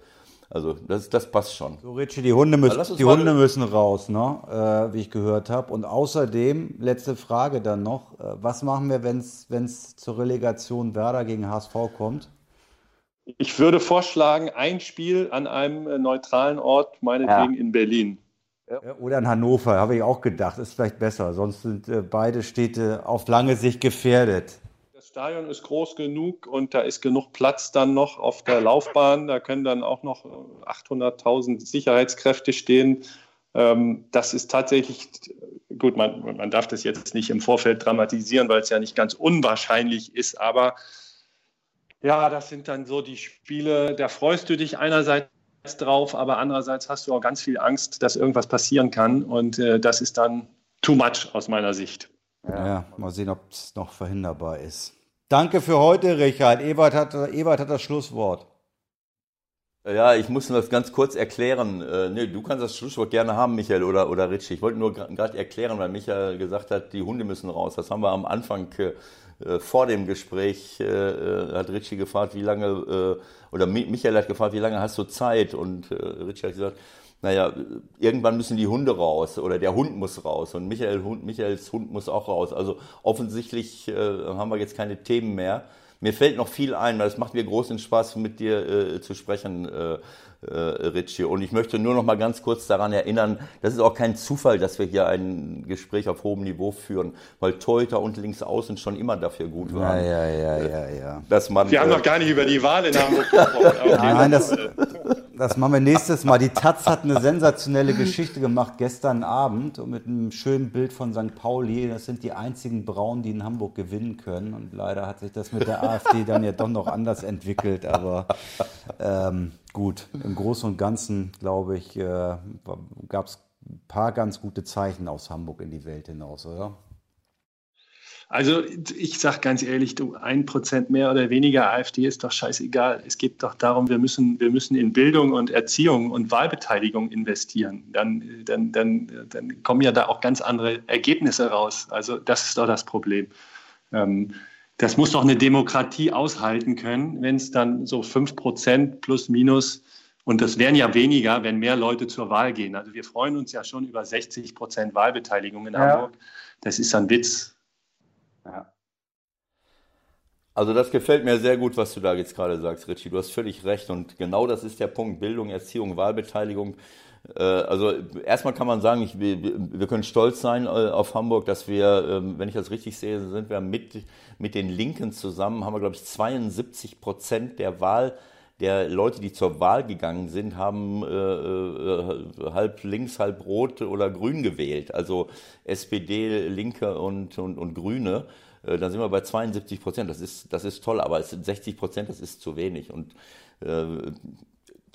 Also das, das passt schon. So, Richie, die Hunde müssen, die Hunde müssen raus, ne? Äh, wie ich gehört habe. Und außerdem, letzte Frage dann noch, äh, was machen wir, wenn es zur Relegation Werder gegen HSV kommt? Ich würde vorschlagen, ein Spiel an einem äh, neutralen Ort, meinetwegen ja. in Berlin. Oder in Hannover, habe ich auch gedacht, ist vielleicht besser. Sonst sind äh, beide Städte auf lange Sicht gefährdet. Das Stadion ist groß genug und da ist genug Platz dann noch auf der Laufbahn. Da können dann auch noch 800.000 Sicherheitskräfte stehen. Ähm, das ist tatsächlich, gut, man, man darf das jetzt nicht im Vorfeld dramatisieren, weil es ja nicht ganz unwahrscheinlich ist, aber ja, das sind dann so die Spiele, da freust du dich einerseits drauf, aber andererseits hast du auch ganz viel Angst, dass irgendwas passieren kann und äh, das ist dann too much aus meiner Sicht. Ja, ja mal sehen, ob es noch verhinderbar ist. Danke für heute, Richard. Ebert hat, Ebert hat das Schlusswort. Ja, ich muss das ganz kurz erklären. Äh, nee, du kannst das Schlusswort gerne haben, Michael oder, oder Ritchie. Ich wollte nur gerade erklären, weil Michael gesagt hat, die Hunde müssen raus. Das haben wir am Anfang äh, äh, vor dem Gespräch äh, äh, hat Richie gefragt, wie lange, äh, oder Michael hat gefragt, wie lange hast du Zeit? Und äh, Richie hat gesagt, naja, irgendwann müssen die Hunde raus oder der Hund muss raus und Michael, Hund, Michaels Hund muss auch raus. Also offensichtlich haben wir jetzt keine Themen mehr. mir fällt noch viel ein, weil es macht mir großen Spaß, mit dir zu sprechen, äh, äh, Richie. Und ich möchte nur noch mal ganz kurz daran erinnern, das ist auch kein Zufall, dass wir hier ein Gespräch auf hohem Niveau führen, weil Teuter und Linksaußen schon immer dafür gut waren. Ja, ja, ja, ja, ja. Dass man, Wir haben äh, noch gar nicht über die Wahl in Hamburg gesprochen. Nein, das, das machen wir nächstes Mal. Die Taz hat eine sensationelle Geschichte gemacht gestern Abend und mit einem schönen Bild von St. Pauli. Das sind die einzigen Braunen, die in Hamburg gewinnen können. Und leider hat sich das mit der AfD dann ja doch noch anders entwickelt. Aber ähm, gut, im Großen und Ganzen, glaube ich, äh, gab es ein paar ganz gute Zeichen aus Hamburg in die Welt hinaus, oder? Also ich sage ganz ehrlich, du ein Prozent mehr oder weniger AfD ist doch scheißegal. Es geht doch darum, wir müssen, wir müssen in Bildung und Erziehung und Wahlbeteiligung investieren. Dann, dann, dann, dann kommen ja da auch ganz andere Ergebnisse raus. Also das ist doch das Problem. Ähm, das muss doch eine Demokratie aushalten können, wenn es dann so fünf Prozent plus minus und das wären ja weniger, wenn mehr Leute zur Wahl gehen. Also wir freuen uns ja schon über 60 Prozent Wahlbeteiligung in Ja. Hamburg. Das ist ein Witz. Ja. Also das gefällt mir sehr gut, was du da jetzt gerade sagst, Richie. Du hast völlig recht und genau das ist der Punkt. Bildung, Erziehung, Wahlbeteiligung. Äh, Also erstmal kann man sagen, ich, wir, wir können stolz sein äh, auf Hamburg, dass wir, ähm, wenn ich das richtig sehe, sind wir mit, mit den Linken zusammen, haben wir, glaube ich, 72 Prozent der Wahl, der Leute, die zur Wahl gegangen sind, haben äh, äh, halb links, halb rot oder grün gewählt. Also SPD, Linke und, und, und Grüne. Dann sind wir bei 72 Prozent. Das ist, das ist toll, aber es sind 60 Prozent, das ist zu wenig. Und äh,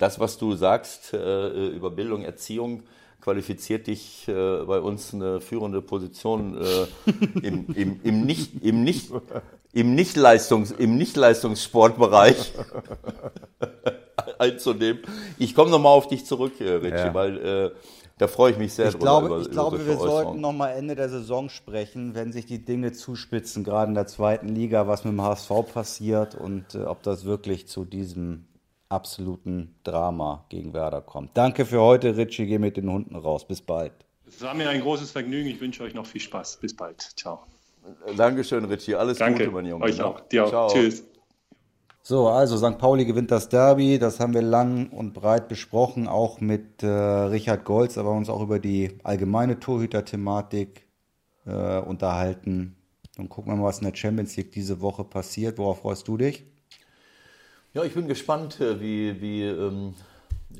das, was du sagst äh, über Bildung, Erziehung, qualifiziert dich äh, bei uns eine führende Position äh, im, im, im nicht im nicht im Nicht-Leistungs im Nicht-Leistungssportbereich einzunehmen. Ich komme nochmal auf dich zurück, äh, Richie, Ja. weil äh, da freue ich mich sehr Ich glaube, ich über glaube wir sollten Äußerungen. noch mal Ende der Saison sprechen, wenn sich die Dinge zuspitzen, gerade in der zweiten Liga, was mit dem HSV passiert und äh, ob das wirklich zu diesem absoluten Drama gegen Werder kommt. Danke für heute, Richie. Geh mit den Hunden raus. Bis bald. Es war mir ein großes Vergnügen. Ich wünsche euch noch viel Spaß. Bis bald. Ciao. Dankeschön, Richie. Alles Danke. Gute, mein Junge. Euch auch. Dir auch. Ciao. Tschüss. So, also St. Pauli gewinnt das Derby. Das haben wir lang und breit besprochen, auch mit äh, Richard Golz, aber uns auch über die allgemeine Torhüter-Thematik äh, unterhalten. Dann gucken wir mal, was in der Champions League diese Woche passiert. Worauf freust du dich? Ja, ich bin gespannt, äh, wie, wie, ähm,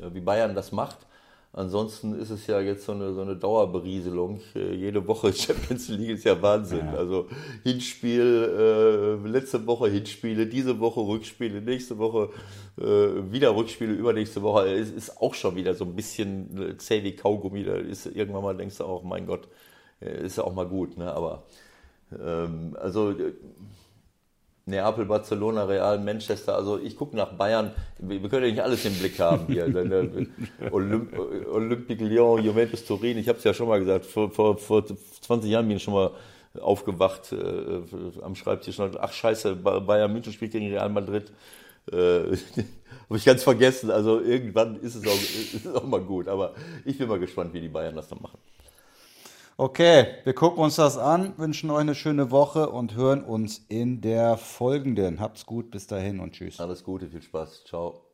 ja, wie Bayern das macht. Ansonsten ist es ja jetzt so eine, so eine Dauerberieselung. Äh, Jede Woche Champions League ist ja Wahnsinn. Also Hinspiel, äh, letzte Woche Hinspiele, diese Woche Rückspiele, nächste Woche äh, wieder Rückspiele, übernächste Woche. Es ist auch schon wieder so ein bisschen äh, zäh wie Kaugummi. Da ist irgendwann mal denkst du auch, mein Gott, äh, ist ja auch mal gut. Ne? Aber ähm, also Neapel, Barcelona, Real, Manchester. Also ich gucke nach Bayern. Wir können ja nicht alles im Blick haben hier. Äh, Olymp Olympique Lyon, Juventus Turin. Ich habe es ja schon mal gesagt. Vor, vor, vor 20 Jahren bin ich schon mal aufgewacht äh, am Schreibtisch. und Ach scheiße, Ba- Bayern München spielt gegen Real Madrid. Äh, habe ich ganz vergessen. Also irgendwann ist es, auch, ist es auch mal gut. Aber ich bin mal gespannt, wie die Bayern das dann machen. Okay, wir gucken uns das an, wünschen euch eine schöne Woche und hören uns in der folgenden. Habt's gut, bis dahin und tschüss. Alles Gute, viel Spaß. Ciao.